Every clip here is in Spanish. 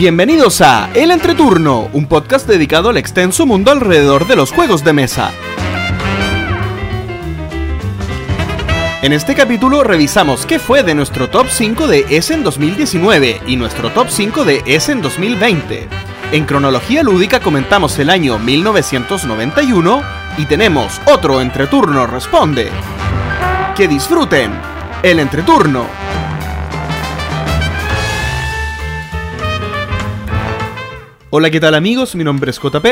Bienvenidos a El Entreturno, un podcast dedicado al extenso mundo alrededor de los juegos de mesa. En este capítulo revisamos qué fue de nuestro top 5 de Essen 2019 y nuestro top 5 de Essen 2020. En cronología lúdica comentamos el año 1991 y tenemos otro entreturno responde. Que disfruten el entreturno. Hola, ¿qué tal amigos? Mi nombre es JP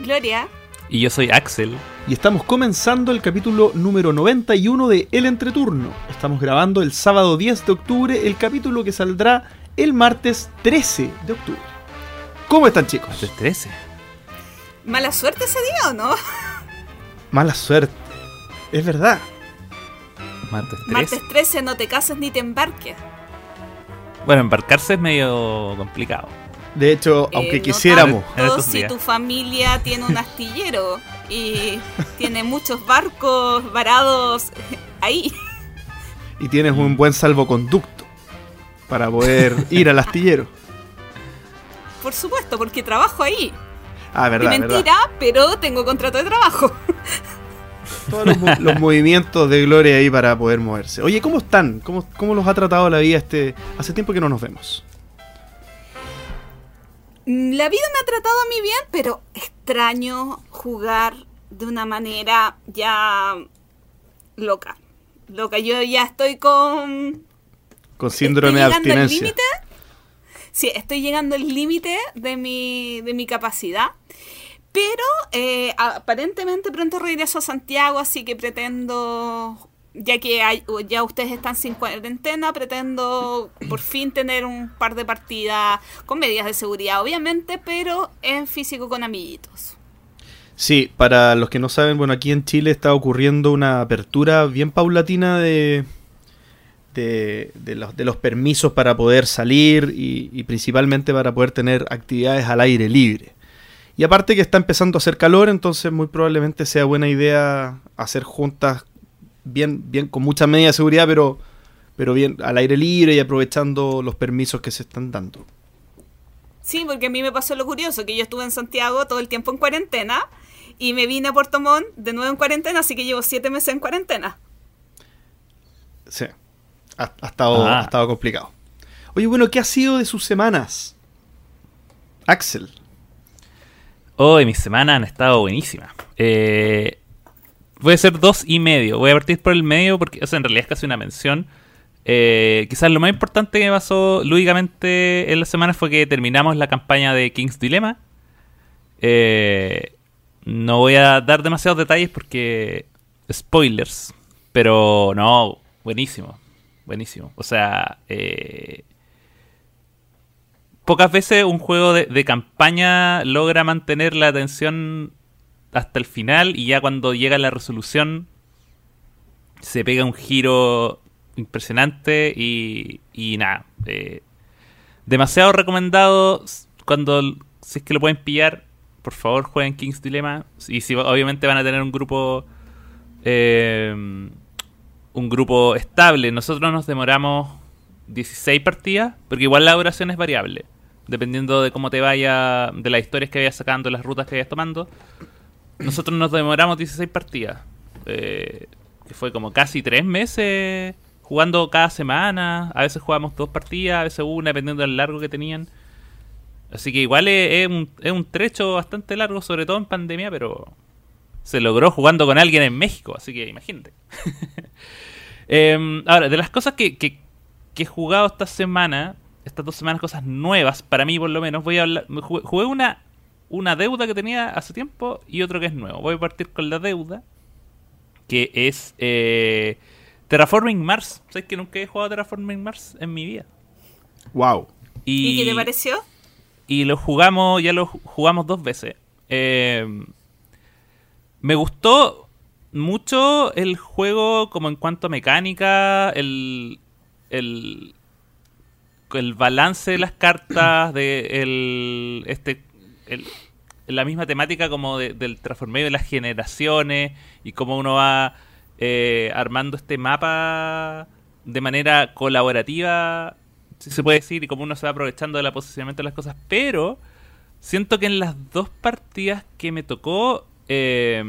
Gloria. Y yo soy Axel. y estamos comenzando el capítulo número 91 de El Entreturno. Estamos grabando el sábado 10 de octubre, el capítulo que saldrá el martes 13 de octubre. ¿Cómo están chicos? Martes 13. Mala suerte ese día, ¿o no? Mala suerte. Es verdad. Martes 13. Martes 13, no te cases ni te embarques. Bueno, embarcarse es medio complicado. De hecho, Eh, aunque no quisiéramos. Si tu familia tiene un astillero y tiene muchos barcos varados ahí. Y tienes un buen salvoconducto para poder ir al astillero. Por supuesto, porque trabajo ahí. Ah, Y verdad, verdad. mentira, pero tengo contrato de trabajo. Todos los, los movimientos de Gloria ahí para poder moverse. Oye, ¿cómo están? ¿Cómo, ¿Cómo los ha tratado la vida este... Hace tiempo que no nos vemos. La vida me ha tratado a mí bien, pero extraño jugar de una manera ya loca. Loca, yo ya estoy con Con síndrome de Estoy llegando al abstinencia. límite. Sí, estoy llegando al límite de mi, de mi capacidad. Pero eh, aparentemente pronto regreso a Santiago, así que pretendo, ya que hay- ya ustedes están sin cuarentena, pretendo por fin tener un par de partidas con medidas de seguridad, obviamente, pero en físico con amiguitos. Sí, para los que no saben, bueno, aquí en Chile está ocurriendo una apertura bien paulatina de, de, de los, permisos para poder salir y, y principalmente para poder tener actividades al aire libre. Y aparte que está empezando a hacer calor, entonces muy probablemente sea buena idea hacer juntas bien, bien con mucha medida de seguridad, pero, pero bien al aire libre y aprovechando los permisos que se están dando. Sí, porque a mí me pasó lo curioso, que yo estuve en Santiago todo el tiempo en cuarentena y me vine a Puerto Montt de nuevo en cuarentena, así que llevo siete meses en cuarentena. Sí, ha, ha estado, Ah. ha estado complicado. Oye, bueno, ¿qué ha sido de sus semanas? Axel. Hoy mis semanas han estado buenísimas. Eh, voy a hacer dos y medio. Voy a partir por el medio porque, o sea, en realidad es casi una mención. Eh, quizás lo más importante que pasó lúdicamente en la semana fue que terminamos la campaña de King's Dilemma. Eh, no voy a dar demasiados detalles porque spoilers, pero no, buenísimo, buenísimo. O sea, eh, pocas veces un juego de, de campaña logra mantener la atención hasta el final y ya cuando llega la resolución se pega un giro impresionante y, y nada. eh, demasiado recomendado cuando si es que lo pueden pillar, por favor jueguen King's Dilemma y si obviamente van a tener un grupo eh, un grupo estable. Nosotros nos demoramos 16 partidas, porque igual la duración es variable, dependiendo de cómo te vaya, de las historias que vayas sacando, las rutas que vayas tomando. Nosotros nos demoramos 16 partidas, eh, que fue como casi 3 meses jugando cada semana. A veces jugamos dos partidas, a veces una, dependiendo del largo que tenían. Así que igual es, un, es un trecho bastante largo, sobre todo en pandemia, pero se logró jugando con alguien en México, así que imagínate. Em, ahora, de las cosas que, que- he jugado esta semana, estas dos semanas, cosas nuevas, para mí por lo menos, voy a hablar. jugué una, una deuda que tenía hace tiempo y otro que es nuevo. Voy a partir con la deuda, que es eh, Terraforming Mars. ¿Sabes que nunca he jugado Terraforming Mars en mi vida? Wow. ¿Y, qué te pareció? y lo jugamos, ya lo ju- jugamos dos veces. Eh, me gustó mucho el juego como en cuanto a mecánica, el, el, el balance de las cartas, de el, este, la misma temática como de- del transformeo de las generaciones y cómo uno va eh, armando este mapa de manera colaborativa si se puede decir, y cómo uno se va aprovechando del posicionamiento de las cosas, pero siento que en las dos partidas que me tocó, eh,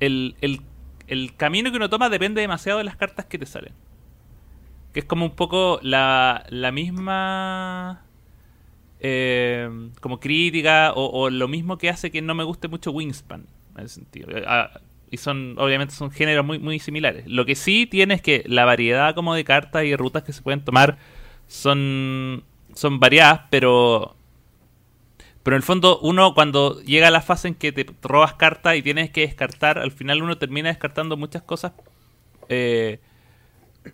el, el, el camino que uno toma depende demasiado de las cartas que te salen. Que es como un poco la, la misma eh, como crítica o, o, lo mismo que hace que no me guste mucho Wingspan en ese sentido. Ah, y son, obviamente, son géneros muy, muy similares. Lo que sí tiene es que la variedad como de cartas y rutas que se pueden tomar son, son variadas, pero pero en el fondo, uno cuando llega a la fase en que te robas cartas y tienes que descartar, al final uno termina descartando muchas cosas. Eh,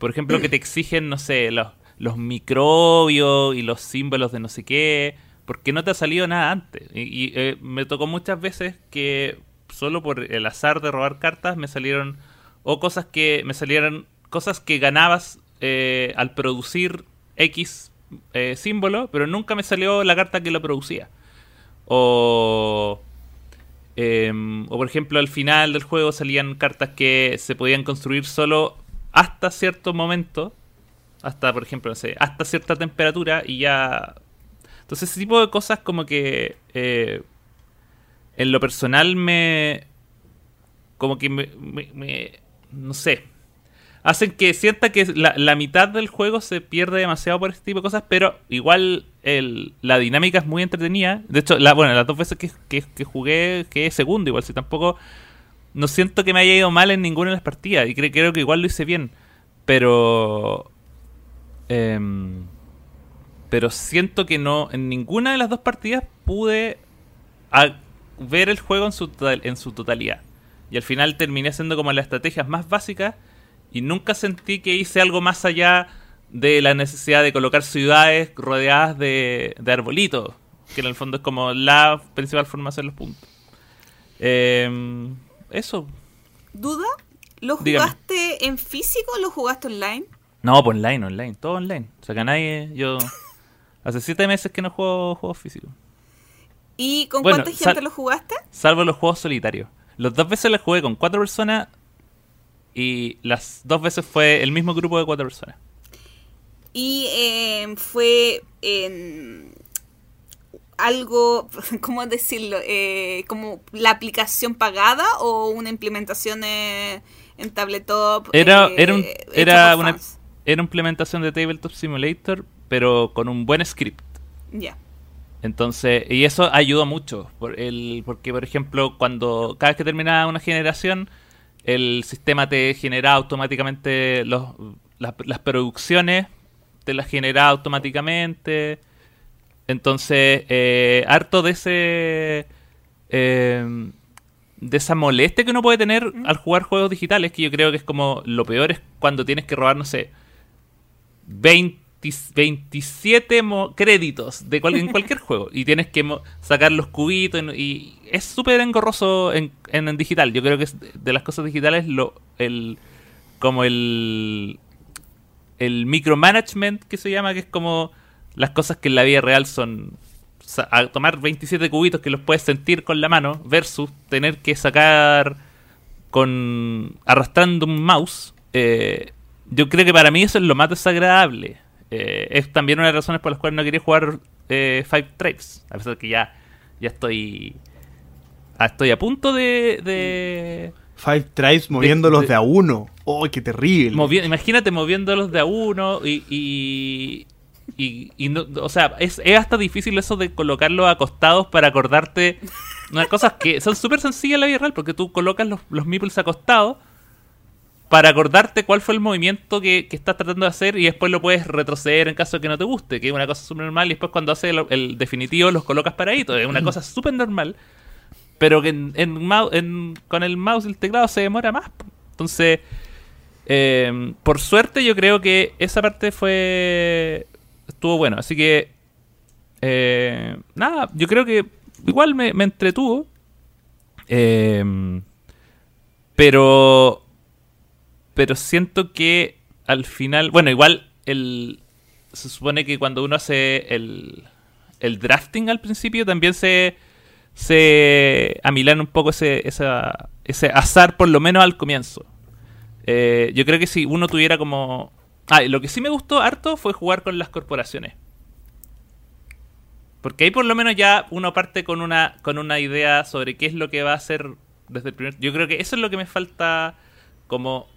por ejemplo, que te exigen, no sé, los, los microbios y los símbolos de no sé qué, porque no te ha salido nada antes. Y, eh, me tocó muchas veces que solo por el azar de robar cartas me salieron o cosas que me salieron cosas que ganabas eh, al producir X eh, símbolo, pero nunca me salió la carta que lo producía. O, eh, o por ejemplo al final del juego salían cartas que se podían construir solo hasta cierto momento, hasta por ejemplo, no sé, hasta cierta temperatura y ya... Entonces ese tipo de cosas como que eh, en lo personal me... como que me... me, me no sé. Hacen que sienta que la, la, mitad del juego se pierde demasiado por este tipo de cosas, pero igual el, la dinámica es muy entretenida. De hecho, la, bueno, las dos veces que, que, que jugué quedé segundo, igual si tampoco... No siento que me haya ido mal en ninguna de las partidas, y creo que igual lo hice bien. Pero... Eh, pero siento que no, en ninguna de las dos partidas pude ver el juego en su, en su totalidad. Y al final terminé haciendo como las estrategias más básicas y nunca sentí que hice algo más allá de la necesidad de colocar ciudades rodeadas de, de arbolitos, que en el fondo es como la principal forma de hacer los puntos. Eh, eso. ¿Duda? ¿Lo jugaste Dígame. en físico o lo jugaste online? No, pues online, online, todo online. O sea que nadie, yo... Hace siete meses que no juego juegos físicos. ¿Y con bueno, cuánta gente lo jugaste? Salvo los juegos solitarios. Los dos veces los jugué con cuatro personas y las dos veces fue el mismo grupo de cuatro personas. Y eh, fue en algo, ¿cómo decirlo? Eh, como la aplicación pagada o una implementación eh, en tabletop. Era, era, un, era una, era implementación de Tabletop Simulator, pero con un buen script. Ya. Yeah. Entonces, y eso ayudó mucho, por el, porque por ejemplo, cuando cada vez que terminaba una generación, el sistema te generaba automáticamente los, las, las producciones, te las generaba automáticamente. Entonces, eh, harto de ese... Eh, de esa molestia que uno puede tener al jugar juegos digitales, que yo creo que es como lo peor es cuando tienes que robar, no sé, 20 27 créditos de cual en cualquier juego y tienes que sacar los cubitos y es súper engorroso en, en, en, digital. Yo creo que es de las cosas digitales lo el como el el micromanagement que se llama, que es como las cosas que en la vida real son a tomar 27 cubitos que los puedes sentir con la mano versus tener que sacar con arrastrando un mouse. Eh, yo creo que para mí eso es lo más desagradable eh, es también una de las razones por las cuales no quería jugar eh, Five Tribes. A pesar de que ya, ya estoy. Estoy a punto de. de Five Tribes moviéndolos de, de, de, a uno. ¡Oh, qué terrible! Movi imagínate moviéndolos de a uno y. y y, y no, o sea, es, es, hasta difícil eso de colocarlos acostados para acordarte unas cosas que son súper sencillas en la vida real, porque tú colocas los, los meeples acostados para acordarte cuál fue el movimiento que, que, estás tratando de hacer y después lo puedes retroceder en caso de que no te guste, que es una cosa súper normal y después cuando haces el, el, definitivo los colocas paraditos, es una cosa súper normal, pero que en, en, en, con el mouse y el teclado se demora más. Entonces, eh, por suerte yo creo que esa parte fue... estuvo bueno, así que... Eh, nada, yo creo que igual me, me entretuvo. Eh, pero pero siento que al final, bueno, igual el se supone que cuando uno hace el, el drafting al principio también se se amilan un poco ese, esa, ese azar por lo menos al comienzo. Eh, yo creo que si uno tuviera como Ah, lo que sí me gustó harto fue jugar con las corporaciones. Porque ahí por lo menos ya uno parte con una, con una idea sobre qué es lo que va a hacer desde el primer... Yo creo que eso es lo que me falta como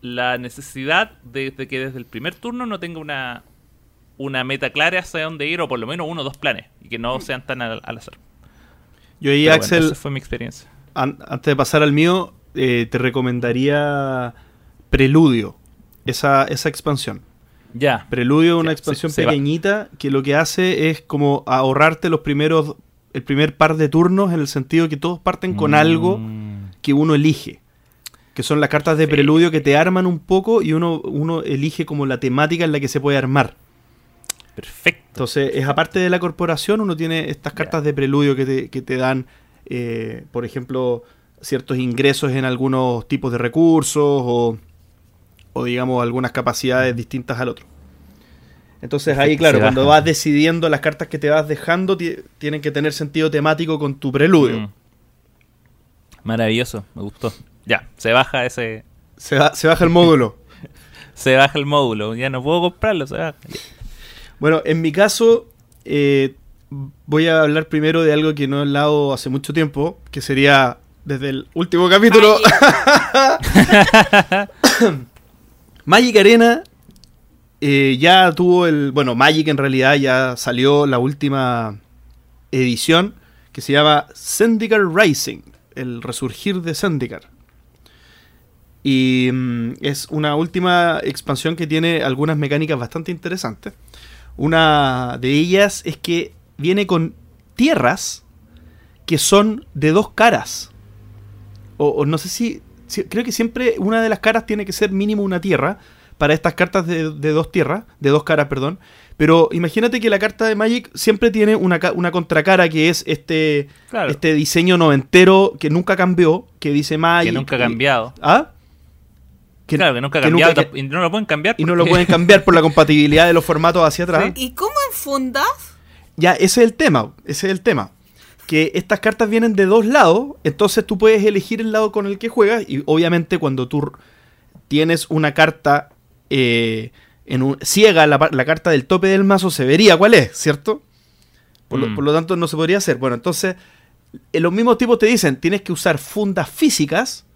la necesidad de, de que desde el primer turno no tenga una, una meta clara hacia dónde ir o por lo menos uno o dos planes y que no sean tan al, al azar. Yo ahí, Pero bueno, Axel, esa fue mi experiencia. an- antes de pasar al mío, eh, te recomendaría Preludio, esa, esa expansión. Ya. Preludio es una Ya, expansión se- se va. pequeñita que lo que hace es como ahorrarte los primeros, el primer par de turnos en el sentido que todos parten con algo Mm. que uno elige. Que son las cartas de Sí. preludio que te arman un poco y uno, uno elige como la temática en la que se puede armar. Perfecto. Entonces, es aparte de la corporación, uno tiene estas cartas de preludio que te, que te dan, eh, por ejemplo, ciertos ingresos en algunos tipos de recursos o, o, digamos, algunas capacidades distintas al otro. Entonces, ahí, claro, cuando vas decidiendo las cartas que te vas dejando, ti- tienen que tener sentido temático con tu preludio. Mm. Maravilloso, me gustó. Ya, se baja ese. Se, ba- se baja el módulo. Se baja el módulo. Ya no puedo comprarlo, se baja. Ya. Bueno, en mi caso, eh, voy a hablar primero de algo que no he hablado hace mucho tiempo, que sería desde el último capítulo. Magic Arena eh, ya tuvo el. Bueno, Magic en realidad ya salió la última edición que se llama Zendikar Rising, el resurgir de Zendikar. Y mm, es una última expansión que tiene algunas mecánicas bastante interesantes. Una de ellas es que viene con tierras que son de dos caras. O, o no sé si, si- Creo que siempre una de las caras tiene que ser mínimo una tierra. Para estas cartas de, de dos tierras. De dos caras, perdón. Pero imagínate que la carta de Magic siempre tiene una, una contracara que es este, Claro. este diseño noventero que nunca cambió. Que dice Magic. que nunca ha cambiado. ¿Ah? Que- claro, que nunca ha que cambiado. nunca- y no lo pueden cambiar. y no lo pueden cambiar por la compatibilidad de los formatos hacia atrás. ¿Y cómo en fundas? Ya, ese es el tema, ese es el tema. Que estas cartas vienen de dos lados, entonces tú puedes elegir el lado con el que juegas y obviamente cuando tú tienes una carta eh, en un, ciega, la, la carta del tope del mazo se vería cuál es, ¿cierto? Por, lo, Mm. por lo tanto no se podría hacer. Bueno, entonces en los mismos tipos te dicen, tienes que usar fundas físicas,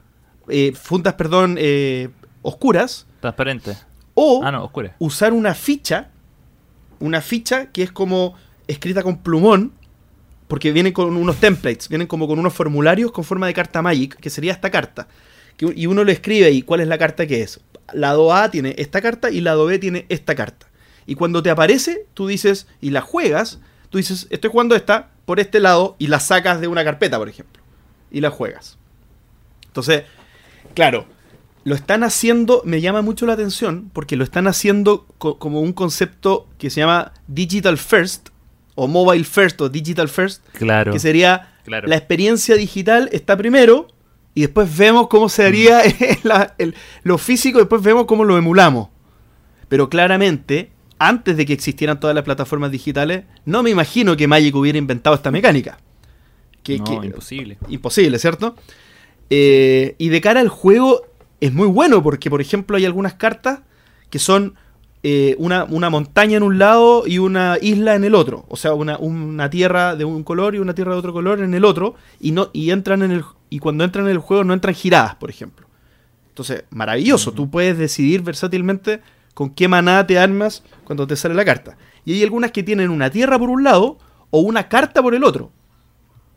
eh, fundas, perdón, eh, oscuras, Transparente. o Ah, no, oscura. usar una ficha, una ficha que es como escrita con plumón, porque vienen con unos templates, vienen como con unos formularios con forma de carta Magic, que sería esta carta. Que- y uno le escribe ahí cuál es la carta que es. Lado A tiene esta carta y lado B tiene esta carta. Y cuando te aparece, tú dices, y la juegas, tú dices, estoy jugando esta por este lado y la sacas de una carpeta, por ejemplo. Y la juegas. Entonces, claro, lo están haciendo, me llama mucho la atención, porque lo están haciendo co- como un concepto que se llama Digital First, o Mobile First, o Digital First, Claro. que sería Claro. la experiencia digital está primero, y después vemos cómo se haría la- el- lo físico, y después vemos cómo lo emulamos. Pero claramente, antes de que existieran todas las plataformas digitales, no me imagino que Magic hubiera inventado esta mecánica. Que, no, que- imposible. imposible, ¿cierto? Eh, y de cara al juego es muy bueno porque, por ejemplo, hay algunas cartas que son eh, una, una montaña en un lado y una isla en el otro. O sea, una, una tierra de un color y una tierra de otro color en el otro. Y, no, y, entran en el, y cuando entran en el juego no entran giradas, por ejemplo. Entonces, maravilloso. Tú puedes decidir versátilmente con qué maná te armas cuando te sale la carta. Y hay algunas que tienen una tierra por un lado o una carta por el otro.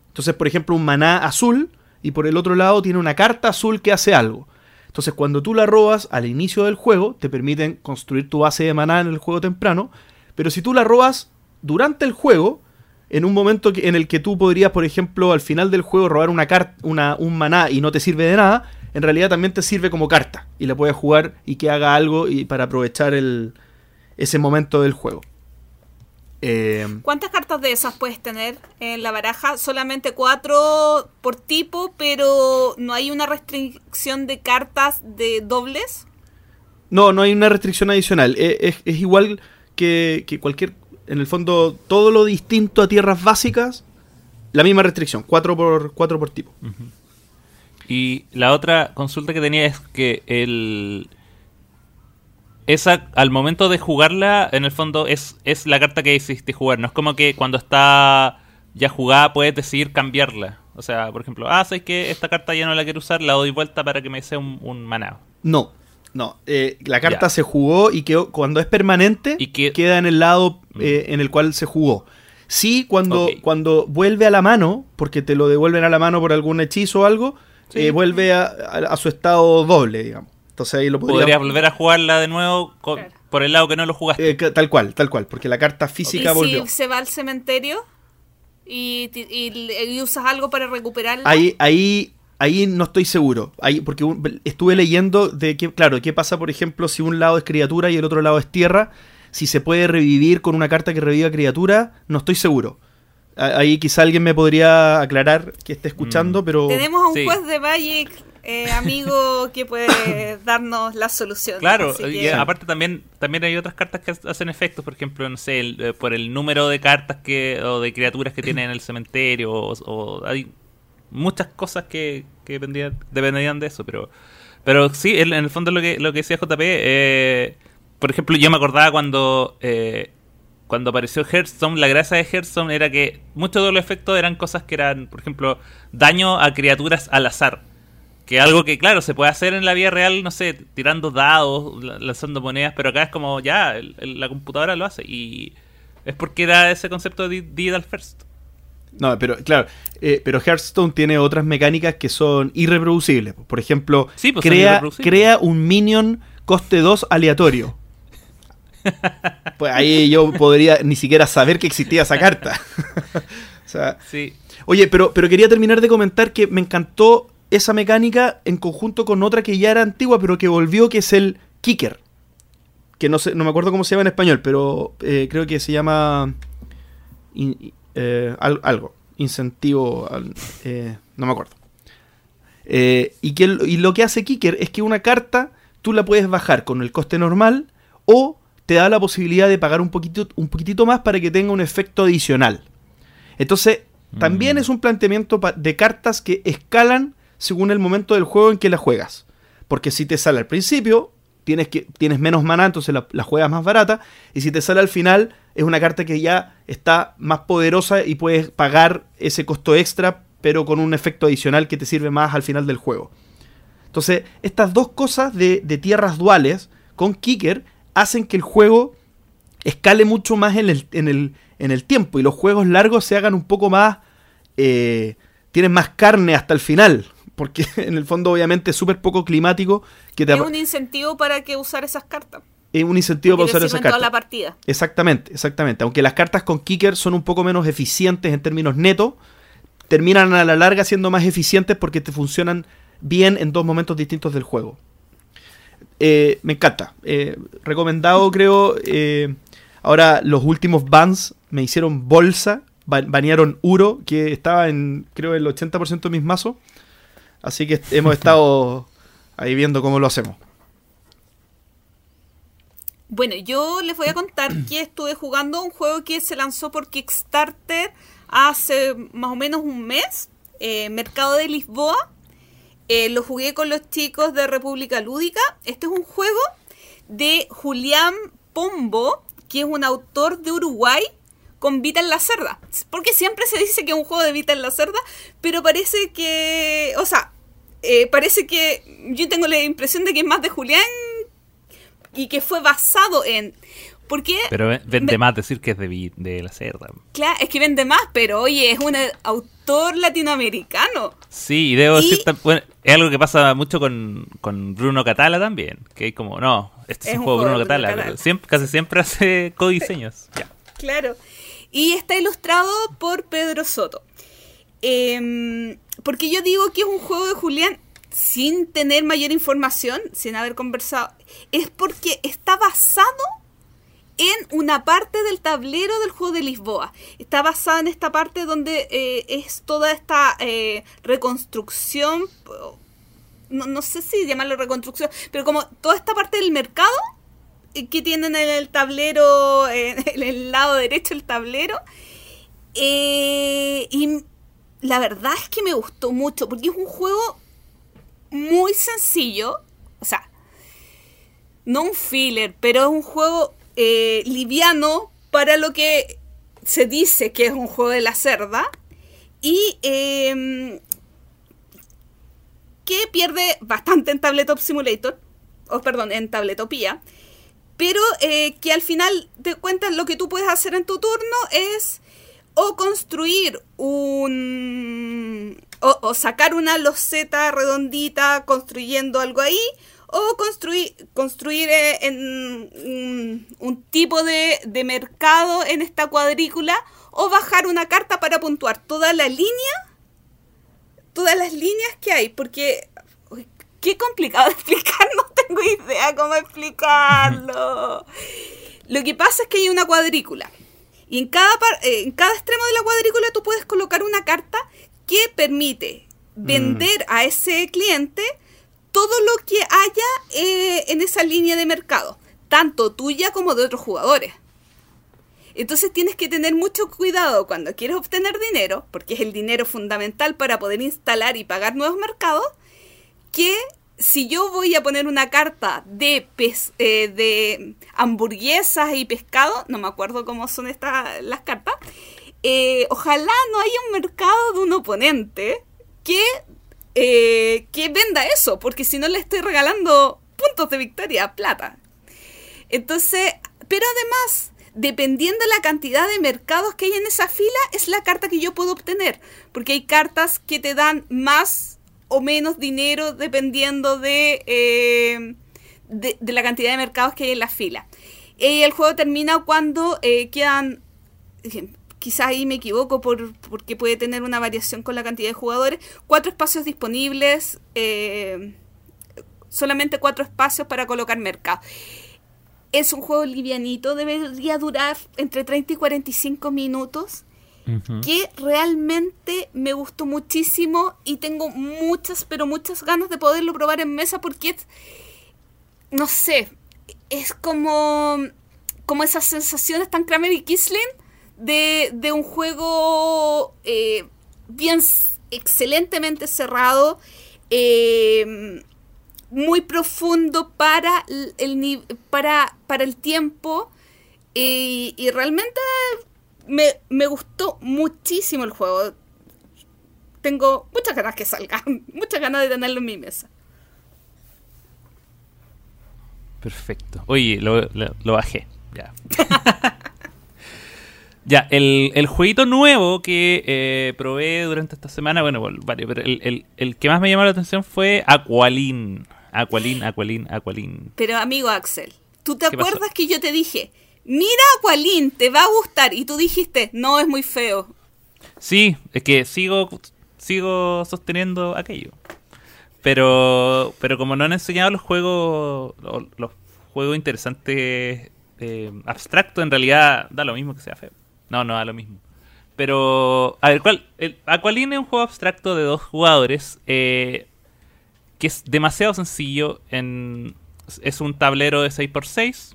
Entonces, por ejemplo, un maná azul y por el otro lado tiene una carta azul que hace algo. Entonces, cuando tú la robas al inicio del juego, te permiten construir tu base de maná en el juego temprano. Pero si tú la robas durante el juego, en un momento en el que tú podrías, por ejemplo, al final del juego robar una una, un maná y no te sirve de nada, en realidad también te sirve como carta. Y la puedes jugar y que haga algo y para aprovechar el, ese momento del juego. Eh, ¿Cuántas cartas de esas puedes tener en la baraja? Solamente cuatro por tipo, pero no hay una restricción de cartas de dobles. No, no hay una restricción adicional. E- Es, es igual que, que cualquier. En el fondo, todo lo distinto a tierras básicas, la misma restricción, 4 por, cuatro por tipo. Y la otra consulta que tenía es que el esa al momento de jugarla, en el fondo es, es la carta que decidiste jugar. No es como que cuando está ya jugada puedes decidir cambiarla. O sea, por ejemplo, ah, sabes que esta carta ya no la quiero usar, la doy vuelta para que me sea un, un manado. No, no. eh, la carta se jugó y quedó, cuando es permanente, Y que- queda en el lado eh, en el cual se jugó. Sí, cuando, cuando vuelve a la mano, porque te lo devuelven a la mano por algún hechizo o algo, Sí. eh, vuelve a, a- a su estado doble, digamos. Entonces ahí lo podría... Podrías volver a jugarla de nuevo Claro. por el lado que no lo jugaste. Eh, tal cual, tal cual, porque la carta Y física volvió. si se va al cementerio y, y- y usas algo para recuperarla. Ahí, ahí, ahí no estoy seguro. Ahí, porque un- estuve leyendo de que, claro, qué pasa, por ejemplo, si un lado es criatura y el otro lado es tierra. Si se puede revivir con una carta que reviva criatura, no estoy seguro. Ahí quizá alguien me podría aclarar que esté escuchando, Mm. pero. Tenemos a un Sí. juez de Magic, eh, amigo, que puede darnos la solución. Claro, y aparte también también hay otras cartas que hacen efectos, por ejemplo, no sé, el- eh, por el número de cartas que o de criaturas que tienen en el cementerio, o, o hay muchas cosas que, que dependían, dependerían de eso, pero pero sí, en, en el fondo lo que lo que decía JP, eh, por ejemplo, yo me acordaba cuando eh, cuando apareció Hearthstone, la gracia de Hearthstone era que muchos de los efectos eran cosas que eran, por ejemplo, daño a criaturas al azar. Que algo que, claro, se puede hacer en la vida real, no sé, tirando dados, la- lanzando monedas, pero acá es como, ya, el- el- la computadora lo hace. Y es porque era ese concepto de Digital First. No, pero claro, eh, pero Hearthstone tiene otras mecánicas que son irreproducibles. Por ejemplo, Sí, pues crea, crea un minion coste 2 aleatorio. pues ahí yo podría ni siquiera saber que existía esa carta. o sea, Sí. oye, pero, pero quería terminar de comentar que me encantó esa mecánica en conjunto con otra que ya era antigua, pero que volvió, que es el kicker. Que no sé, no me acuerdo cómo se llama en español, pero eh, creo que se llama in- eh, al- algo. Incentivo. al- eh, no me acuerdo. Y, que, y lo que hace Kicker es que una carta tú la puedes bajar con el coste normal o te da la posibilidad de pagar un poquitito, un poquitito más para que tenga un efecto adicional. Entonces, también Mm. es un planteamiento de cartas que escalan según el momento del juego en que la juegas. Porque si te sale al principio, tienes, que, tienes menos mana, entonces la, juegas más barata. Y si te sale al final, es una carta que ya está más poderosa y puedes pagar ese costo extra, pero con un efecto adicional que te sirve más al final del juego. Entonces, estas dos cosas de, de tierras duales con Kicker hacen que el juego escale mucho más en el, en el, en el tiempo y los juegos largos se hagan un poco más... eh, tienen más carne hasta el final. Porque en el fondo obviamente es súper poco climático que te es un incentivo para que usar esas cartas. es un incentivo para usar esas cartas. la partida. Exactamente, exactamente. Aunque las cartas con Kicker son un poco menos eficientes en términos netos, terminan a la larga siendo más eficientes porque te funcionan bien en dos momentos distintos del juego. Eh, me encanta. Eh, recomendado, creo. eh, ahora, los últimos bans me hicieron bolsa. ba- Banearon Uro, que estaba en, creo, el 80% de mis mazos. Así que hemos estado ahí viendo cómo lo hacemos. Bueno, yo les voy a contar que estuve jugando un juego que se lanzó por Kickstarter hace más o menos un mes, eh, Mercado de Lisboa. Eh, lo jugué con los chicos de República Lúdica. Este es un juego de Julián Pombo, que es un autor de Uruguay con Vita en la Cerda. Porque siempre se dice que es un juego de Vita en la Cerda, pero parece que, o sea, eh, parece que yo tengo la impresión de que es más de Julián y que fue basado en... Porque Pero ve- vende más decir que es de, la cerda. Claro, es que vende más, pero oye, es un autor latinoamericano. Sí, y debo Y- decir, bueno, es algo que pasa mucho con, con Bruno Catala también. Que hay como, no, este es, un juego de Bruno Catala. Catala. pero siempre, casi siempre hace codiseños. Ya. Claro. Y está ilustrado por Pedro Soto. Em, porque yo digo que es un juego de Julián sin tener mayor información, sin haber conversado, es porque está basado en una parte del tablero del juego de Lisboa. Está basado en esta parte donde eh, es toda esta eh, reconstrucción, no, no sé si llamarlo reconstrucción, pero como toda esta parte del mercado eh, que tienen en el tablero, en el lado derecho del tablero. Y la verdad es que me gustó mucho, porque es un juego muy sencillo. O sea, no un filler, pero es un juego eh, liviano para lo que se dice que es un juego de la cerda. Y em, que pierde bastante en Tabletop Simulator, o perdón, en Tabletopía, pero eh, que al final de cuentas lo que tú puedes hacer en tu turno es o construir un... o, sacar una loseta redondita construyendo algo ahí, o construir, construir eh, en un, tipo de, de mercado en esta cuadrícula, o bajar una carta para puntuar toda la línea todas las líneas que hay, porque qué complicado de explicar, no tengo idea cómo explicarlo. Lo que pasa es que hay una cuadrícula y en cada, eh, en cada extremo de la cuadrícula tú puedes colocar una carta que permite vender mm. a ese cliente todo lo que haya eh, en esa línea de mercado, tanto tuya como de otros jugadores. Entonces tienes que tener mucho cuidado cuando quieres obtener dinero, porque es el dinero fundamental para poder instalar y pagar nuevos mercados, que si yo voy a poner una carta de, eh, de hamburguesas y pescado, no me acuerdo cómo son estas las cartas, eh, ojalá no haya un mercado de un oponente que, eh, que venda eso, porque si no le estoy regalando puntos de victoria, plata. Entonces, pero además dependiendo de la cantidad de mercados que hay en esa fila, es la carta que yo puedo obtener. Porque hay cartas que te dan más o menos dinero dependiendo de, eh, de, la cantidad de mercados que hay en la fila. Y el juego termina cuando eh, quedan, quizás ahí me equivoco por, porque puede tener una variación con la cantidad de jugadores, cuatro espacios disponibles, eh, solamente cuatro espacios para colocar mercados es un juego livianito, debería durar entre 30 y 45 minutos. Que realmente me gustó muchísimo y tengo muchas, pero muchas ganas de poderlo probar en mesa porque no sé, es como, como esas sensaciones tan Kramer y Kisling de, de un juego eh, bien excelentemente cerrado. Eh, muy profundo para el, para, para el tiempo y, realmente me, me, gustó muchísimo el juego. Tengo muchas ganas que salga, muchas ganas de tenerlo en mi mesa. Perfecto. Oye, lo, lo, bajé. Ya. ya, el, el, jueguito nuevo que eh, probé durante esta semana, bueno, pero el, el, el, que más me llamó la atención fue Aqualin. Aqualin, Aqualin, Aqualin. Pero amigo Axel, ¿tú te acuerdas que yo te dije, mira Aqualin, te va a gustar? Y tú dijiste, no, es muy feo. Sí, es que sigo, sigo sosteniendo aquello. Pero, pero como no han enseñado los juegos, los, juegos interesantes eh, abstractos, en realidad da lo mismo que sea feo. No, no da lo mismo. Pero, a ver, ¿cuál? El es un juego abstracto de dos jugadores. Eh, que es demasiado sencillo. En, es un tablero de 6x6.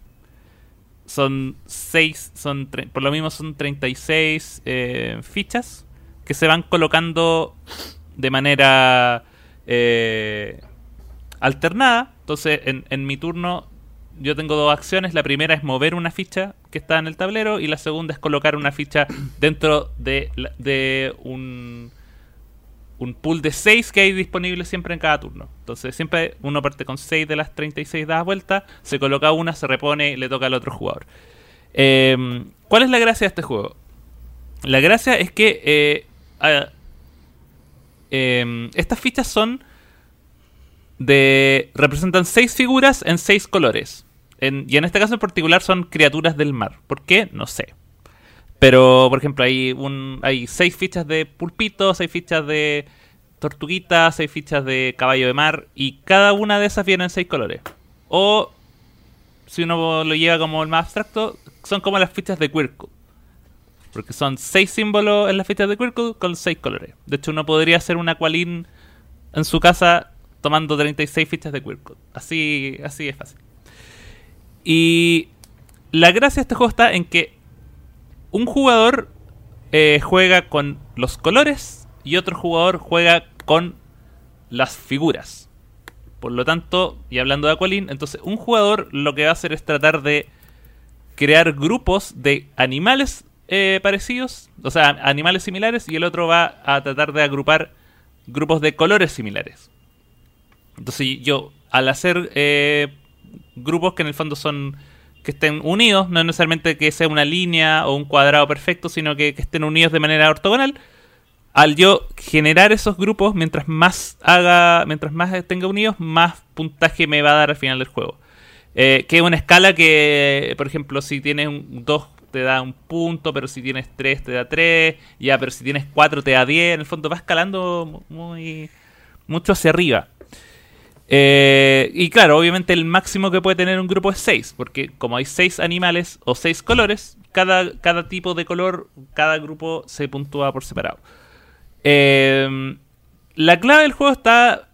Son 6, son por lo mismo son 36 eh, fichas que se van colocando de manera eh, alternada. Entonces, en, en mi turno yo tengo dos acciones. La primera es mover una ficha que está en el tablero y la segunda es colocar una ficha dentro de, de un un pool de 6 que hay disponible siempre en cada turno. Entonces siempre uno parte con 6 de las 36 dadas vueltas, se coloca una, se repone y le toca al otro jugador. Em, ¿Cuál es la gracia de este juego? La gracia es que eh, em, estas fichas son de... representan 6 figuras en 6 colores. y en este caso en particular son criaturas del mar. ¿Por qué? No sé. Pero, por ejemplo, hay un hay seis fichas de pulpito, seis fichas de tortuguita, seis fichas de caballo de mar, y cada una de esas viene en seis colores. O, si uno lo lleva como el más abstracto, son como las fichas de Quirkle. Porque son seis símbolos en las fichas de Quirkle con seis colores. De hecho, uno podría hacer una Qualin en su casa tomando 36 fichas de Quirkle. Así, así es fácil. Y la gracia de este juego está en que un jugador eh, juega con los colores y otro jugador juega con las figuras. Por lo tanto, y hablando de Aqualin, entonces un jugador lo que va a hacer es tratar de crear grupos de animales eh, parecidos, o sea, animales similares, y el otro va a tratar de agrupar grupos de colores similares. Entonces yo, al hacer eh, grupos que en el fondo son que estén unidos, no necesariamente que sea una línea o un cuadrado perfecto, sino que, estén unidos de manera ortogonal, al yo generar esos grupos, mientras más haga, mientras más tenga unidos, más puntaje me va a dar al final del juego. Eh, que es una escala que, por ejemplo, si tienes un 2 te da un punto, pero si tienes 3 te da 3, ya, pero si tienes 4 te da 10, en el fondo va escalando muy mucho hacia arriba. Eh, y claro, obviamente el máximo que puede tener un grupo es 6, porque como hay 6 animales o 6 colores, cada, cada tipo de color, cada grupo se puntúa por separado. Eh, la clave del juego está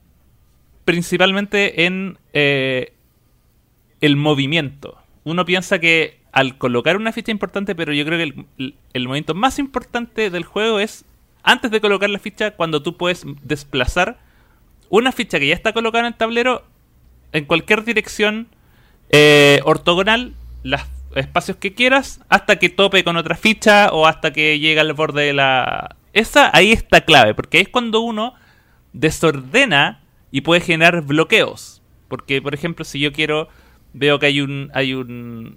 principalmente en eh, el movimiento. Uno piensa que al colocar una ficha importante, pero yo creo que el, el, movimiento más importante del juego es antes de colocar la ficha, cuando tú puedes desplazar una ficha que ya está colocada en el tablero en cualquier dirección eh, ortogonal, los espacios que quieras, hasta que tope con otra ficha o hasta que llegue al borde de la... Esa ahí está clave, porque es cuando uno desordena y puede generar bloqueos. Porque, por ejemplo, si yo quiero, veo que hay un, hay un,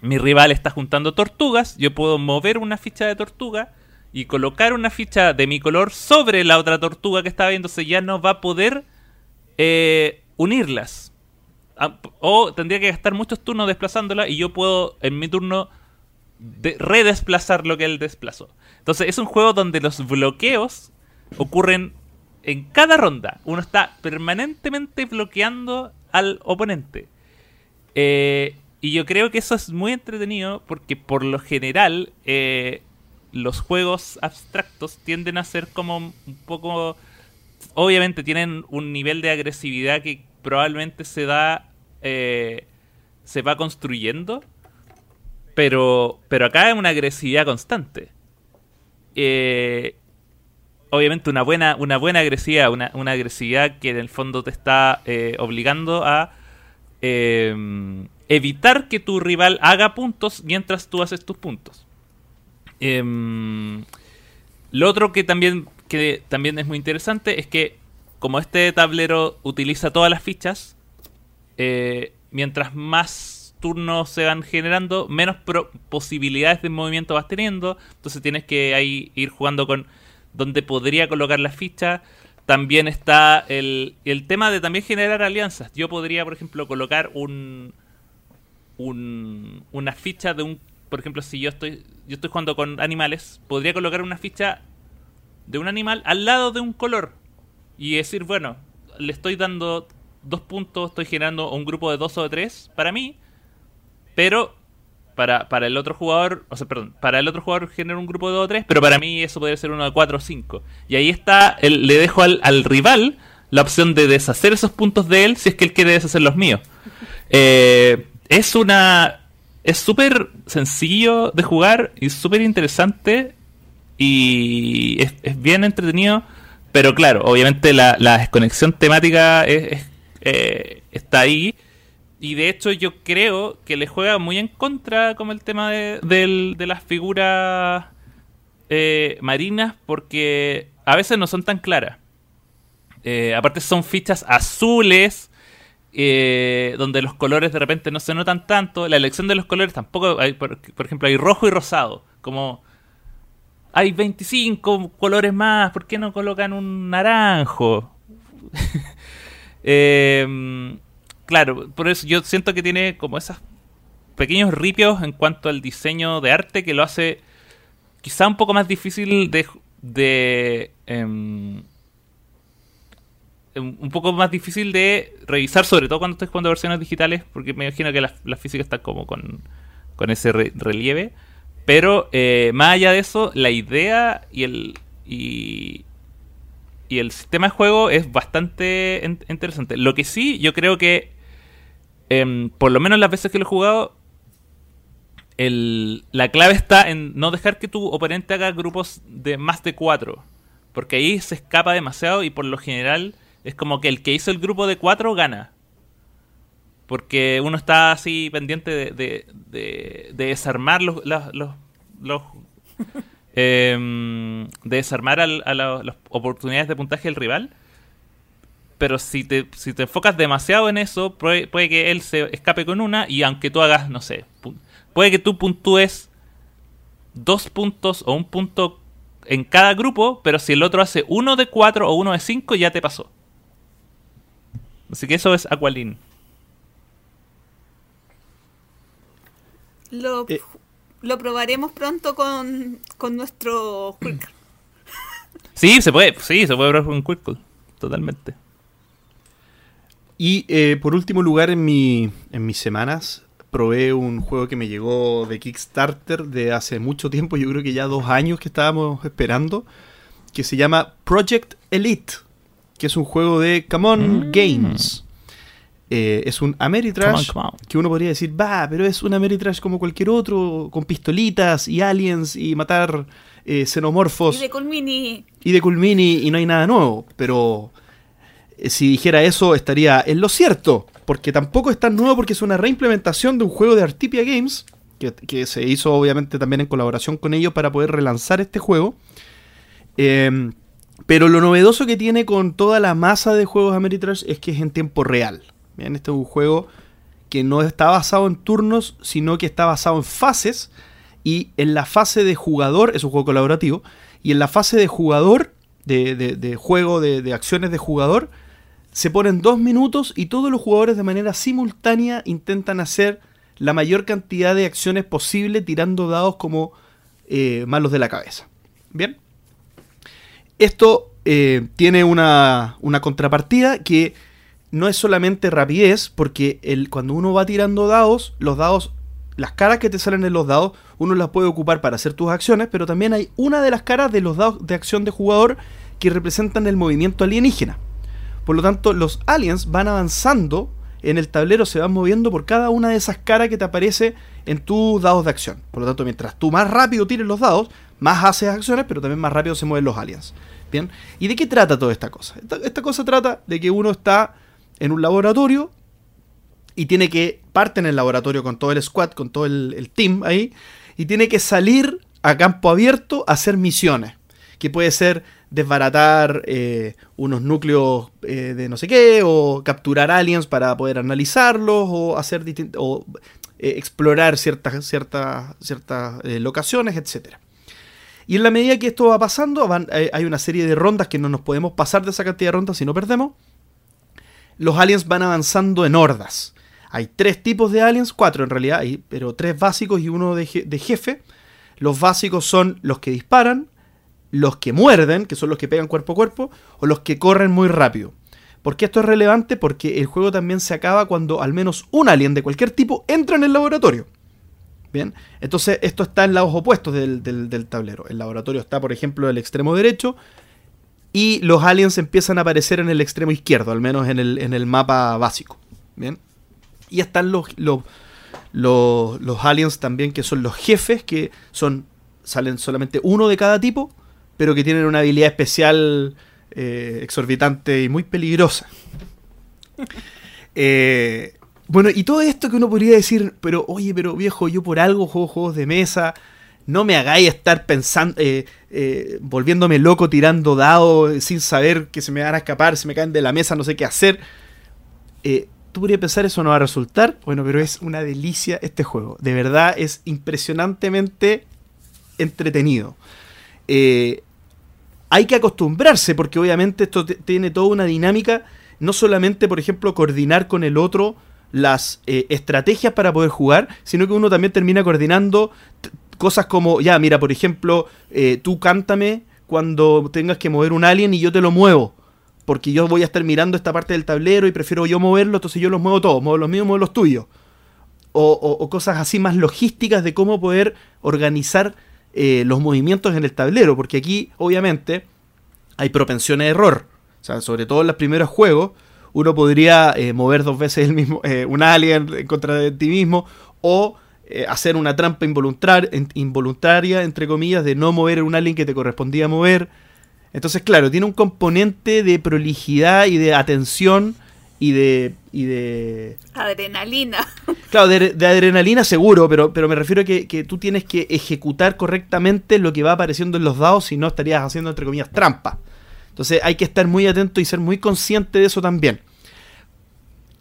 mi rival está juntando tortugas, yo puedo mover una ficha de tortuga y colocar una ficha de mi color sobre la otra tortuga que estaba viéndose, ya no va a poder eh, unirlas. Ah, o tendría que gastar muchos turnos desplazándola y yo puedo en mi turno redesplazar lo que él desplazó. Entonces es un juego donde los bloqueos ocurren en cada ronda. Uno está permanentemente bloqueando al oponente. Eh, y yo creo que eso es muy entretenido porque por lo general eh, los juegos abstractos tienden a ser como un poco... Obviamente tienen un nivel de agresividad que probablemente se da... Eh, se va construyendo. Pero, pero acá es una agresividad constante. Eh, obviamente una buena, una buena agresividad, una, una, agresividad que en el fondo te está eh, obligando a eh, evitar que tu rival haga puntos mientras tú haces tus puntos. Eh, lo otro que también, que también es muy interesante es que como este tablero utiliza todas las fichas, eh, mientras más turnos se van generando, menos posibilidades de movimiento vas teniendo. Entonces tienes que ahí ir jugando con donde podría colocar las fichas. También está el, el tema de también generar alianzas. Yo podría, por ejemplo, colocar un, un, una ficha de un por ejemplo, si yo estoy yo estoy jugando con animales, podría colocar una ficha de un animal al lado de un color y decir, bueno, le estoy dando dos puntos, estoy generando un grupo de dos o de tres para mí, pero para, para el otro jugador, o sea, perdón, para el otro jugador genera un grupo de dos o tres, pero para mí eso podría ser uno de cuatro o cinco. Y ahí está, el, le dejo al, al, rival la opción de deshacer esos puntos de él si es que él quiere deshacer los míos. Eh, es una es súper sencillo de jugar y súper interesante y es, bien entretenido. Pero claro, obviamente la, desconexión temática eh, está ahí. Y de hecho yo creo que le juega muy en contra como el tema de, las figuras eh, marinas porque a veces no son tan claras. Eh, aparte son fichas azules eh, donde los colores de repente no se notan tanto. La elección de los colores tampoco, hay, por, ejemplo, hay rojo y rosado. Como hay 25 colores más, ¿por qué no colocan un naranjo? Em, claro, por eso yo siento que tiene como esos pequeños ripios en cuanto al diseño de arte que lo hace quizá un poco más difícil de, de em, un poco más difícil de revisar, sobre todo cuando estés jugando versiones digitales, porque me imagino que la, la física está como con, con ese relieve. Pero eh, más allá de eso, la idea y el, y, el sistema de juego es bastante interesante. Lo que sí, yo creo que, eh, por lo menos las veces que lo he jugado, el, la clave está en no dejar que tu oponente haga grupos de más de cuatro. Porque ahí se escapa demasiado y por lo general es como que el que hizo el grupo de cuatro gana. Porque uno está así pendiente de, de, de- de desarmar los, los, los- los, em, de desarmar al- a la- las oportunidades de puntaje del rival. Pero si te, si te enfocas demasiado en eso, puede, puede que él se escape con una y aunque tú hagas, no sé, pu- puede que tú puntúes dos puntos o un punto en cada grupo, pero si el otro hace uno de cuatro o uno de cinco, ya te pasó. Así que eso es Aqualin. Lo, Eh. lo probaremos pronto con, con nuestro Quirk. Sí, se puede, sí, se puede probar con Quirkle. Totalmente. Y eh, por último lugar en, mi, en mis semanas probé un juego que me llegó de Kickstarter de hace mucho tiempo, yo creo que ya dos años que estábamos esperando, que se llama Project Elite, que es un juego de Come On Mm. Games. Eh, es un Ameritrash Come on, come on. que uno podría decir, va, pero es un Ameritrash como cualquier otro, con pistolitas y aliens y matar eh, xenomorfos Y de Colmini. y de Culmini y no hay nada nuevo, pero eh, si dijera eso estaría en lo cierto, porque tampoco es tan nuevo porque es una reimplementación de un juego de Artipia Games, que, que se hizo obviamente también en colaboración con ellos para poder relanzar este juego. Eh, pero lo novedoso que tiene con toda la masa de juegos Ameritrash es que es en tiempo real. Bien, este es un juego que no está basado en turnos, sino que está basado en fases. Y en la fase de jugador, es un juego colaborativo, y en la fase de jugador, de, juego, de, de acciones de jugador, se ponen dos minutos y todos los jugadores de manera simultánea intentan hacer la mayor cantidad de acciones posible tirando dados como eh, malos de la cabeza. Bien. Esto eh, tiene una, una contrapartida que no es solamente rapidez, porque el, cuando uno va tirando dados, los dados, las caras que te salen en los dados, uno las puede ocupar para hacer tus acciones, pero también hay una de las caras de los dados de acción de jugador que representan el movimiento alienígena. Por lo tanto, los aliens van avanzando en el tablero, se van moviendo por cada una de esas caras que te aparece en tus dados de acción. Por lo tanto, mientras tú más rápido tires los dados, más haces acciones, pero también más rápido se mueven los aliens. Bien, ¿y de qué trata toda esta cosa? Esta, cosa trata de que uno está en un laboratorio y tiene que parte en el laboratorio con todo el squad, con todo el, el team ahí, y tiene que salir a campo abierto a hacer misiones. Que puede ser desbaratar eh, unos núcleos eh, de no sé qué, o capturar aliens para poder analizarlos, o hacer o eh, explorar ciertas, ciertas, ciertas locaciones, etcétera. Y en la medida que esto va pasando, eh, hay una serie de rondas que no nos podemos pasar de esa cantidad de rondas si no perdemos. Los aliens van avanzando en hordas. Hay tres tipos de aliens, cuatro en realidad, pero tres básicos y uno de, de jefe. Los básicos son los que disparan, los que muerden, que son los que pegan cuerpo a cuerpo, o los que corren muy rápido. ¿Por qué esto es relevante? Porque el juego también se acaba cuando al menos un alien de cualquier tipo entra en el laboratorio. Bien, entonces esto está en lados opuestos del, del- tablero. El laboratorio está, por ejemplo, en el extremo derecho y los aliens empiezan a aparecer en el extremo izquierdo, al menos en el, mapa básico. Bien, y están los, los, los, los aliens también, que son los jefes, que son salen solamente uno de cada tipo, pero que tienen una habilidad especial eh, exorbitante y muy peligrosa. Eh, bueno, y todo esto que uno podría decir, pero oye, pero viejo, yo por algo juego juegos de mesa, no me hagáis estar pensando, eh, eh, volviéndome loco tirando dados eh, sin saber que se me van a escapar, se me caen de la mesa, no sé qué hacer. Tú podrías pensar eso no va a resultar, bueno, pero es una delicia este juego. De verdad es impresionantemente entretenido. Hay que acostumbrarse porque obviamente esto tiene toda una dinámica, no solamente, por ejemplo, coordinar con el otro las eh, estrategias para poder jugar, sino que uno también termina coordinando cosas como, ya, mira, por ejemplo, eh, tú cántame cuando tengas que mover un alien y yo te lo muevo. Porque yo voy a estar mirando esta parte del tablero y prefiero yo moverlo, entonces yo los muevo todos, muevo los míos, muevo los tuyos. O, o- o cosas así más logísticas de cómo poder organizar eh, los movimientos en el tablero. Porque aquí, obviamente, hay propensión a error. O sea, sobre todo en los primeros juegos, uno podría eh, mover dos veces el mismo, eh, un alien en contra de ti mismo, o eh, hacer una trampa involuntar- involuntaria, entre comillas, de no mover un alien que te correspondía mover. Entonces, claro, tiene un componente de prolijidad y de atención y de. Y de adrenalina. Claro, de, adrenalina seguro, pero, pero me refiero a que, que, tú tienes que ejecutar correctamente lo que va apareciendo en los dados, si no estarías haciendo, entre comillas, trampa. Entonces hay que estar muy atento y ser muy consciente de eso también.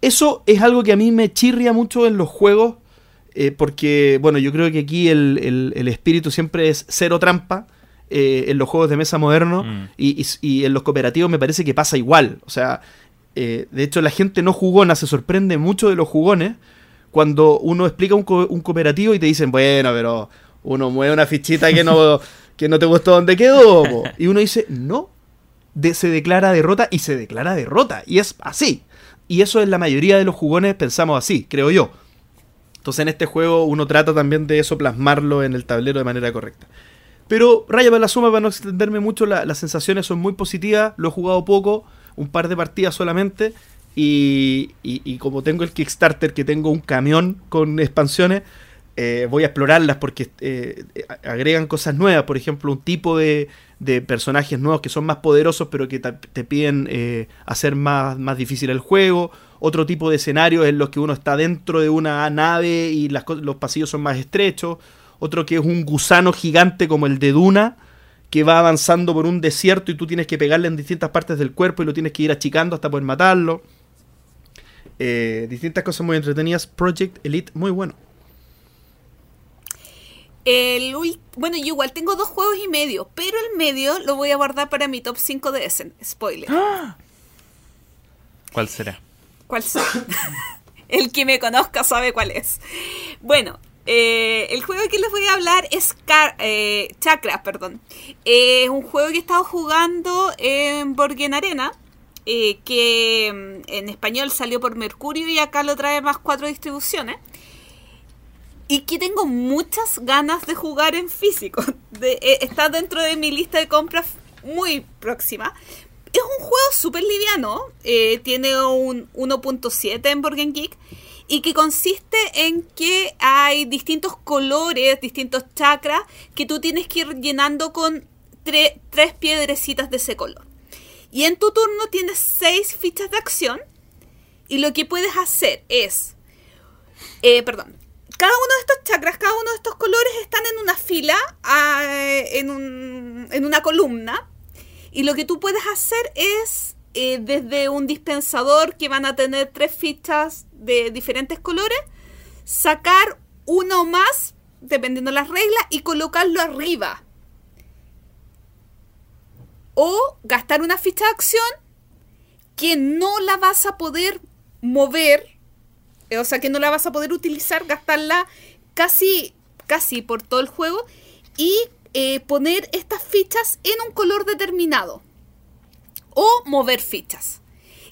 Eso es algo que a mí me chirria mucho en los juegos, eh, porque, bueno, yo creo que aquí el, el espíritu siempre es cero trampa eh, en los juegos de mesa modernos mm. y, en los cooperativos me parece que pasa igual. O sea, eh, de hecho la gente no jugona se sorprende mucho de los jugones cuando uno explica un, un cooperativo y te dicen, bueno, pero uno mueve una fichita que no, que no te gustó donde quedó. Y uno dice, no, se declara derrota y se declara derrota. Y es así. Y eso en la mayoría de los jugones pensamos así, creo yo. Entonces en este juego uno trata también de eso plasmarlo en el tablero de manera correcta. Pero raya para la suma, para no extenderme mucho, las sensaciones son muy positivas. Lo he jugado poco, un par de partidas solamente. Y, y, como tengo el Kickstarter, que tengo un camión con expansiones, eh, voy a explorarlas porque eh, agregan cosas nuevas. Por ejemplo, un tipo de, de personajes nuevos que son más poderosos, pero que te, piden eh, hacer más, más difícil el juego. Otro tipo de escenarios en los que uno está dentro de una nave y las, los pasillos son más estrechos otro que es un gusano gigante como el de Duna, que va avanzando por un desierto y tú tienes que pegarle en distintas partes del cuerpo y lo tienes que ir achicando hasta poder matarlo. Eh, distintas cosas muy entretenidas. Project Elite, muy bueno. El, bueno, yo igual tengo dos juegos y medio, pero el medio lo voy a guardar para mi top 5 de Essen. Spoiler. ¿Cuál será? ¿Cuál será? el que me conozca sabe cuál es. Bueno, eh, el juego que les voy a hablar es eh, Chakra, perdón. Es un juego que he estado jugando en Borgen Arena, eh, que mm, en español salió por Mercurio y acá lo trae más cuatro distribuciones. Y que tengo muchas ganas de jugar en físico. está dentro de mi lista de compras muy próxima. Es un juego súper liviano. tiene un 1.7 en Borgen Geek y que consiste en que hay distintos colores, distintos chakras que tú tienes que ir llenando con tres piedrecitas de ese color. Y en tu turno tienes seis fichas de acción y lo que puedes hacer es, eh, perdón, cada uno de estos chakras, cada uno de estos colores están en una fila, ah, en, en una columna y lo que tú puedes hacer es eh, desde un dispensador que van a tener tres fichas de diferentes colores, sacar uno más, dependiendo de las reglas, y colocarlo arriba. O gastar una ficha de acción que no la vas a poder mover, o sea, que no la vas a poder utilizar, gastarla casi, casi por todo el juego, y eh, poner estas fichas en un color determinado o mover fichas.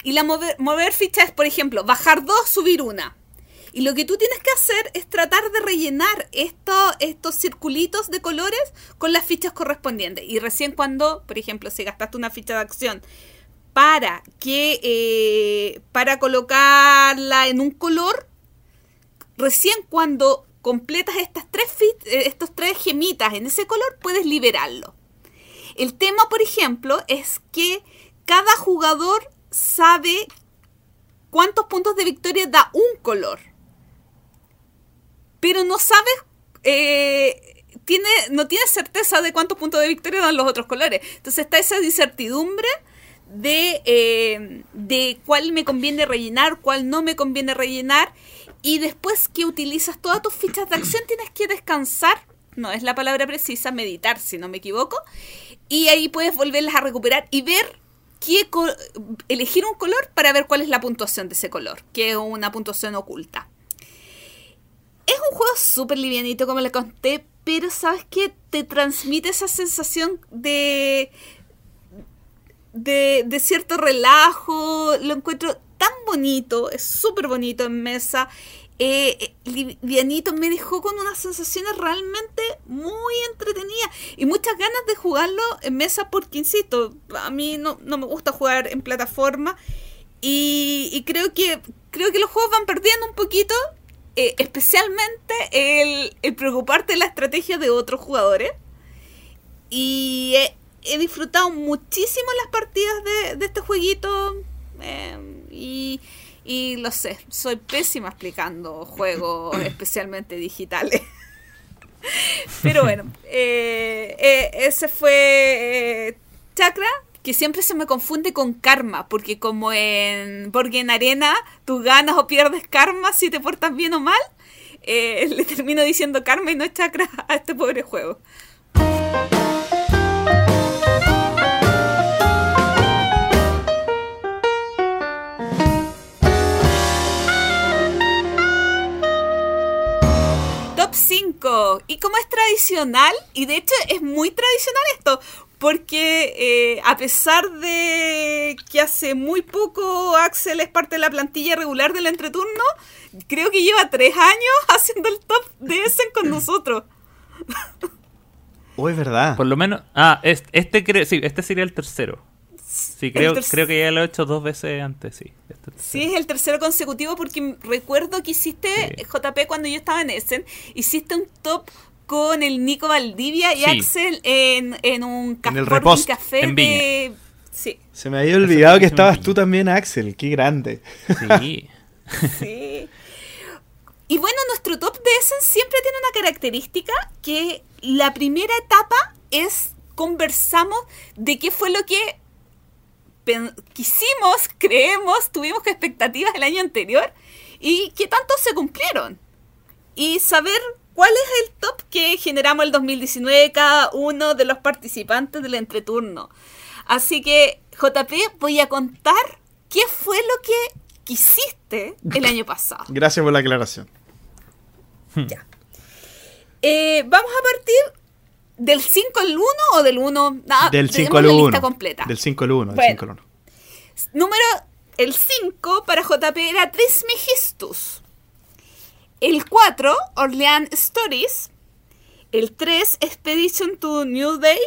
Y la mover, mover fichas es, por ejemplo, bajar dos, subir una. Y lo que tú tienes que hacer es tratar de rellenar estos circulitos de colores con las fichas correspondientes. Y recién cuando, por ejemplo, si gastaste una ficha de acción para que eh, para colocarla en un color, recién cuando completas estas tres eh, estos tres gemitas en ese color, puedes liberarlo. El tema, por ejemplo, es que cada jugador sabe cuántos puntos de victoria da un color. Pero no sabe, eh, tiene, no tiene certeza de cuántos puntos de victoria dan los otros colores. Entonces está esa incertidumbre de, eh, de cuál me conviene rellenar, cuál no me conviene rellenar. Y después que utilizas todas tus fichas de acción, tienes que descansar. No es la palabra precisa, meditar, si no me equivoco. Y ahí puedes volverlas a recuperar y ver elegir un color para ver cuál es la puntuación de ese color, que es una puntuación oculta. Es un juego súper livianito, como le conté, pero sabes que te transmite esa sensación de, de, cierto relajo. Lo encuentro tan bonito, es súper bonito en mesa eh, Livianito me dejó con unas sensaciones realmente muy entretenidas y muchas ganas de jugarlo en mesa porque, insisto, a mí no, me gusta jugar en plataforma y, creo, que, creo que los juegos van perdiendo un poquito, eh, especialmente el, el, preocuparte de la estrategia de otros jugadores. Y eh, he disfrutado muchísimo las partidas de, de este jueguito. eh, y, y lo sé, soy pésima explicando juegos especialmente digitales. Pero bueno, eh, eh, ese fue eh, Chakra, que siempre se me confunde con karma, porque como en porque en arena tú ganas o pierdes karma si te portas bien o mal, le termino diciendo karma y no chakra a este pobre juego. 5. Y como es tradicional, y de hecho es muy tradicional esto, porque eh, a pesar de que hace muy poco Axel es parte de la plantilla regular del entreturno, creo que lleva tres años haciendo el top de Essen con nosotros. Oh, es verdad. Por lo menos. Ah, es- este, creo, sí, este sería el tercero. Sí, creo, creo que ya lo he hecho dos veces antes, sí. Este es el Sí, es el tercero consecutivo porque recuerdo que hiciste, Sí. JP, cuando yo estaba en Essen, hiciste un top con el Nico Valdivia y Sí. Axel en, en un ca- En el repost, café en de... Sí, Se me había olvidado que Eso estabas tú también, Axel. Qué grande. Sí. sí. Y bueno, nuestro top de Essen siempre tiene una característica que la primera etapa es conversamos de qué fue lo que quisimos, creemos, tuvimos expectativas el año anterior y qué tanto se cumplieron. Y saber cuál es el top que generamos el 2019 cada uno de los participantes del entreturno. Así que, JP, voy a contar qué fue lo que quisiste el año pasado. Gracias por la aclaración. Ya. Eh, vamos a partir del 5 al 1 o del 1. Ah, del tenemos 5 al la 1. lista completa. Del 5 al 1. Bueno. Del 5 al 1. Número. El 5 para JP era Trismegistus. El 4, Orleans Stories. El 3, Expedition to New Day.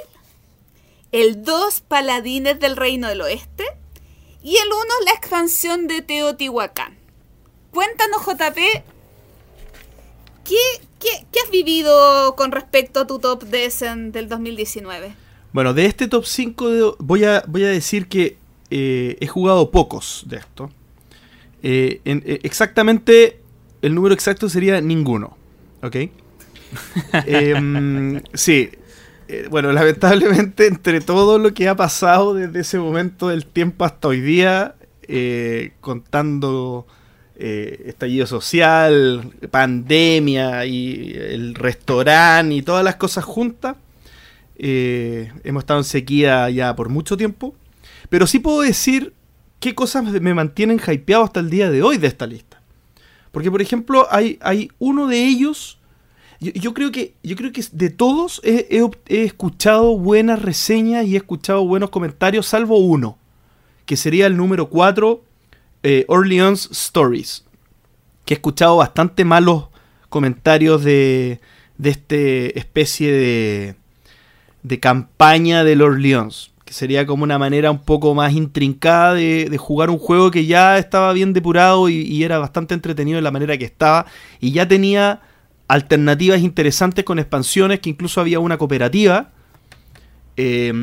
El 2, Paladines del Reino del Oeste. Y el 1, la expansión de Teotihuacán. Cuéntanos, JP, ¿qué, qué, qué has vivido con respecto a tu top de Essen del 2019? Bueno, de este top 5 voy, a, voy a decir que eh, he jugado pocos de esto. Eh, en- eh, exactamente, el número exacto sería ninguno. ¿Ok? Em, sí. Eh, bueno, lamentablemente, entre todo lo que ha pasado desde ese momento del tiempo hasta hoy día, eh, contando eh, estallido social, pandemia y el restaurante y todas las cosas juntas, eh, hemos estado en sequía ya por mucho tiempo. Pero sí puedo decir qué cosas me mantienen hypeado hasta el día de hoy de esta lista. Porque, por ejemplo, hay, hay uno de ellos. Yo, creo que, yo creo que de todos he, he escuchado buenas reseñas y he escuchado buenos comentarios, salvo uno, que sería el número 4, Orleans Stories. Que he escuchado bastante malos comentarios de, de este especie de, de campaña del Orleans, que sería como una manera un poco más intrincada de, de jugar un juego que ya estaba bien depurado y, y era bastante entretenido en la manera que estaba, y ya tenía alternativas interesantes con expansiones, que incluso había una cooperativa, eh,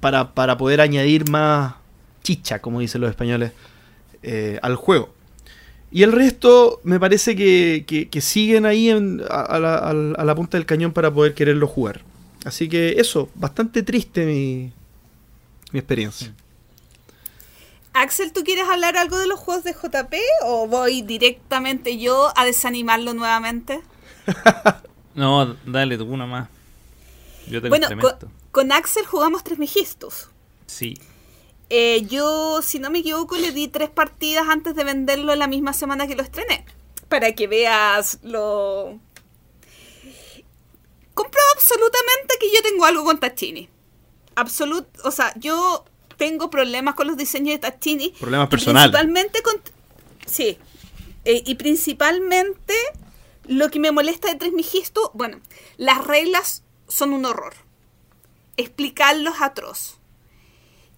para, para poder añadir más chicha, como dicen los españoles, eh, al juego. Y el resto me parece que, que- que siguen ahí en- a, a la, a punta del cañón para poder quererlo jugar. Así que eso, bastante triste mi, mi experiencia. Axel, ¿tú quieres hablar algo de los juegos de JP o voy directamente yo a desanimarlo nuevamente? No, dale tú una más. Yo te Bueno, con, con Axel jugamos tres Megistus. Sí. Eh, yo, si no me equivoco, le di tres partidas antes de venderlo la misma semana que lo estrené. Para que veas lo... Comprueba absolutamente que yo tengo algo con Tachini. Absolut, o sea, yo tengo problemas con los diseños de Tachini. Problemas personales. Principalmente con... Sí. Eh, y principalmente lo que me molesta de Trismegisto, bueno, las reglas son un horror. Explicarlos atroz.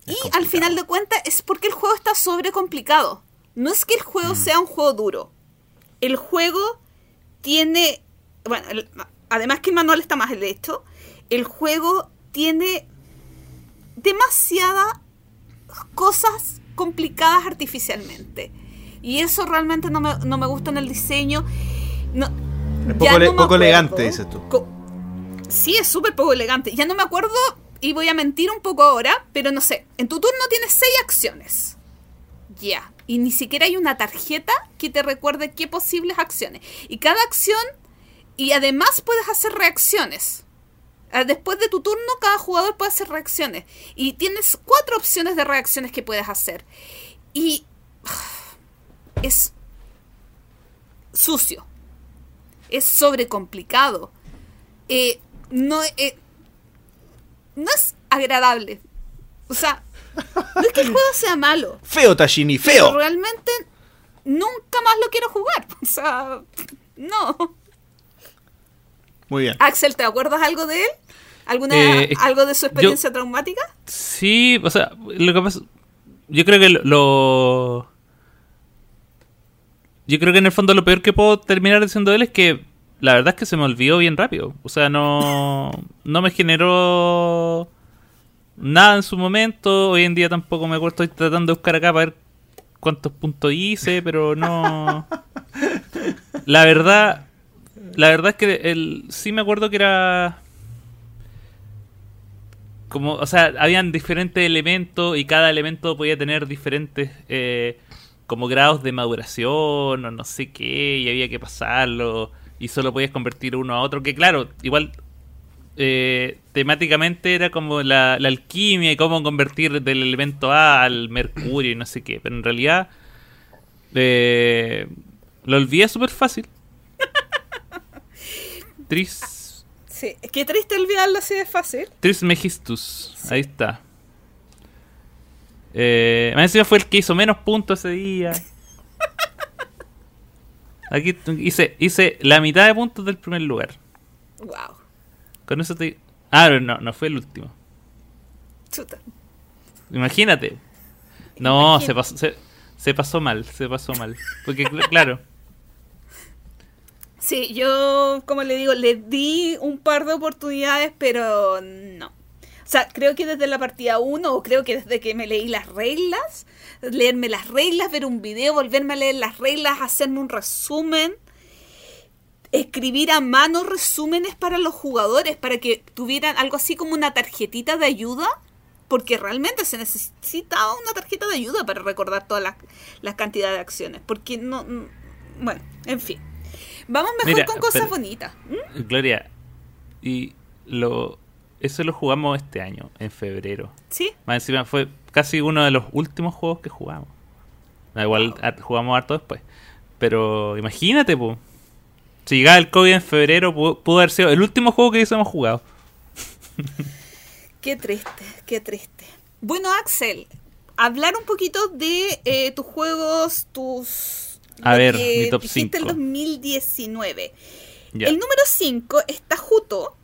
Y al final de cuentas es porque el juego está sobrecomplicado. No es que el juego sea un juego duro. El juego tiene. Bueno, el- además que el manual está más hecho. El juego tiene demasiadas cosas complicadas artificialmente. Y eso realmente no me, no me gusta en el diseño. No, Es poco, le- no me poco acuerdo. elegante, dices tú. Co- Sí, es súper poco elegante. Ya no me acuerdo y voy a mentir un poco ahora, pero no sé. En tu turno tienes seis acciones. Ya. Y ni siquiera hay una tarjeta que te recuerde qué posibles acciones. Y cada acción, y además puedes hacer reacciones. Ah, Después de tu turno, cada jugador puede hacer reacciones. Y tienes cuatro opciones de reacciones que puedes hacer. Y es sucio. Es sobrecomplicado. Eh, no, eh, no es agradable. O sea, no es que el juego sea malo. Feo, Tashini, Pero feo. realmente nunca más lo quiero jugar. O sea, no. Muy bien. Axel, ¿te acuerdas algo de él? ¿Alguna, Eh, ¿Algo de su experiencia traumática? Sí, o sea, lo que pasa. Yo creo que lo- lo. Yo creo que en el fondo lo peor que puedo terminar diciendo de él es que la verdad es que se me olvidó bien rápido. O sea, no. No me generó. Nada en su momento. Hoy en día tampoco me acuerdo. Estoy tratando de buscar acá para ver cuántos puntos hice, pero no. La verdad. La verdad es que el, sí me acuerdo que era como, o sea, habían diferentes elementos y cada elemento podía tener diferentes eh, como grados de maduración o no sé qué, y había que pasarlo y solo podías convertir uno a otro, que claro, igual eh, temáticamente era como la, la alquimia y cómo convertir del elemento A al mercurio y no sé qué, pero en realidad eh, lo olvidé súper fácil. Tris Sí, qué triste olvidarlo así de fácil. Tris Megistus, ahí está. Eh, más encima fue el que hizo menos puntos ese día. Aquí hice, hice la mitad de puntos del primer lugar. Wow. Con eso te... Ah, no, no fue el último. Chuta. Imagínate. No, Imagínate. se pasó, se, se pasó mal, se pasó mal. Porque, cl- claro, Sí, yo, como le digo, le di un par de oportunidades, pero no. O sea, creo que desde la partida 1, o creo que desde que me leí las reglas, leerme las reglas, ver un video, volverme a leer las reglas, hacerme un resumen, escribir a mano resúmenes para los jugadores, para que tuvieran algo así como una tarjetita de ayuda, porque realmente se necesitaba una tarjeta de ayuda para recordar todas las, las cantidades de acciones, porque no... no- Bueno, en fin. Vamos mejor Mira, con cosas pero- bonitas. Gloria. Y lo eso lo jugamos este año, en febrero. ¿Sí? Más encima fue casi uno de los últimos juegos que jugamos. Da igual, Wow. har- jugamos harto después. Pero imagínate, po. Si llegaba el COVID en febrero, pudo, pudo haber sido el último juego que hubiésemos jugado. Qué triste, qué triste. Bueno, Axel, hablar un poquito de eh, tus juegos, tus... A ver, que mi top dijiste el cinco. 2019. Ya. El número 5 está Juto.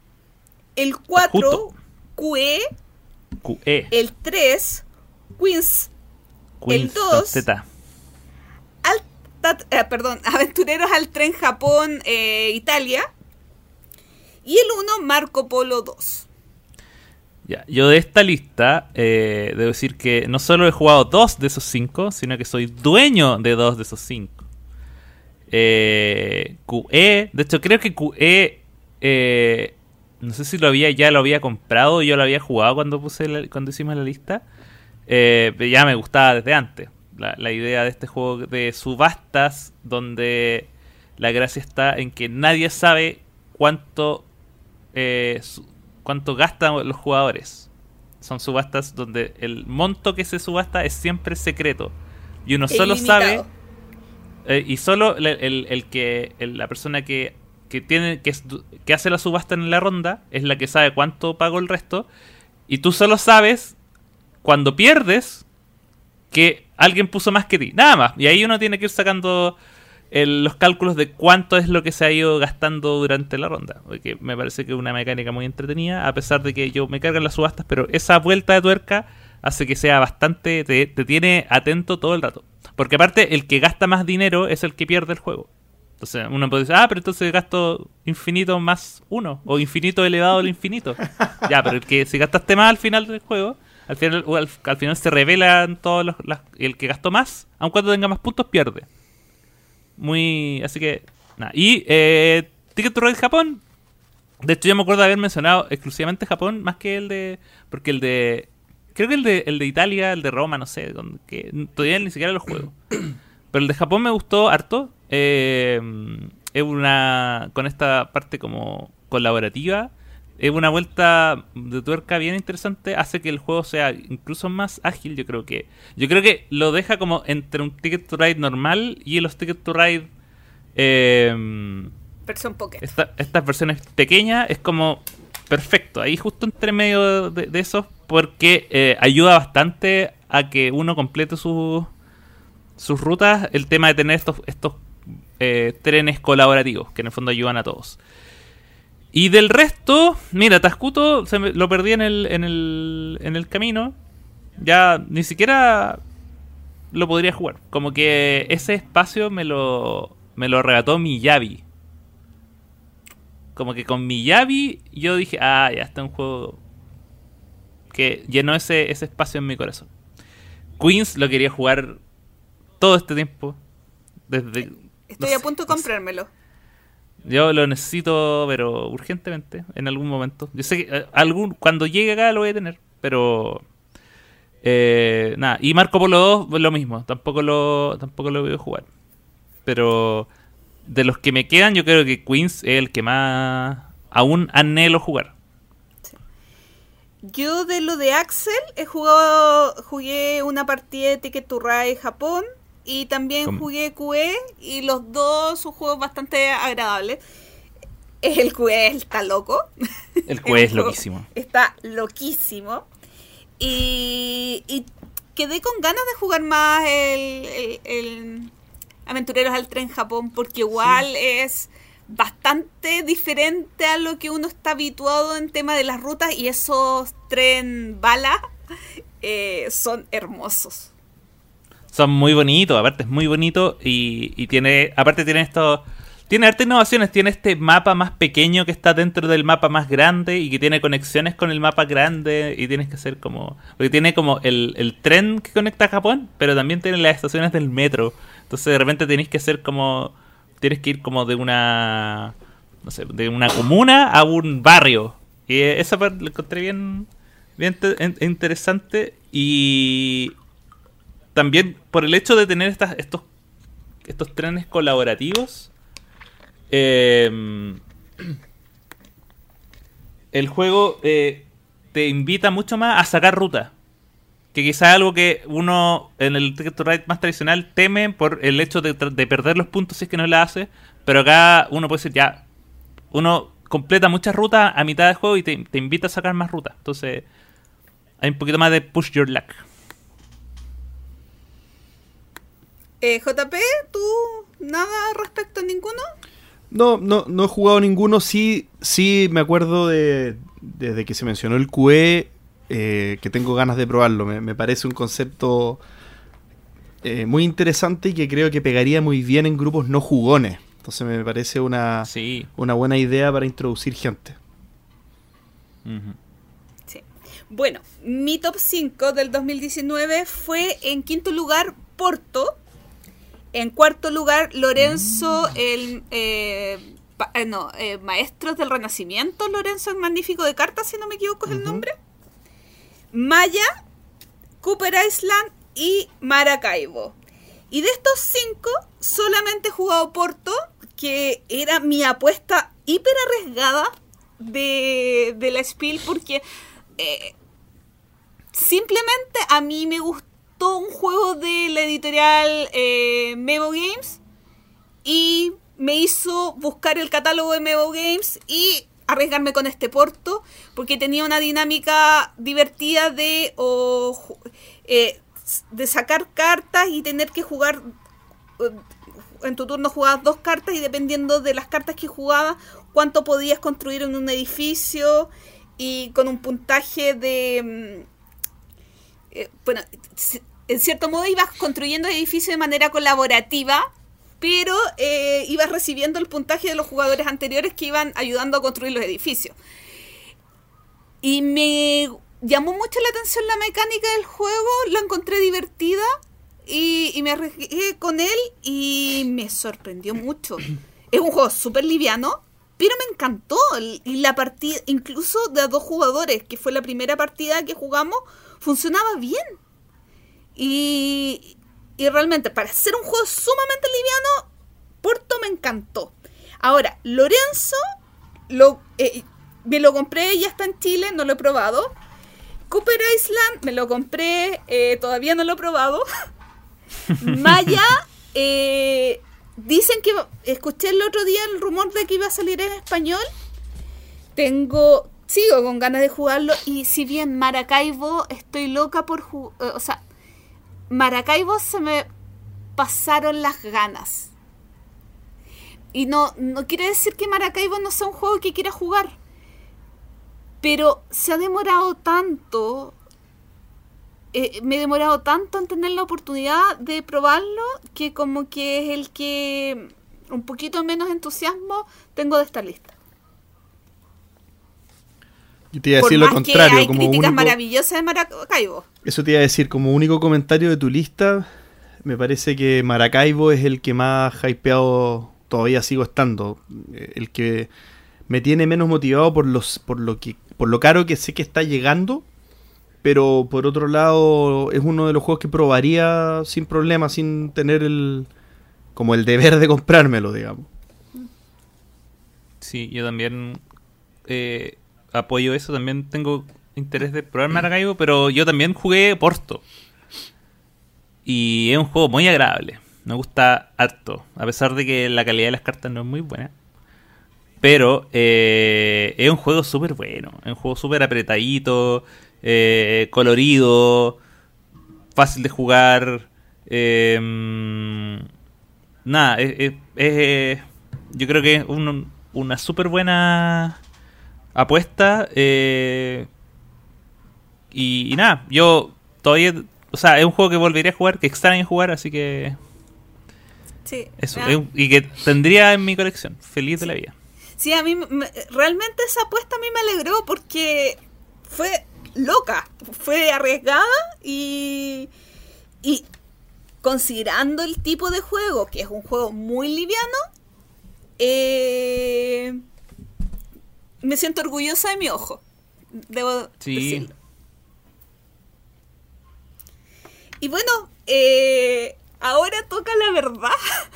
El 4, Juto. QE. QE. El 3, Queens. Queens dos. con Z. Alta- eh, perdón, Aventureros al Tren Japón, eh, Italia. Y el 1, Marco Polo 2. Ya, yo de esta lista eh, debo decir que no solo he jugado dos de esos cinco, sino que soy dueño de dos de esos cinco. Eh, QE, de hecho creo que QE, eh, no sé si lo había ya lo había comprado, yo lo había jugado cuando puse la- cuando hicimos la lista, eh, pero ya me gustaba desde antes. La, la idea de este juego de subastas, donde la gracia está en que nadie sabe cuánto eh, su- cuánto gastan los jugadores. Son subastas donde el monto que se subasta es siempre secreto. Y uno solo Ilimitado. sabe. eh, y solo el, el- el que. el- la persona que, que tiene. Que, que hace la subasta en la ronda. Es la que sabe cuánto pagó el resto. Y tú solo sabes. Cuando pierdes. Que alguien puso más que ti. Nada más. Y ahí uno tiene que ir sacando los cálculos de cuánto es lo que se ha ido gastando durante la ronda. Porque me parece que es una mecánica muy entretenida, a pesar de que yo me cargan las subastas, pero esa vuelta de tuerca hace que sea bastante. te, te tiene atento todo el rato. Porque aparte, el que gasta más dinero es el que pierde el juego. Entonces uno puede decir, ah, pero entonces gasto infinito más uno, o infinito elevado al infinito. ya, pero el que si gastaste más al final del juego, al final, al, final se revelan todos los, el que gastó más, aun cuando tenga más puntos, pierde. Muy. Así que. Nada. Y eh, Ticket to Ride Japón. De hecho, yo me acuerdo de haber mencionado exclusivamente Japón más que el de. Porque el de. Creo que el de, el de Italia, el de Roma, no sé. Que todavía ni siquiera los juego. Pero el de Japón me gustó harto. Eh, es una. Con esta parte como colaborativa es una vuelta de tuerca bien interesante, hace que el juego sea incluso más ágil, yo creo que. Yo creo que lo deja como entre un Ticket to Ride normal y los Ticket to Ride. Eh, Versión Pocket. estas versiones pequeñas es como perfecto, ahí justo entre medio de, de esos, porque eh, ayuda bastante a que uno complete sus sus rutas, el tema de tener estos, estos eh, trenes colaborativos, que en el fondo ayudan a todos. Y del resto, mira, Tascuto se lo perdí en el, en, el, en el camino. Ya ni siquiera lo podría jugar. Como que ese espacio me lo, me lo arrebató Miyavi. Como que con Miyavi yo dije, ah, ya está un juego que llenó ese, ese espacio en mi corazón. Queens lo quería jugar todo este tiempo. Desde, Estoy a punto de comprármelo. Yo lo necesito, pero urgentemente, en algún momento. Yo sé que eh, algún, cuando llegue acá lo voy a tener, pero... Eh, nada, y Marco Polo 2 lo mismo, tampoco lo, tampoco lo voy a jugar. Pero de los que me quedan, yo creo que Queens es el que más aún anhelo jugar. Yo de lo de Axel he jugado, jugué una partida de Ticket to Ride Japón y también jugué QE y los dos son juegos bastante agradables. El QE está loco. El QE es loquísimo. Está loquísimo. Y, quedé con ganas de jugar más el, Aventureros al Tren Japón porque igual es bastante diferente a lo que uno está habituado en tema de las rutas y esos tren bala eh, son hermosos son muy bonitos, aparte es muy bonito y, tiene, aparte tiene esto, tiene harta innovaciones, tiene este mapa más pequeño que está dentro del mapa más grande y que tiene conexiones con el mapa grande y tienes que hacer como, porque tiene como el, el tren que conecta a Japón, pero también tiene las estaciones del metro, entonces de repente tienes que hacer como, tienes que ir como de una, no sé, de una comuna a un barrio. Y esa parte lo encontré bien, bien interesante y también por el hecho de tener estas, estos, estos trenes colaborativos, em, el juego eh, te invita mucho más a sacar ruta. Que quizás es algo que uno en el Ticket to Ride más tradicional teme por el hecho de, perder los puntos si es que no la hace. Pero acá uno puede decir, ya, uno completa muchas rutas a mitad del juego y te, te invita a sacar más rutas. Entonces, hay un poquito más de push your luck. Eh, JP, ¿tú nada respecto a ninguno? No, no, no he jugado ninguno. Sí, sí me acuerdo de desde que se mencionó el QE eh, que tengo ganas de probarlo. Me, parece un concepto eh, muy interesante y que creo que pegaría muy bien en grupos no jugones. Entonces me parece una, una buena idea para introducir gente. sí. Bueno, mi top 5 del 2019 fue en quinto lugar Porto, en cuarto lugar, Lorenzo, mm. el eh, eh, no, eh, Maestros del Renacimiento, Lorenzo el Magnífico de Cartas, si no me equivoco es el nombre. Maya, Cooper Island y Maracaibo. Y de estos cinco, solamente he jugado Porto, que era mi apuesta hiper arriesgada de, de la Spiel, porque simplemente a mí me gustó un juego de la editorial eh, Mevo Games y me hizo buscar el catálogo de Mevo Games y arriesgarme con este porto porque tenía una dinámica divertida de eh, de sacar cartas y tener que jugar eh, en tu turno jugabas dos cartas y dependiendo de las cartas que jugabas cuánto podías construir en un edificio y con un puntaje de mm, bueno en cierto modo ibas construyendo edificios de manera colaborativa, pero eh, ibas recibiendo el puntaje de los jugadores anteriores que iban ayudando a construir los edificios. Y me llamó mucho la atención la mecánica del juego, la encontré divertida y, y me arriesgué con él y me sorprendió mucho. Es un juego súper liviano, pero me encantó. Y la partida, incluso de a dos jugadores, que fue la primera partida que jugamos, funcionaba bien. Y, y realmente, para ser un juego sumamente liviano, Porto me encantó. Ahora, Lorenzo, lo, eh, me lo compré, ya está en Chile, no lo he probado. Cooper Island, me lo compré, eh, todavía no lo he probado. Maya, eh, dicen que escuché el otro día el rumor de que iba a salir en español. Tengo, sigo con ganas de jugarlo y si bien Maracaibo estoy loca por jugar, o sea, Maracaibo se me pasaron las ganas. Y no, no quiere decir que Maracaibo no sea un juego que quiera jugar. Pero se ha demorado tanto. Eh, me he demorado tanto en tener la oportunidad de probarlo que como que es el que un poquito menos entusiasmo tengo de esta lista. Yo te iba a decir lo contrario. hay críticas maravillosas de Maracaibo. Eso te iba a decir, como único comentario de tu lista, me parece que Maracaibo es el que más hypeado todavía sigo estando. Eh, el que me tiene menos motivado por los por lo que por lo caro que sé que está llegando, pero por otro lado es uno de los juegos que probaría sin problema, sin tener el como el deber de comprármelo, digamos. Sí, yo también eh, apoyo eso, también tengo interés de probar Maracaibo, pero yo también jugué Porto. Y es un juego muy agradable. Me gusta harto. A pesar de que la calidad de las cartas no es muy buena. Pero eh, es un juego súper bueno. Es un juego súper apretadito. Eh, colorido. Fácil de jugar. Eh, nada, es, yo creo que es una súper buena apuesta. Eh, y, nada, yo todavía. O sea, es un juego que volvería a jugar, que extraño jugar, así que. Sí. Eso, y que tendría en mi colección. Feliz de la vida. Sí, a mí realmente esa apuesta a mí me alegró porque fue loca, fue arriesgada y. Y considerando el tipo de juego, que es un juego muy liviano, eh, me siento orgullosa de mi ojo. Debo sí. decirlo. Y bueno, eh, ahora toca la verdad.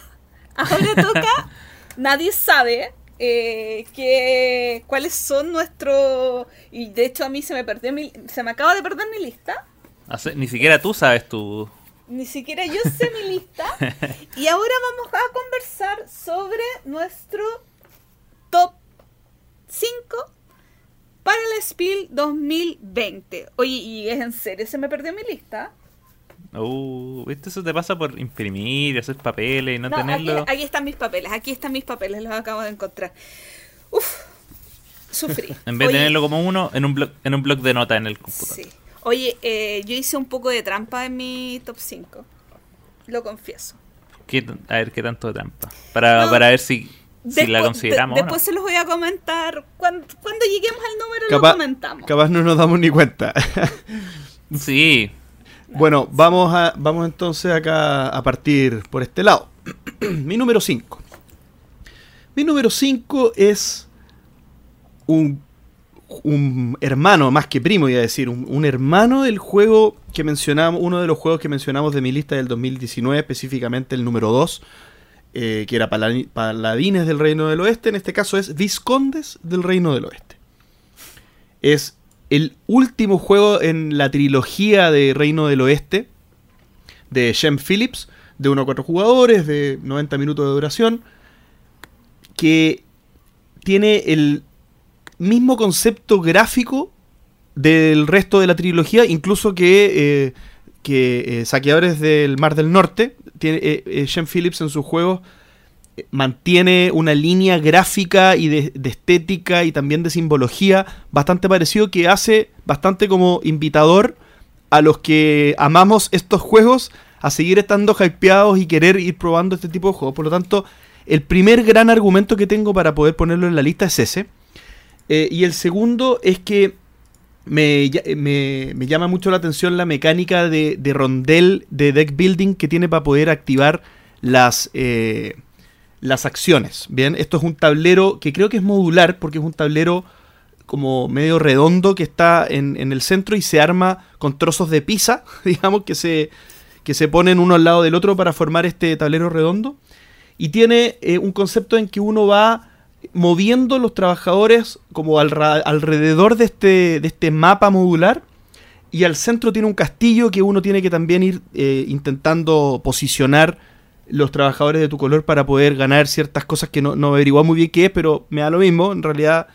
ahora toca. nadie sabe eh, que, cuáles son nuestros. Y de hecho, a mí se me perdió mi, Se me acaba de perder mi lista. Ni siquiera tú sabes tu. Ni siquiera yo sé mi lista. Y ahora vamos a conversar sobre nuestro top 5 para el Spiel 2020. Oye, y es en serio, se me perdió mi lista. Uh, Eso te pasa por imprimir, y hacer papeles y no, tenerlo. Aquí, están mis papeles, aquí están mis papeles, los acabo de encontrar. Uf, sufrí. en vez de tenerlo como uno, en un blog, en un blog de nota en el computador. Sí. Oye, eh, yo hice un poco de trampa en mi top 5. Lo confieso. a ver, ¿qué tanto de trampa? Para, para ver si, si la consideramos. después se los voy a comentar. Cuando, lleguemos al número lo comentamos. Capaz no nos damos ni cuenta. sí, bueno, vamos, a, vamos entonces acá a partir por este lado. Mi número 5. Mi número 5 es un, un, hermano, más que primo, iba a decir, un, hermano del juego que mencionamos, uno de los juegos que mencionamos de mi lista del 2019, específicamente el número 2, eh, que era Paladines del Reino del Oeste, en este caso es Viscondes del Reino del Oeste. Es el último juego en la trilogía de Reino del Oeste de Shem Phillips, de 1 a 4 jugadores, de 90 minutos de duración, que tiene el mismo concepto gráfico del resto de la trilogía, incluso que, eh, que eh, Saqueadores del Mar del Norte. Tiene, eh, Shem Phillips en sus juegos mantiene una línea gráfica y de, estética y también de simbología bastante parecido que hace bastante como invitador a los que amamos estos juegos a seguir estando hypeados y querer ir probando este tipo de juegos. Por lo tanto, el primer gran argumento que tengo para poder ponerlo en la lista es ese. Eh, y el segundo es que me, ya- me- me llama mucho la atención la mecánica de, de rondel de deck building que tiene para poder activar las, eh, las acciones. Bien, esto es un tablero que creo que es modular porque es un tablero como medio redondo que está en, en el centro y se arma con trozos de pizza, digamos, que se, que se ponen uno al lado del otro para formar este tablero redondo. Y tiene eh, un concepto en que uno va moviendo los trabajadores como al alrededor de este, de este mapa modular. Y al centro tiene un castillo que uno tiene que también ir eh, intentando posicionar los trabajadores de tu color para poder ganar ciertas cosas que no, no averiguado muy bien qué es, pero me da lo mismo. En realidad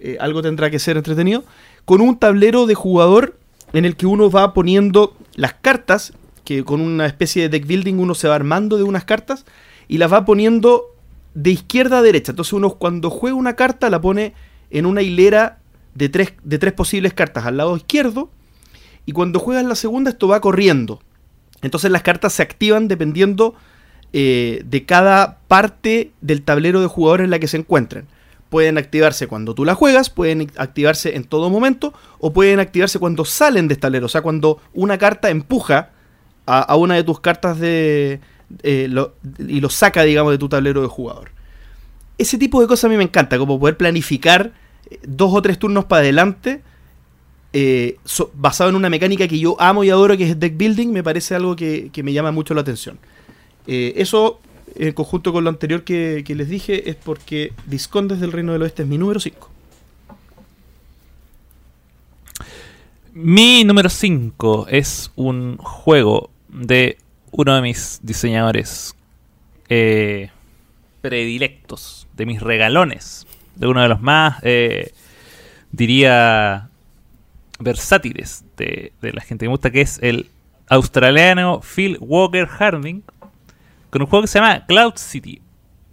eh, algo tendrá que ser entretenido. Con un tablero de jugador en el que uno va poniendo las cartas, que con una especie de deck building uno se va armando de unas cartas y las va poniendo de izquierda a derecha. Entonces uno cuando juega una carta la pone en una hilera de tres, de tres posibles cartas al lado izquierdo y cuando juegas la segunda esto va corriendo. Entonces las cartas se activan dependiendo eh, de cada parte del tablero de jugadores en la que se encuentren. Pueden activarse cuando tú la juegas, pueden activarse en todo momento o pueden activarse cuando salen de tablero. O sea, cuando una carta empuja a una de tus cartas de, eh, y lo saca, digamos, de tu tablero de jugador. Ese tipo de cosas a mí me encanta, como poder planificar eh, dos o tres turnos para adelante, eh, basado en una mecánica que yo amo y adoro, que es deck building, me parece algo que, que me llama mucho la atención. Eso, en conjunto con lo anterior que, que les dije, es porque Viscondes del Reino del Oeste es mi número 5. Mi número 5 es un juego de uno de mis diseñadores eh, predilectos, de mis regalones, de uno de los más, eh, diría, versátiles de, de la gente que me gusta, que es el australiano Phil Walker Harding, con un juego que se llama Cloud City,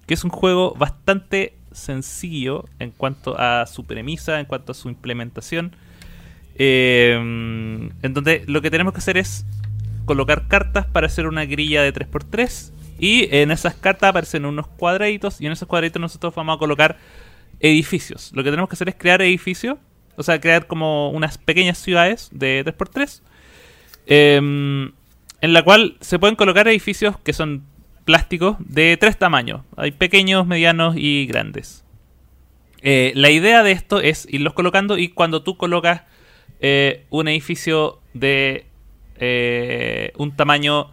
que es un juego bastante sencillo en cuanto a su premisa, en cuanto a su implementación. Eh, en donde lo que tenemos que hacer es colocar cartas para hacer una grilla de 3x3 y en esas cartas aparecen unos cuadraditos y en esos cuadraditos nosotros vamos a colocar edificios. Lo que tenemos que hacer es crear edificios, o sea, crear como unas pequeñas ciudades de 3x3 eh, en la cual se pueden colocar edificios que son plásticos de tres tamaños. Hay pequeños, medianos y grandes. Eh, la idea de esto es irlos colocando y cuando tú colocas eh, un edificio de eh, un tamaño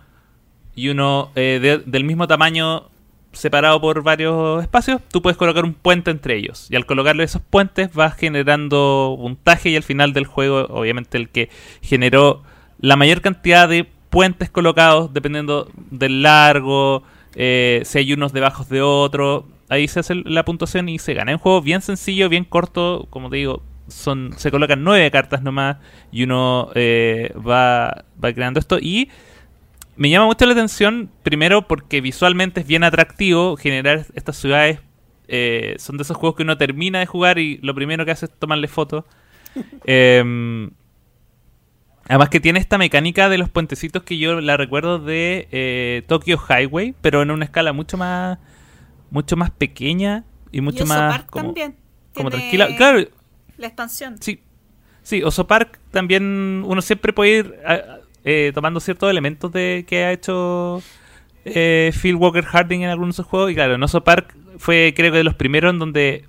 y uno eh, de- del mismo tamaño separado por varios espacios, tú puedes colocar un puente entre ellos. Y al colocarle esos puentes vas generando puntaje y al final del juego, obviamente el que generó la mayor cantidad de puentes colocados, dependiendo del largo, eh, si hay unos debajo de otros, ahí se hace la puntuación y se gana. Es un juego bien sencillo, bien corto, como te digo, son se colocan nueve cartas nomás y uno eh, va, va creando esto y me llama mucho la atención, primero porque visualmente es bien atractivo generar estas ciudades. eh, son de esos juegos que uno termina de jugar y lo primero que hace es tomarle fotos. Em, además que tiene esta mecánica de los puentecitos que yo la recuerdo de eh, Tokyo Highway, pero en una escala mucho más mucho más pequeña y mucho y más como, también. como tranquila. Claro, La expansión. Sí, sí, Oso Park también uno siempre puede ir eh, tomando ciertos elementos de que ha hecho eh, Phil Walker Harding en algunos de sus juegos. Y claro, en Oso Park fue creo que de los primeros en donde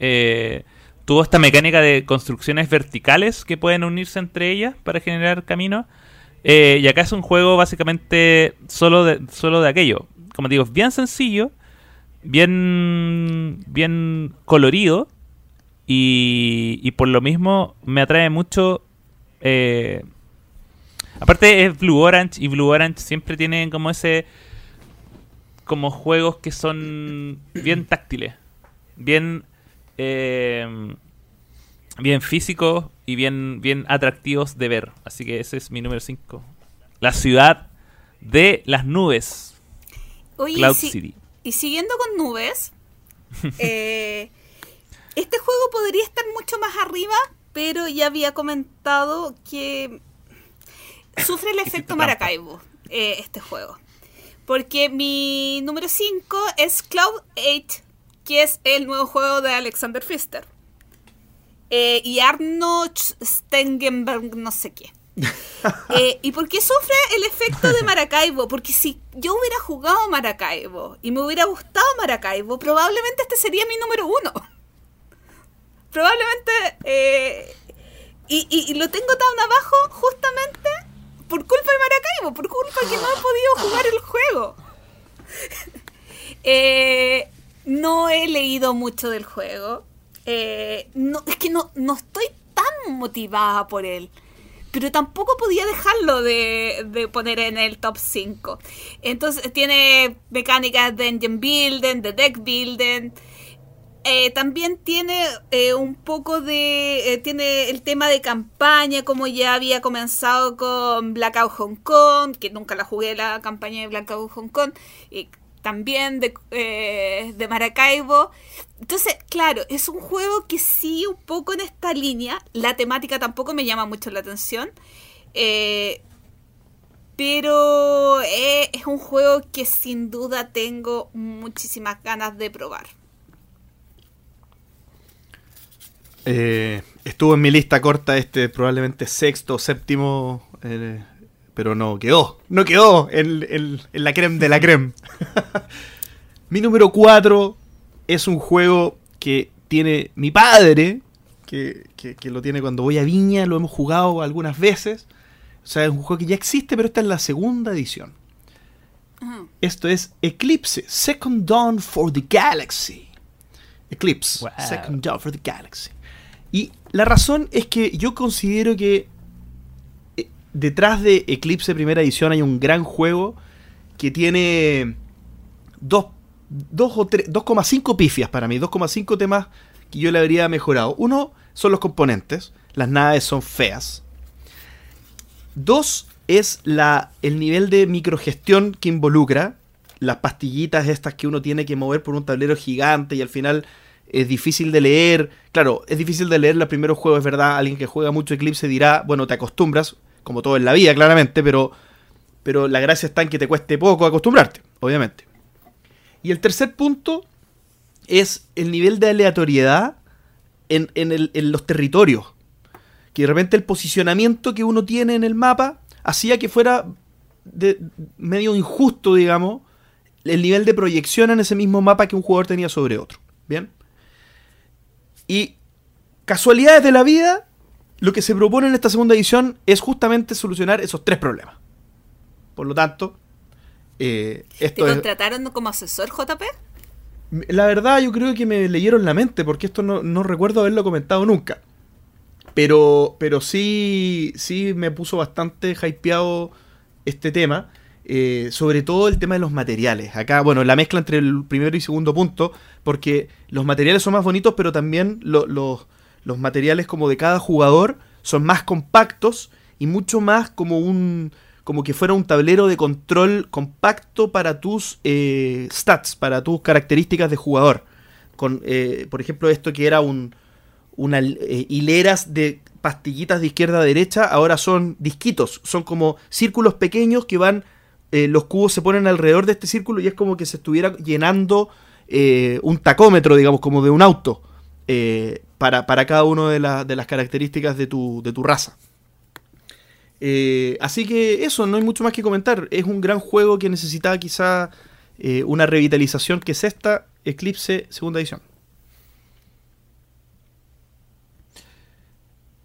eh, tuvo esta mecánica de construcciones verticales que pueden unirse entre ellas para generar caminos. Eh, y acá es un juego básicamente solo de, solo de aquello. Como digo, bien sencillo, bien, bien colorido. Y, y por lo mismo me atrae mucho. eh, aparte es Blue Orange y Blue Orange siempre tienen como ese. Como juegos que son bien táctiles. Bien. eh, bien físicos y bien, bien atractivos de ver. Así que ese es mi número 5. La ciudad de las nubes. Oye, Cloud si- City. y siguiendo con nubes, eh, este juego podría estar mucho más arriba, pero ya había comentado que sufre el efecto. Maracaibo, eh, este juego. Porque mi número 5 es Cloud 8, que es el nuevo juego de Alexander Pfister. eh, y Arnold Stengenberg no sé qué. Eh, ¿Y por qué sufre el efecto de Maracaibo? Porque si yo hubiera jugado Maracaibo y me hubiera gustado Maracaibo, probablemente este sería mi número uno. Probablemente... Eh, y, y, lo tengo tan abajo justamente por culpa de Maracaibo, por culpa de que no he podido jugar el juego. Eh, no he leído mucho del juego. no, es que no, no estoy tan motivada por él pero tampoco podía dejarlo de, poner en el top 5. Entonces tiene mecánicas de engine building, de deck building. Eh, también tiene eh, un poco de. Eh, tiene el tema de campaña, como ya había comenzado con Blackout Hong Kong, que nunca la jugué la campaña de Blackout Hong Kong. Y también de, de Maracaibo. Entonces, claro, es un juego que sí, un poco en esta línea. La temática tampoco me llama mucho la atención. Pero es un juego que sin duda tengo muchísimas ganas de probar. Estuvo en mi lista corta este probablemente sexto o séptimo pero no quedó. No quedó en, la creme de la creme. mi número 4 es un juego que tiene mi padre, que, lo tiene cuando voy a Viña, lo hemos jugado algunas veces. O sea, es un juego que ya existe, pero esta es la segunda edición. Esto es Eclipse, Second Dawn for the Galaxy. Eclipse, Second Dawn for the Galaxy. Y la razón es que yo considero que detrás de Eclipse primera edición hay un gran juego que tiene 2 o 2,5 pifias para mí, 2,5 temas que yo le habría mejorado. Uno son los componentes, las naves son feas. Dos es la, el nivel de microgestión que involucra, las pastillitas estas que uno tiene que mover por un tablero gigante y al final es difícil de leer. Claro, es difícil de leer los primeros juegos, es verdad. Alguien que juega mucho Eclipse dirá, bueno, te acostumbras como todo en la vida, claramente, pero, pero la gracia está en que te cueste poco acostumbrarte, obviamente. Y el tercer punto es el nivel de aleatoriedad en, los territorios. Que de repente el posicionamiento que uno tiene en el mapa hacía que fuera de, medio injusto, digamos, el nivel de proyección en ese mismo mapa que un jugador tenía sobre otro. ¿Bien? Y casualidades de la vida, lo que se propone en esta segunda edición es justamente solucionar esos tres problemas. Por lo tanto, eh, esto ¿Te contrataron como asesor, JP? La verdad, yo creo que me leyeron la mente, porque esto no, recuerdo haberlo comentado nunca. Pero, pero sí, sí me puso bastante hypeado este tema. Eh, sobre todo el tema de los materiales. Acá, bueno, la mezcla entre el primero y segundo punto, porque los materiales son más bonitos, pero también los materiales como de cada jugador son más compactos y mucho más como un como que fuera un tablero de control compacto para tus eh, stats, para tus características de jugador. Con, eh, por ejemplo, esto que era un, una eh, hileras de pastillitas de izquierda a derecha, ahora son disquitos, son como círculos pequeños que van, los cubos se ponen alrededor de este círculo y es como que se estuviera llenando un tacómetro, digamos, como de un auto para, cada una de, de, las características de tu, de tu raza. Eh, así que eso, no hay mucho más que comentar. Es un gran juego que necesitaba quizá eh, una revitalización que es esta Eclipse segunda edición.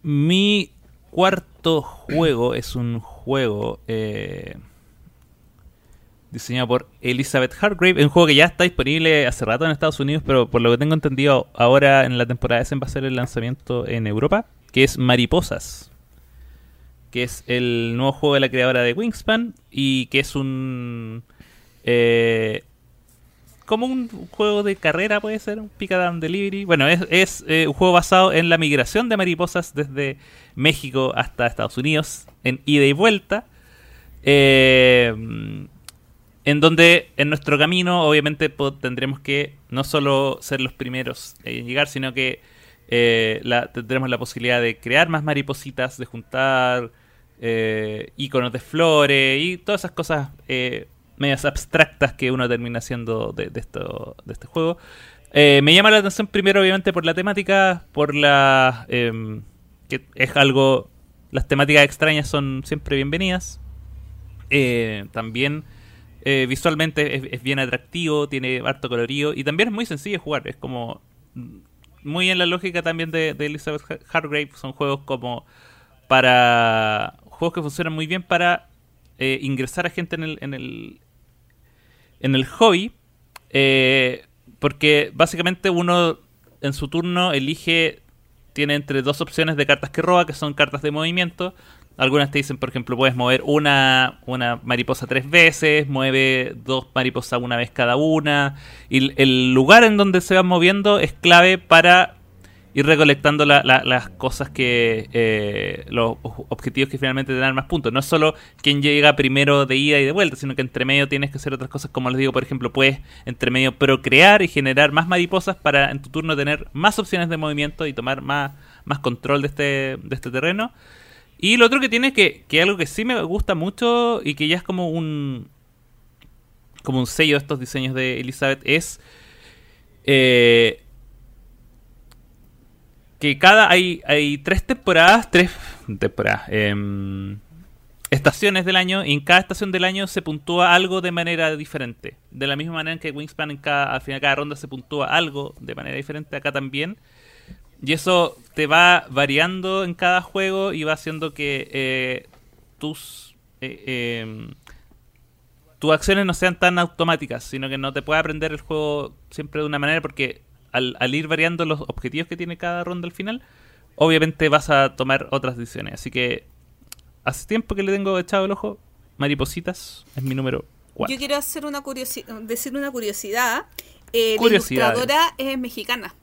Mi cuarto juego es un juego eh, diseñado por Elizabeth Hargrave. Es un juego que ya está disponible hace rato en Estados Unidos, pero por lo que tengo entendido, ahora en la temporada S va a ser el lanzamiento en Europa, que es Mariposas. Que es el nuevo juego de la creadora de Wingspan y que es un. Eh, como un juego de carrera, puede ser, un pick down delivery. Bueno, es, eh, un juego basado en la migración de mariposas desde México hasta Estados Unidos, en ida y vuelta. Eh, en donde en nuestro camino obviamente tendremos que no solo ser los primeros en llegar, sino que eh, tendremos la posibilidad de crear más maripositas, de juntar eh, iconos de flores y todas esas cosas eh, medias abstractas que uno termina haciendo de, esto, de este juego. Eh, me llama la atención primero, obviamente, por la temática, por la... em, que es algo... Las temáticas extrañas son siempre bienvenidas. Eh, también eh, visualmente es, bien atractivo, tiene harto colorido y también es muy sencillo de jugar. Es como mm, muy en la lógica también de, Elizabeth Har- Hargrave. Son juegos como para juegos que funcionan muy bien para eh, ingresar a gente en el en el en el hobby. eh, porque básicamente uno en su turno elige tiene entre dos opciones de cartas que roba, que son cartas de movimiento. Algunas te dicen, por ejemplo, puedes mover una, una mariposa tres veces, mueve dos mariposas una vez cada una. Y el- lugar en donde se van moviendo es clave para ir recolectando la- la- las cosas que. eh, los objetivos que finalmente te dan más puntos. No es solo quien llega primero de ida y de vuelta, sino que entre medio tienes que hacer otras cosas. Como les digo, por ejemplo, puedes entre medio procrear y generar más mariposas para en tu turno tener más opciones de movimiento y tomar más, más control de este, de este terreno. Y lo otro que tiene que, que algo que sí me gusta mucho y que ya es como un como un sello de estos diseños de Elizabeth es eh, que cada hay hay tres temporadas tres temporadas em, estaciones del año y en cada estación del año se puntúa algo de manera diferente. De la misma manera que Wingspan en cada, al final de cada ronda se puntúa algo de manera diferente acá también y eso te va variando en cada juego y va haciendo que eh, tus eh, em, tus acciones no sean tan automáticas, sino que no te pueda aprender el juego siempre de una manera porque al, al ir variando los objetivos que tiene cada ronda al final, obviamente vas a tomar otras decisiones. Así que hace tiempo que le tengo echado el ojo. Maripositas es mi número 4. Yo quiero hacer una decir una curiosidad. Eh, la ilustradora es mexicana.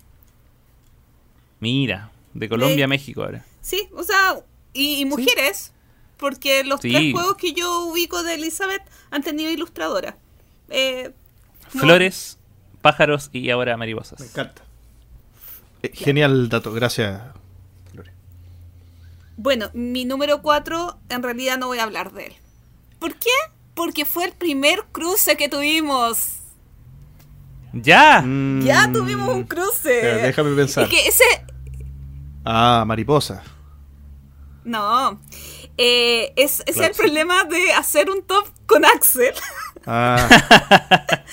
Mira, de Colombia De- a México ahora. Sí, o sea, y, y mujeres, porque los Sí. tres juegos que yo ubico de Elizabeth han tenido ilustradora. Eh, no- Flores, pájaros y ahora mariposas. Me encanta. Eh, genial dato, gracias. Lore. Bueno, mi número 4 en realidad no voy a hablar de él. ¿Por qué? Porque fue el primer cruce que tuvimos. ¡Ya! Mm, Ya tuvimos un cruce. déjame pensar. Es que ese... Ah, mariposa. No. Eh, es, ese es Claro, el sí. problema de hacer un top con Axel. Ah,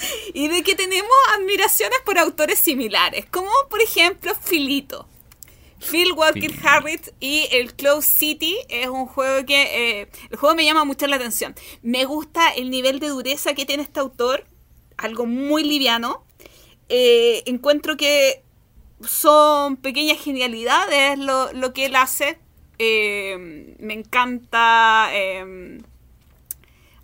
y de que tenemos admiraciones por autores similares, como por ejemplo Filito. Phil Walker Phil. Harris y el Close City es un juego que... eh, el juego me llama mucho la atención. Me gusta el nivel de dureza que tiene este autor, algo muy liviano. Eh, encuentro que son pequeñas genialidades lo, lo que él hace. Eh, me encanta... eh,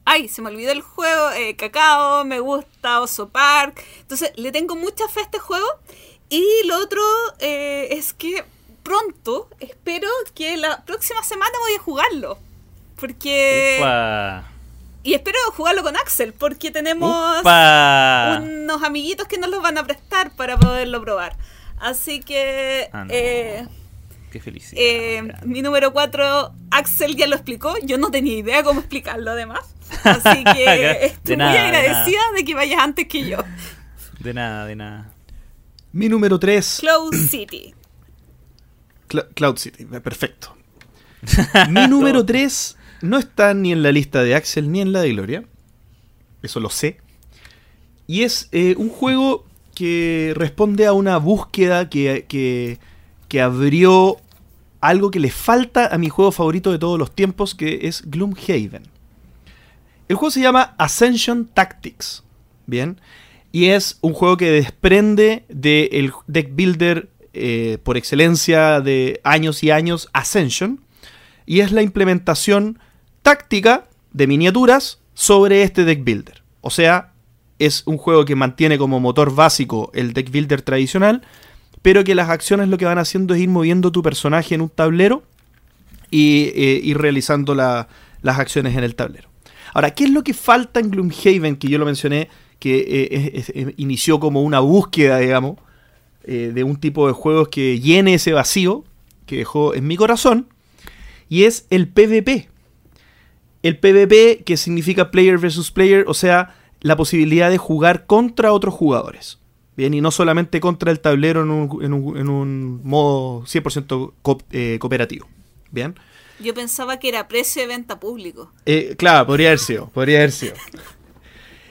Ay, se me olvidó el juego, eh, Cacao, me gusta Oso Park. Entonces, le tengo mucha fe a este juego. Y lo otro eh, es que pronto, espero que la próxima semana voy a jugarlo. Porque... Upa. Y espero jugarlo con Axel, porque tenemos Upa. unos amiguitos que nos los van a prestar para poderlo probar. Así que... Ah, no. eh, Qué felicidad. eh, mi número 4, Axel ya lo explicó. Yo no tenía idea cómo explicarlo además. Así que estoy nada, muy de agradecida de, que vayas antes que yo. De nada, de nada. mi número 3, Cloud City. Cloud City. Perfecto. Mi número 3 no está ni en la lista de Axel ni en la de Gloria. Eso lo sé. Y es eh, un juego que responde a una búsqueda que, que, abrió algo que le falta a mi juego favorito de todos los tiempos, que es Gloomhaven. El juego se llama Ascension Tactics. Bien. Y es un juego que desprende del deck builder eh, por excelencia de años y años, Ascension. Y es la implementación táctica de miniaturas sobre este deck builder. O sea, es un juego que mantiene como motor básico el deck builder tradicional, pero que las acciones lo que van haciendo es ir moviendo tu personaje en un tablero y eh, ir realizando la- las acciones en el tablero. Ahora, ¿qué es lo que falta en Gloomhaven? Que yo lo mencioné, que eh, inició como una búsqueda, digamos, eh, de un tipo de juegos que llene ese vacío que dejó en mi corazón, y es el PvP. El PvP, que significa player versus player, o sea, la posibilidad de jugar contra otros jugadores. Bien, y no solamente contra el tablero en un, en un, en un modo 100% co eh, cooperativo. Bien. Yo pensaba que era precio de venta público. Eh, claro, podría haber sido, podría haber sido.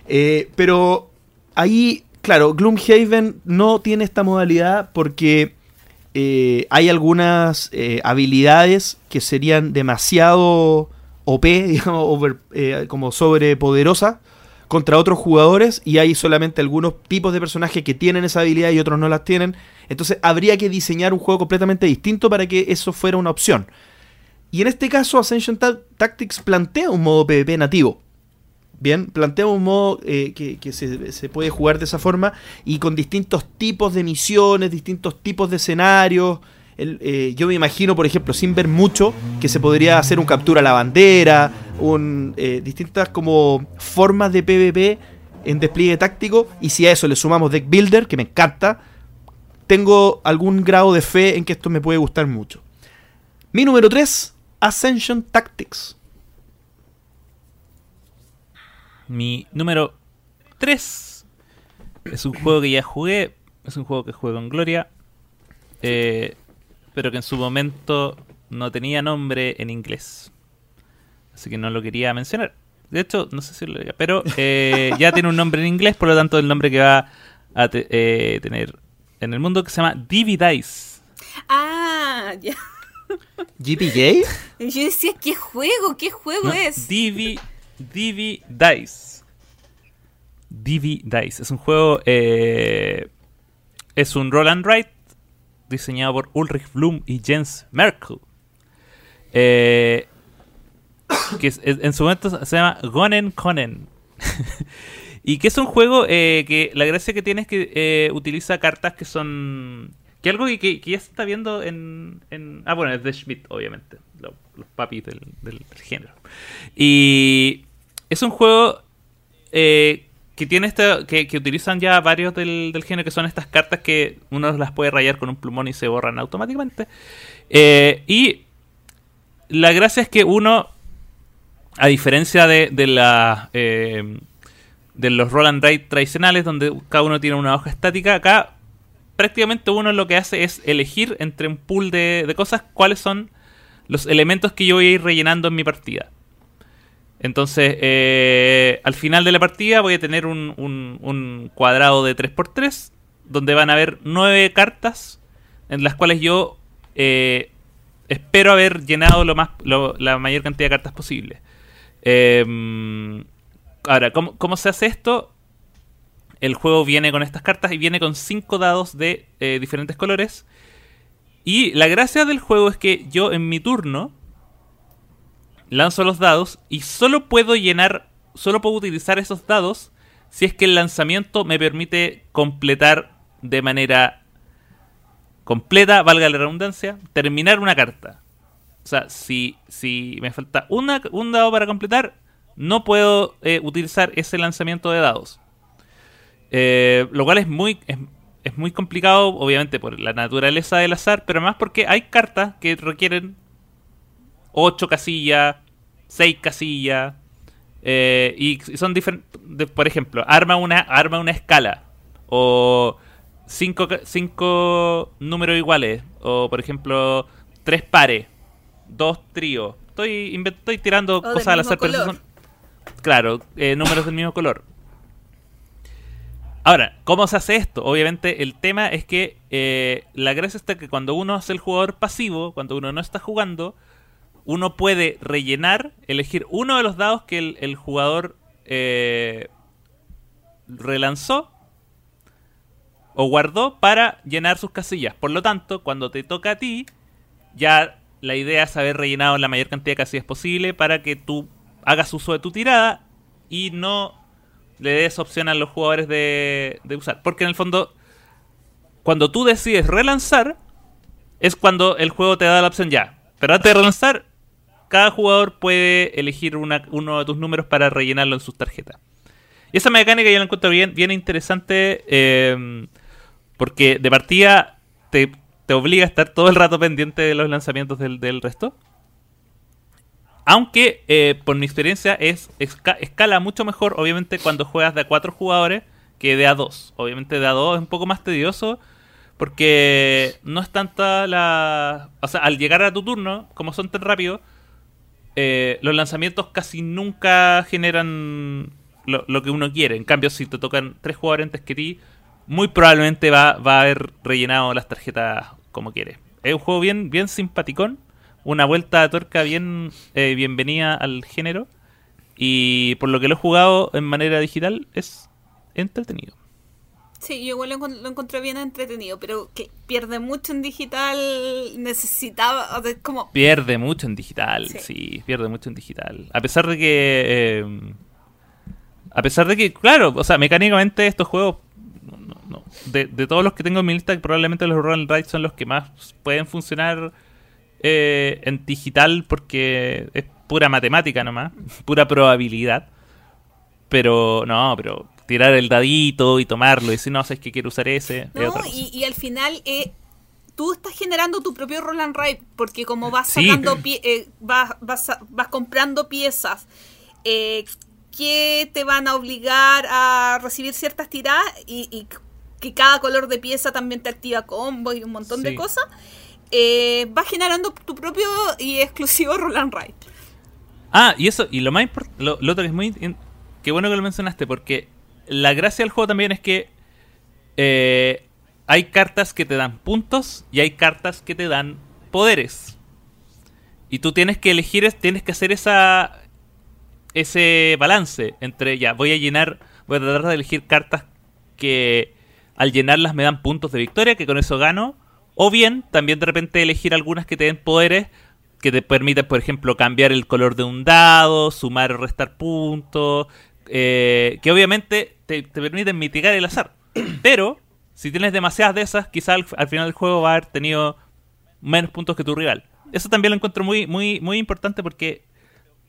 Eh, pero ahí, claro, Gloomhaven no tiene esta modalidad porque hay algunas habilidades que serían demasiado OP, digamos, over, eh, como sobrepoderosas contra otros jugadores y hay solamente algunos tipos de personajes que tienen esa habilidad y otros no las tienen. Entonces habría que diseñar un juego completamente distinto para que eso fuera una opción. Y en este caso Ascension Ta- Tactics plantea un modo PvP nativo. Bien, plantea un modo eh, que, se puede jugar de esa forma y con distintos tipos de misiones, distintos tipos de escenarios. Eh, yo me imagino, por ejemplo, sin ver mucho, que se podría hacer un captura a la bandera, un, eh, distintas como formas de PvP en despliegue táctico. Y si a eso le sumamos Deck Builder, que me encanta, tengo algún grado de fe en que esto me puede gustar mucho. Mi número 3, Ascension Tactics. Mi número 3 es un juego que ya jugué, es un juego que juego en Gloria, eh, pero que en su momento no tenía nombre en inglés. Así que no lo quería mencionar. De hecho, no sé si lo diría, pero eh, ya tiene un nombre en inglés, por lo tanto el nombre que va a te- eh, tener en el mundo que se llama Divi Dice. Ah, ya. GPJ. Yo decía, ¿qué juego? ¿Qué juego No, es? Divi, Divi Dice. Divi Dice. Es un juego. eh, es un roll and write diseñado por Ulrich Blum y Jens Merkel. Eh, que en su momento se llama Gonen Konen. y que es un juego eh, que la gracia que tiene es que eh, utiliza cartas que son. Que algo que, que- ya se está viendo en, Ah, bueno, es de Schmidt, obviamente. lo- los papis del, del- del género. Y es un juego eh, que tiene esta, que, que utilizan ya varios del, del género, que son estas cartas que uno las puede rayar con un plumón y se borran automáticamente. Eh, y la gracia es que uno, a diferencia de, de la eh, de los roll and write tradicionales, donde cada uno tiene una hoja estática, acá prácticamente uno lo que hace es elegir entre un pool de, de cosas cuáles son los elementos que yo voy a ir rellenando en mi partida. Entonces, eh, al final de la partida voy a tener un, un- cuadrado de 3x3, donde van a haber 9 cartas, en las cuales yo eh, espero haber llenado lo más, la mayor cantidad de cartas posible. Eh, ahora, ¿cómo, cómo se hace esto? El juego viene con estas cartas y viene con 5 dados de eh, diferentes colores. Y la gracia del juego es que yo en mi turno lanzo los dados y solo puedo llenar, solo puedo utilizar esos dados si es que el lanzamiento me permite completar de manera completa, valga la redundancia, terminar una carta. O sea, si, si me falta una, un dado para completar, no puedo eh, utilizar ese lanzamiento de dados. Eh, lo cual es muy, es, es muy complicado, obviamente, por la naturaleza del azar, pero más porque hay cartas que requieren 8 casillas, 6 casillas, eh, y son diferentes. Por ejemplo, arma una, arma una escala, o 5 cinco números iguales, o por ejemplo, 3 pares, 2 tríos. Estoy, estoy tirando del cosas al azar, pero son. Claro, eh, números del mismo color. Ahora, ¿cómo se hace esto? Obviamente el tema es que eh, la gracia está que cuando uno es el jugador pasivo, cuando uno no está jugando, uno puede rellenar, elegir uno de los dados que el, el jugador eh, relanzó o guardó para llenar sus casillas. Por lo tanto, cuando te toca a ti, ya la idea es haber rellenado la mayor cantidad de casillas posible para que tú hagas uso de tu tirada y no le des opción a los jugadores de, de usar. Porque en el fondo, cuando tú decides relanzar, es cuando el juego te da la opción ya. Pero antes de relanzar, cada jugador puede elegir una- uno de tus números para rellenarlo en sus tarjetas. Y esa mecánica yo la encuentro bien, bien interesante eh, porque de partida te, te obliga a estar todo el rato pendiente de los lanzamientos del, del resto. Aunque, eh, por mi experiencia, es esca- escala mucho mejor, obviamente, cuando juegas de a cuatro jugadores que de A2. Obviamente de A2 es un poco más tedioso porque no es tanta la... O sea, al llegar a tu turno, como son tan rápidos, eh, los lanzamientos casi nunca generan lo, que uno quiere. En cambio, si te tocan tres jugadores antes que ti, muy probablemente va, a haber rellenado las tarjetas como quiere. Es un juego bien, bien simpaticón, una vuelta de tuerca bien eh, bienvenida al género. Y por lo que lo he jugado en manera digital, es entretenido. Sí, yo igual lo, encontré bien entretenido, pero que pierde mucho en digital, necesitaba, como... Pierde mucho en digital, sí. pierde mucho en digital. A pesar de que... Eh, a pesar de que, claro, o sea, mecánicamente estos juegos... De, todos los que tengo en mi lista, probablemente los Roll Ride son los que más pueden funcionar eh, en digital porque es pura matemática nomás, pura probabilidad. Pero no, pero tirar el dadito y tomarlo y decir, no, sabes que quiero usar ese. No, y, al final eh, tú estás generando tu propio roll and ride, porque como vas sacando, eh, vas, vas, vas, comprando piezas eh, que te van a obligar a recibir ciertas tiradas y, que cada color de pieza también te activa combo y un montón de cosas, eh, vas generando tu propio y exclusivo roll and ride. Ah, y eso, y lo más importante, lo, otro que es muy... Qué bueno que lo mencionaste, porque la gracia del juego también es que eh, hay cartas que te dan puntos y hay cartas que te dan poderes. Y tú tienes que elegir, tienes que hacer esa ese balance entre ya voy a llenar, voy a tratar de elegir cartas que al llenarlas me dan puntos de victoria, que con eso gano, o bien también de repente elegir algunas que te den poderes que te permiten, por ejemplo, cambiar el color de un dado, sumar o restar puntos, eh, que obviamente te, permiten mitigar el azar. Pero, si tienes demasiadas de esas, quizás al, final del juego va a haber tenido menos puntos que tu rival. Eso también lo encuentro muy, muy, muy importante porque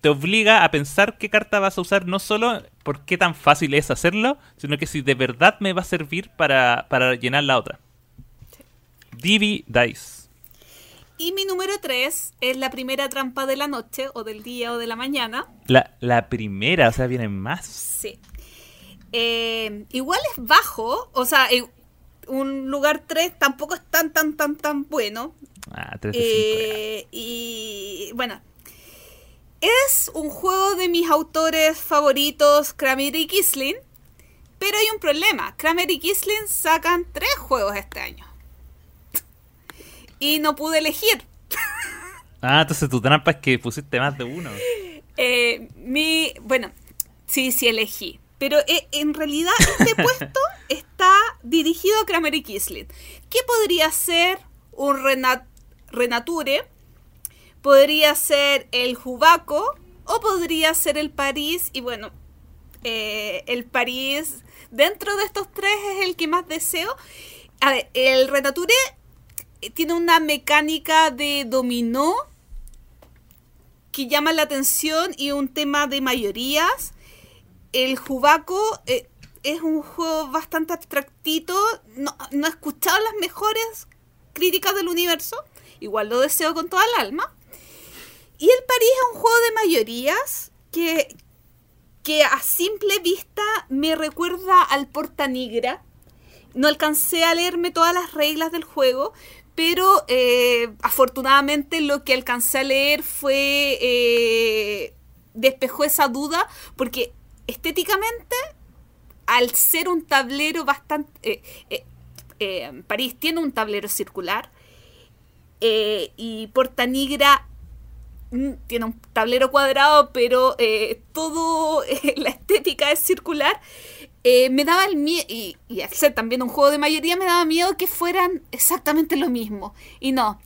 te obliga a pensar qué carta vas a usar, no solo por qué tan fácil es hacerlo, sino que si de verdad me va a servir para, para llenar la otra. Divi Dice. Y mi número 3 es la primera trampa de la noche, o del día, o de la mañana. La, la primera, o sea, vienen más. Sí. Eh, igual es bajo, o sea, un lugar 3 tampoco es tan, tan, tan, tan bueno. Ah, 3 de 5. Eh, y bueno, es un juego de mis autores favoritos, Kramer y Kisling. Pero hay un problema. Kramer y Kisling sacan tres juegos este año y no pude elegir. Ah, entonces tu trampa es que pusiste más de uno. Eh, mi, bueno, sí, sí elegí. Pero eh, en realidad este puesto está dirigido a Kramer y Kisling. ¿Qué podría ser un Renature? Podría ser el Jubaco o podría ser el París. Y bueno, eh, el París dentro de estos tres es el que más deseo. A ver, el Renature tiene una mecánica de dominó que llama la atención y un tema de mayorías. El Jubaco eh, es un juego bastante abstractito. No, he escuchado las mejores críticas del universo. Igual lo deseo con toda el alma. Y el París es un juego de mayorías que, que a simple vista me recuerda al Porta Nigra. No alcancé a leerme todas las reglas del juego, pero eh, afortunadamente lo que alcancé a leer fue... Eh, despejó esa duda porque estéticamente al ser un tablero bastante... Eh, París tiene un tablero circular y Porta Nigra mm, tiene un tablero cuadrado, pero todo la estética es circular. Eh, me daba el miedo, y, y, al ser también un juego de mayoría, me daba miedo que fueran exactamente lo mismo. Y no.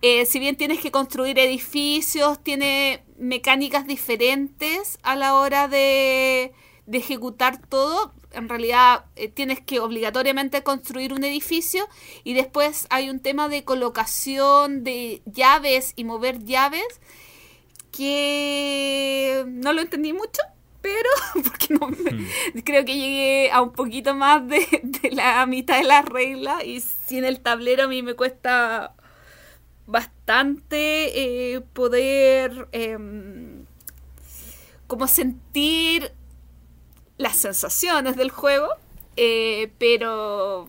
Eh, si bien tienes que construir edificios, tiene mecánicas diferentes a la hora de, ejecutar todo. En realidad eh, tienes que obligatoriamente construir un edificio y después hay un tema de colocación de llaves y mover llaves que no lo entendí mucho pero porque no hmm. creo que llegué a un poquito más de, la mitad de la regla y sin el tablero a mí me cuesta bastante eh, poder em, como sentir las sensaciones del juego Eh, pero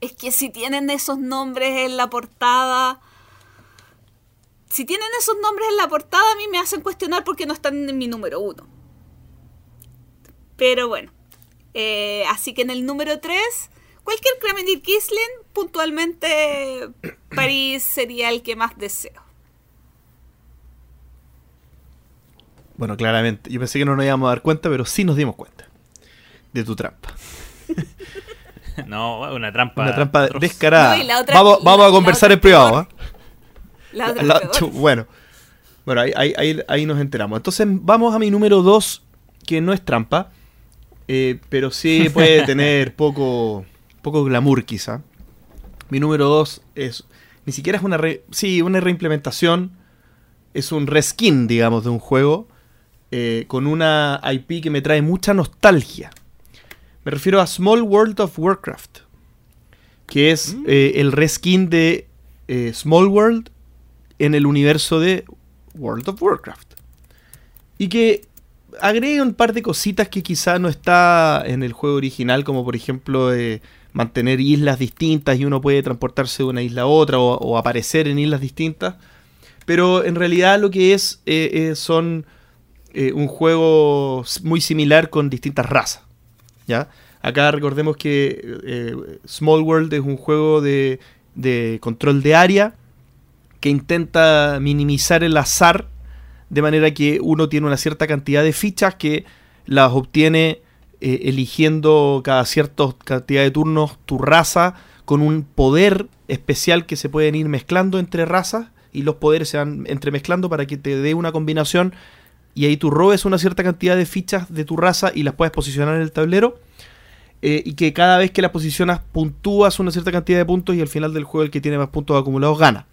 es que si tienen esos nombres en la portada, si tienen esos nombres en la portada, a mí me hacen cuestionar por qué no están en mi número uno. Pero bueno, eh, así que en el número 3, cualquier Kramendir Kisling, puntualmente París sería el que más deseo. Bueno, claramente. Yo pensé que no nos íbamos a dar cuenta, pero sí nos dimos cuenta de tu trampa. no, una trampa. Una trampa descarada. vamos, vamos a conversar en privado. ¿eh? La otra bueno, bueno ahí, ahí, ahí, nos enteramos. Entonces vamos a mi número 2, que no es trampa, eh, pero sí puede tener poco, poco glamour quizá. Mi número 2 es, ni siquiera es una, sí, una reimplementación, es un reskin, digamos, de un juego eh, con una IP que me trae mucha nostalgia. Me refiero a Small World of Warcraft, que es mm. eh, el reskin de eh, Small World en el universo de World of Warcraft. Y que agrega un par de cositas que quizá no está en el juego original, como por ejemplo mantener islas distintas y uno puede transportarse de una isla a otra o, aparecer en islas distintas. Pero en realidad lo que es son eh, un juego muy similar con distintas razas. ¿ya? Acá recordemos que eh, Small World es un juego de, control de área que intenta minimizar el azar de manera que uno tiene una cierta cantidad de fichas que las obtiene eh, eligiendo cada cierta cantidad de turnos tu raza con un poder especial que se pueden ir mezclando entre razas y los poderes se van entremezclando para que te dé una combinación y ahí tú robes una cierta cantidad de fichas de tu raza y las puedes posicionar en el tablero. Eh, y que cada vez que las posicionas puntúas una cierta cantidad de puntos y al final del juego el que tiene más puntos acumulados gana.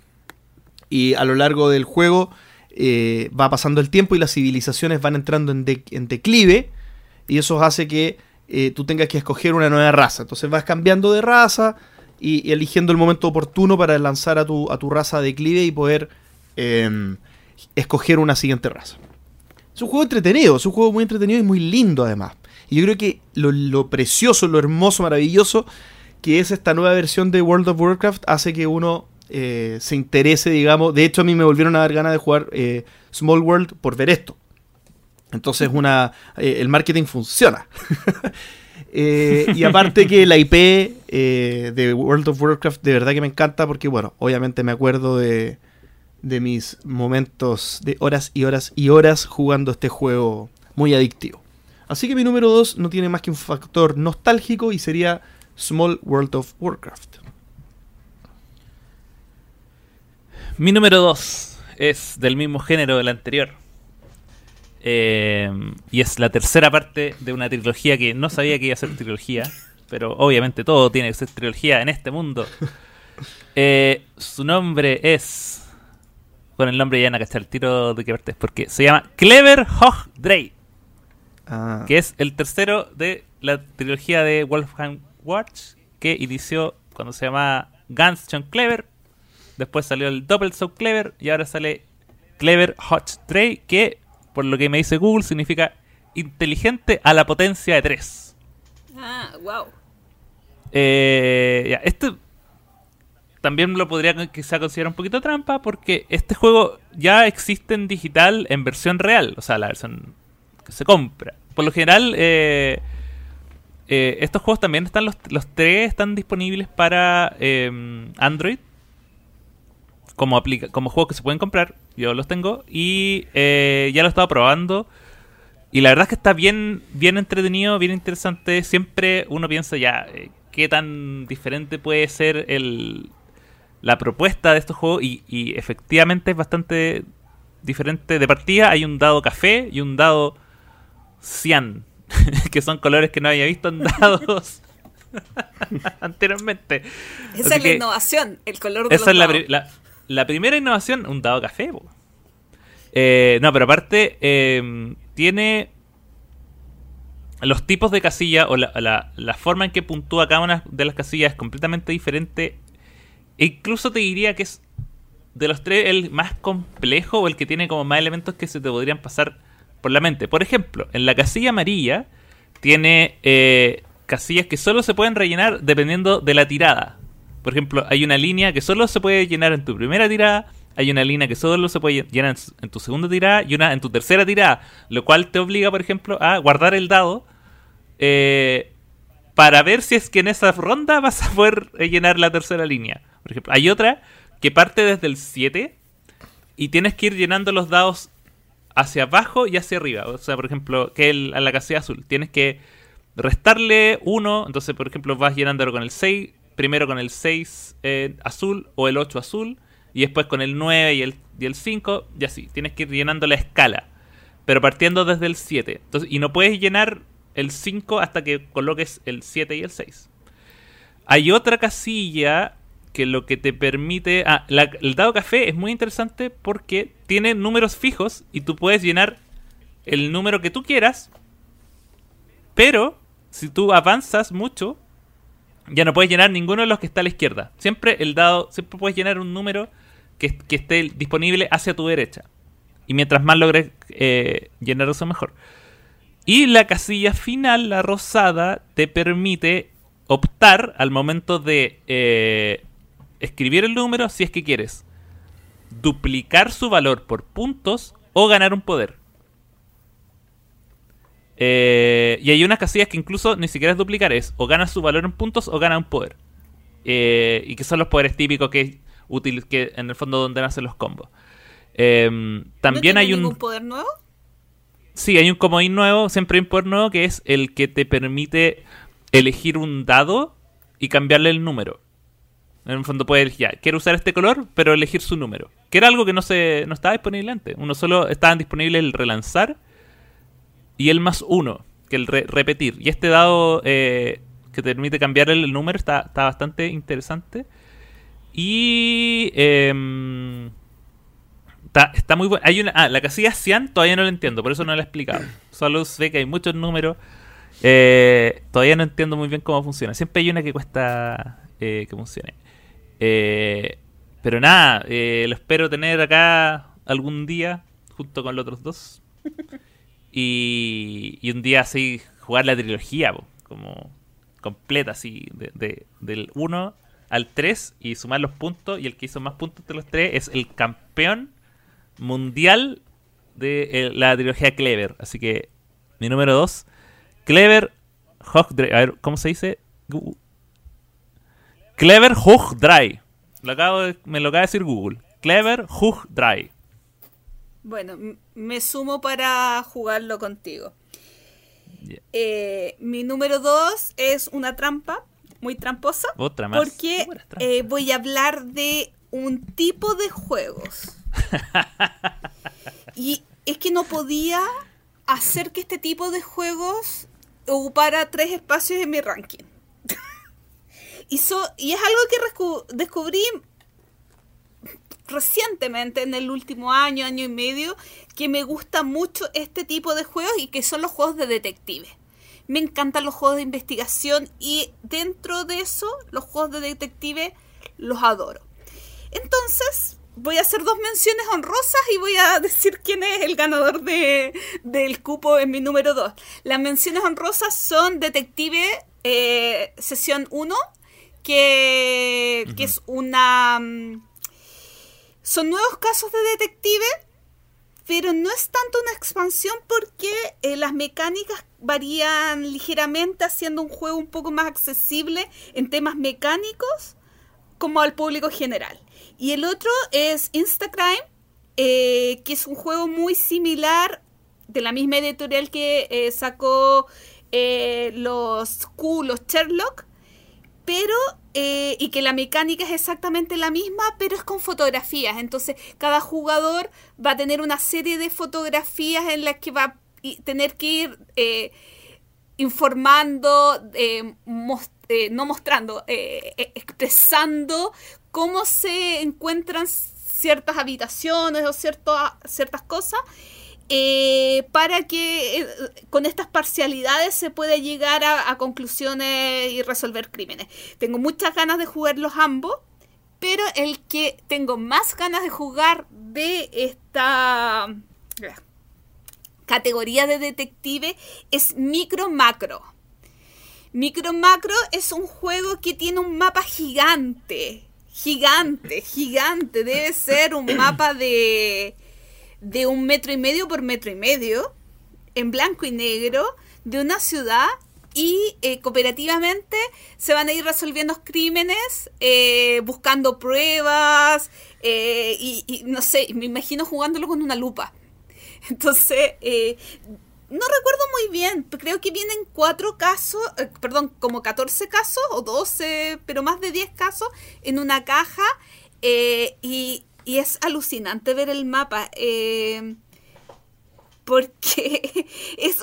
Y a lo largo del juego eh, va pasando el tiempo y las civilizaciones van entrando en, declive y eso hace que eh, tú tengas que escoger una nueva raza. Entonces vas cambiando de raza y, eligiendo el momento oportuno para lanzar a tu, a tu raza a declive y poder em, escoger una siguiente raza. Es un juego entretenido, es un juego muy entretenido y muy lindo además. Y yo creo que lo, precioso, lo hermoso, maravilloso que es esta nueva versión de World of Warcraft hace que uno eh, se interese, digamos. De hecho, a mí me volvieron a dar ganas de jugar eh, Small World por ver esto. Entonces, una, eh, el marketing funciona. y aparte que la IP de World of Warcraft de verdad que me encanta porque, bueno, obviamente me acuerdo de, de mis momentos de horas y horas y horas jugando este juego muy adictivo. Así que mi número 2 no tiene más que un factor nostálgico y sería Small World of Warcraft. Mi número 2 es del mismo género del anterior. Eh, y es la tercera parte de una trilogía que no sabía que iba a ser trilogía. Pero obviamente todo tiene que ser trilogía en este mundo. Eh, su nombre es con el nombre ya van a cachar el tiro de que parte porque se llama Clever Hog Dray. Ah. Que es el tercero de la trilogía de Wolfgang Watch que inició cuando se llamaba Guns John Clever. Después salió el Double So Clever y ahora sale Clever Hot Dray, que por lo que me dice Google significa inteligente a la potencia de 3. Ah, wow. Eh, ya, esto también lo podría quizá considerar un poquito trampa porque este juego ya existe en digital en versión real, o sea, la versión que se compra. Por lo general, eh, eh, estos juegos también están, los, los tres están disponibles para em, Android como, aplica como juegos que se pueden comprar. Yo los tengo y eh, ya lo he estado probando. Y la verdad es que está bien, bien entretenido, bien interesante. Siempre uno piensa ya, qué tan diferente puede ser el, la propuesta de estos juegos y, efectivamente es bastante diferente de partida. Hay un dado café y un dado cian, que son colores que no había visto en dados anteriormente. Esa es la innovación, el color de esa es La, la, primera innovación, un dado café. Eh, no, pero aparte em, tiene los tipos de casilla o la, la, forma en que puntúa cada una de las casillas es completamente diferente e incluso te diría que es de los tres el más complejo o el que tiene como más elementos que se te podrían pasar por la mente. Por ejemplo, en la casilla amarilla tiene eh, casillas que solo se pueden rellenar dependiendo de la tirada. Por ejemplo, hay una línea que solo se puede llenar en tu primera tirada, hay una línea que solo se puede llenar en tu segunda tirada y una en tu tercera tirada, lo cual te obliga, por ejemplo, a guardar el dado eh, para ver si es que en esa ronda vas a poder llenar la tercera línea. Por ejemplo, hay otra que parte desde el 7 y tienes que ir llenando los dados hacia abajo y hacia arriba. O sea, por ejemplo, que el, a la casilla azul tienes que restarle 1, entonces, por ejemplo, vas llenándolo con el 6, primero con el 6 eh, azul o el 8 azul, y después con el 9 y el, y el 5, y así. Tienes que ir llenando la escala, pero partiendo desde el 7. Entonces, y no puedes llenar el 5 hasta que coloques el 7 y el 6. Hay otra casilla que lo que te permite... Ah, la- el dado café es muy interesante porque tiene números fijos y tú puedes llenar el número que tú quieras, pero si tú avanzas mucho, ya no puedes llenar ninguno de los que está a la izquierda. Siempre el dado, siempre puedes llenar un número que, esté disponible hacia tu derecha. Y mientras más logres eh, llenar eso, mejor. Y la casilla final, la rosada, te permite optar al momento de eh, escribir el número si es que quieres duplicar su valor por puntos o ganar un poder. Eh, y hay unas casillas que incluso ni siquiera es duplicar, es o ganas su valor en puntos o gana un poder. Eh, y que son los poderes típicos que, útil, que en el fondo donde nacen los combos. Em, también ¿No hay un... poder nuevo? Sí, hay un comodín nuevo, siempre hay un poder nuevo, que es el que te permite elegir un dado y cambiarle el número. En el fondo puedes elegir, ya, quiero usar este color, pero elegir su número. Que era algo que no se no estaba disponible antes. Uno solo estaban disponible el relanzar y el más uno, que el re- repetir. Y este dado eh, que te permite cambiar el número está, está bastante interesante. Y... em, Está, está muy bueno. Hay una, ah, la casilla Cian todavía no la entiendo, por eso no la he explicado. Solo sé que hay muchos números. Eh, todavía no entiendo muy bien cómo funciona. Siempre hay una que cuesta eh, que funcione. Pero nada, lo espero tener acá algún día junto con los otros dos. Y, y un día así jugar la trilogía, como completa, así, de, de- del 1 al 3 y sumar los puntos. Y el que hizo más puntos de los tres es el campeón mundial de eh, la trilogía Clever. Así que mi número 2, Clever Hogdry. A ver, ¿cómo se dice? Gu- Clever Hogdry. Lo acabo de- me lo acaba de decir Google. Clever Hogdry. Bueno, me sumo para jugarlo contigo. Eh, mi número dos es una trampa, muy tramposa. Otra más. Porque eh, voy a hablar de un tipo de juegos. y es que no podía hacer que este tipo de juegos ocupara tres espacios en mi ranking. y, so- y es algo que descubrí recientemente, en el último año, año y medio, que me gusta mucho este tipo de juegos y que son los juegos de detective. Me encantan los juegos de investigación y dentro de eso, los juegos de detective los adoro. Entonces, voy a hacer dos menciones honrosas y voy a decir quién es el ganador de, del cupo en mi número 2. Las menciones honrosas son Detective eh, Sesión 1, que, que es una... Son nuevos casos de detective, pero no es tanto una expansión porque eh, las mecánicas varían ligeramente, haciendo un juego un poco más accesible en temas mecánicos como al público general. Y el otro es Instacrime, eh, que es un juego muy similar de la misma editorial que eh, sacó los Q, los Sherlock, pero eh, y que la mecánica es exactamente la misma, pero es con fotografías. Entonces, cada jugador va a tener una serie de fotografías en las que va a tener que ir eh, informando, eh, no mostrando, expresando cómo se encuentran ciertas habitaciones o ciertas cosas eh, para que eh, con estas parcialidades se pueda llegar a, a conclusiones y resolver crímenes. Tengo muchas ganas de jugar los ambos, pero el que tengo más ganas de jugar de esta categoría de detective es micro macro. Micro macro es un juego que tiene un mapa gigante. Gigante, gigante. Debe ser un mapa de, de un metro y medio por metro y medio. En blanco y negro. De una ciudad y eh, cooperativamente se van a ir resolviendo crímenes, eh, buscando pruebas eh, y, y, no sé, me imagino jugándolo con una lupa. Entonces, no recuerdo muy bien, creo que vienen cuatro casos, perdón, como 14 casos o 12, pero más de 10 casos en una caja y, y, es alucinante ver el mapa porque es,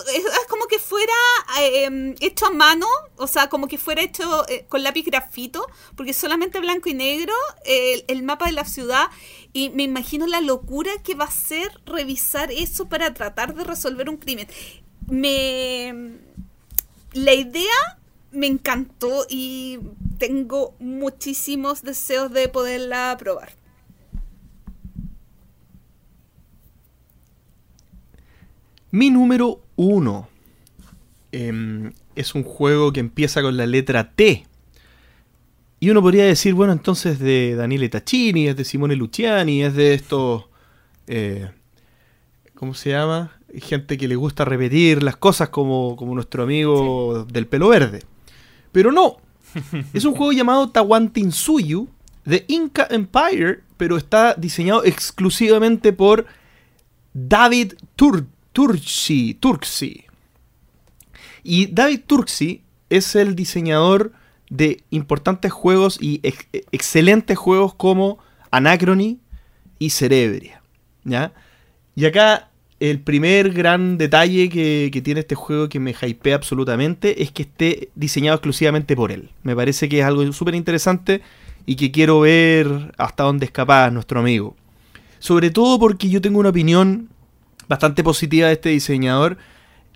como que fuera eh, hecho a mano, o sea, como que fuera hecho eh, con lápiz grafito, porque solamente blanco y negro eh, el mapa de la ciudad y me imagino la locura que va a ser revisar eso para tratar de resolver un crimen. Me la idea me encantó y tengo muchísimos deseos de poderla probar. Mi número uno eh, es un juego que empieza con la letra T. Y uno podría decir, bueno, entonces de Daniele Taccini, es de Simone Luciani, es de estos... Eh, ¿Cómo se llama? Gente que le gusta repetir las cosas como, como nuestro amigo sí. del pelo verde. Pero no. es un juego llamado Tawantinsuyu de Inca Empire, pero está diseñado exclusivamente por David Turk Turci, Turksi. Y David Turksi es el diseñador de importantes juegos y ex excelentes juegos como Anachrony y Cerebria. ¿ya? Y acá el primer gran detalle que, que, tiene este juego que me hypea absolutamente es que esté diseñado exclusivamente por él. Me parece que es algo súper interesante y que quiero ver hasta dónde es capaz nuestro amigo. Sobre todo porque yo tengo una opinión bastante positiva de este diseñador.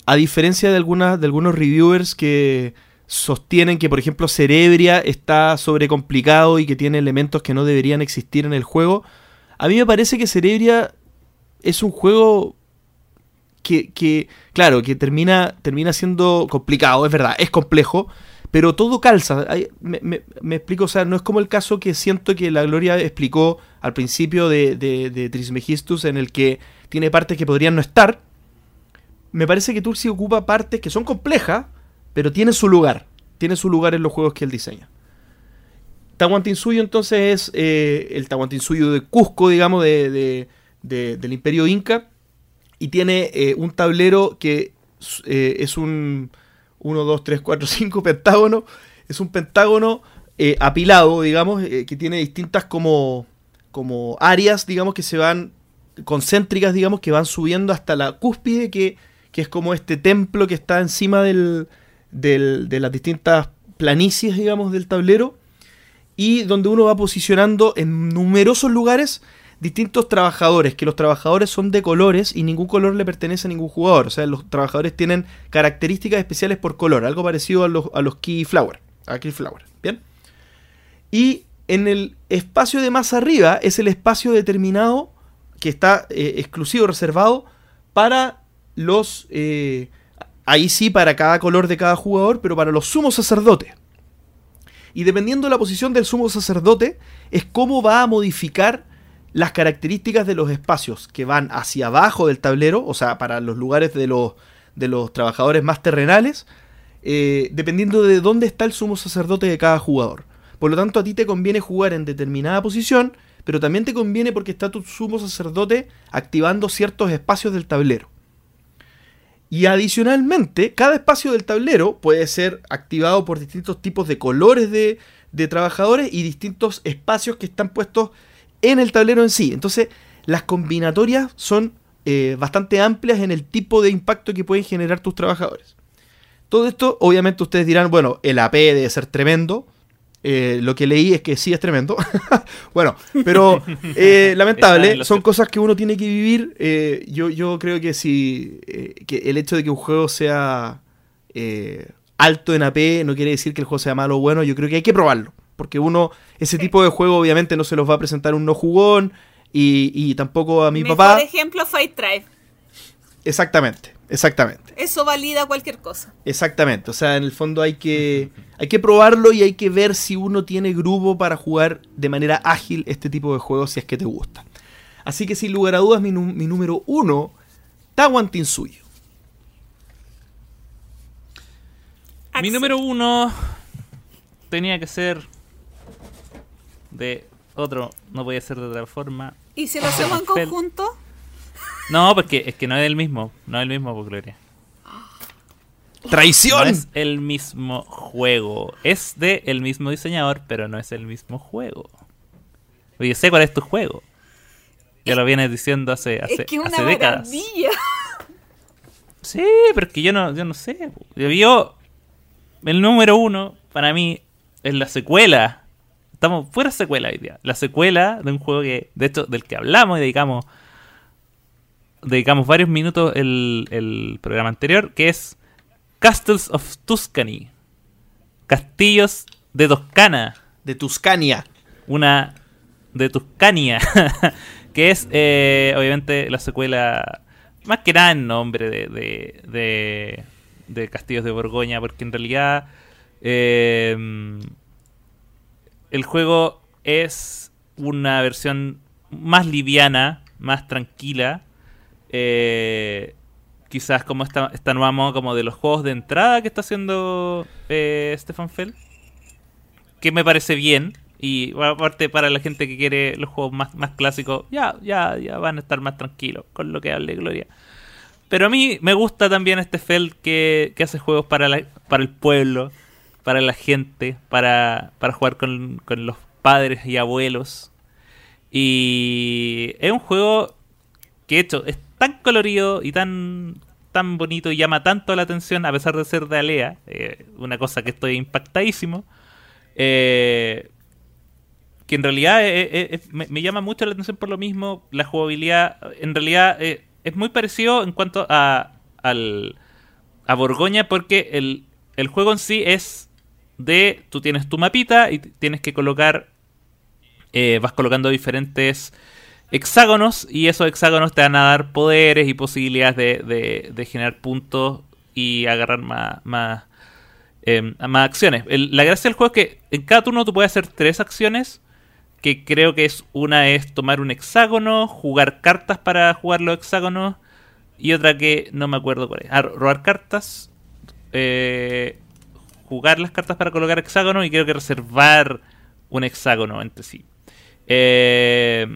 A diferencia de, algunas, de algunos reviewers que sostienen que, por ejemplo, Cerebria está sobrecomplicado y que tiene elementos que no deberían existir en el juego, a mí me parece que Cerebria es un juego que, que claro, que termina, termina siendo complicado, es verdad, es complejo, pero todo calza. Me, explico, o sea, no es como el caso que siento que la Gloria explicó al principio de, de, Trismegistus, en el que tiene partes que podrían no estar. Me parece que Tursi ocupa partes que son complejas, pero tiene su lugar. Tiene su lugar en los juegos que él diseña. Tahuantinsuyo entonces es eh, el Tahuantinsuyo de Cusco, digamos, de, del Imperio Inca. Y tiene eh, un tablero que eh, es un 1, 2, 3, 4, 5 pentágono. Es un pentágono eh, apilado, digamos, que tiene distintas como, como áreas, digamos, que se van concéntricas, digamos, que van subiendo hasta la cúspide, que, que es como este templo que está encima del, del, de las distintas planicies, digamos, del tablero, y donde uno va posicionando en numerosos lugares distintos trabajadores, que los trabajadores son de colores y ningún color le pertenece a ningún jugador, o sea, los trabajadores tienen características especiales por color, algo parecido a los, a los Key Flower, a Key Flower, ¿bien? Y en el espacio de más arriba es el espacio determinado que está eh, exclusivo, reservado para los... Eh, ahí sí, para cada color de cada jugador, pero para los sumos sacerdotes. Y dependiendo de la posición del sumo sacerdote, es cómo va a modificar las características de los espacios que van hacia abajo del tablero, o sea, para los lugares de los, de los trabajadores más terrenales, eh, dependiendo de dónde está el sumo sacerdote de cada jugador. Por lo tanto, a ti te conviene jugar en determinada posición pero también te conviene porque está tu sumo sacerdote activando ciertos espacios del tablero. Y adicionalmente, cada espacio del tablero puede ser activado por distintos tipos de colores de, de trabajadores y distintos espacios que están puestos en el tablero en sí. Entonces, las combinatorias son eh, bastante amplias en el tipo de impacto que pueden generar tus trabajadores. Todo esto, obviamente, ustedes dirán, bueno, el AP debe ser tremendo. Eh, lo que leí es que sí es tremendo. bueno, pero eh, lamentable, son cosas que uno tiene que vivir. Yo, yo creo que si que el hecho de que un juego sea alto en AP no quiere decir que el juego sea malo o bueno. Yo creo que hay que probarlo. Porque uno, ese tipo de juego obviamente no se los va a presentar un no jugón y, y tampoco a mi Mejor papá. Por ejemplo, Fight Drive. Exactamente, exactamente. Eso valida cualquier cosa. Exactamente. O sea, en el fondo hay que, hay que probarlo y hay que ver si uno tiene grupo para jugar de manera ágil este tipo de juegos si es que te gusta. Así que sin lugar a dudas, mi, mi número uno, Tawan Tinsuyo. Mi número uno tenía que ser de otro, no podía ser de otra forma. ¿Y si lo hacemos en conjunto? No, porque es que no es el mismo, no es el mismo, por Gloria. No ¡Traición! es el mismo juego. Es de el mismo diseñador, pero no es el mismo juego. Oye, sé cuál es tu juego. Ya lo vienes diciendo hace, hace, es que una hace décadas. maravilla. Sí, pero es que yo no, yo no sé. Yo, yo- el número uno para mí es la secuela. Estamos fuera secuela hoy día. La secuela de un juego que, de hecho, del que hablamos y dedicamos, dedicamos varios minutos el, el programa anterior, que es Castles of Tuscany. Castillos de Toscana De Tuscania. una de Tuscania, que es eh, obviamente la secuela, más que nada en nombre de, de, de, de Castillos de Borgoña, porque en realidad eh, el juego es una versión más liviana, más tranquila, eh, quizás como esta, esta nueva moda como de los juegos de entrada que está haciendo eh, Stefan Feld que me parece bien. Y aparte para la gente que quiere los juegos más, más clásicos, ya, ya, ya van a estar más tranquilos con lo que hable Gloria. Pero a mí me gusta también este Feld que, que hace juegos para, la- para el pueblo, para la gente, para, para jugar con, con los padres y abuelos. Y es un juego que de hecho es tan colorido y tan tan bonito y llama tanto la atención a pesar de ser de Alea, eh, una cosa que estoy impactadísimo, eh, que en realidad me, me llama mucho la atención por lo mismo, la jugabilidad en realidad eh, es muy parecido en cuanto a, al, a Borgoña porque el, el juego en sí es de, tú tienes tu mapita y tienes que colocar, eh, vas colocando diferentes hexágonos y esos hexágonos te van a dar poderes y posibilidades de, de- generar puntos y agarrar más, más, eh, más acciones. La gracia del juego es que en cada turno tú puedes hacer tres acciones que creo que es una es tomar un hexágono, jugar cartas para jugar los hexágonos y otra que no me acuerdo cuál es. Ah, robar cartas, eh, jugar las cartas para colocar hexágonos y creo que reservar un hexágono entre sí. Eh,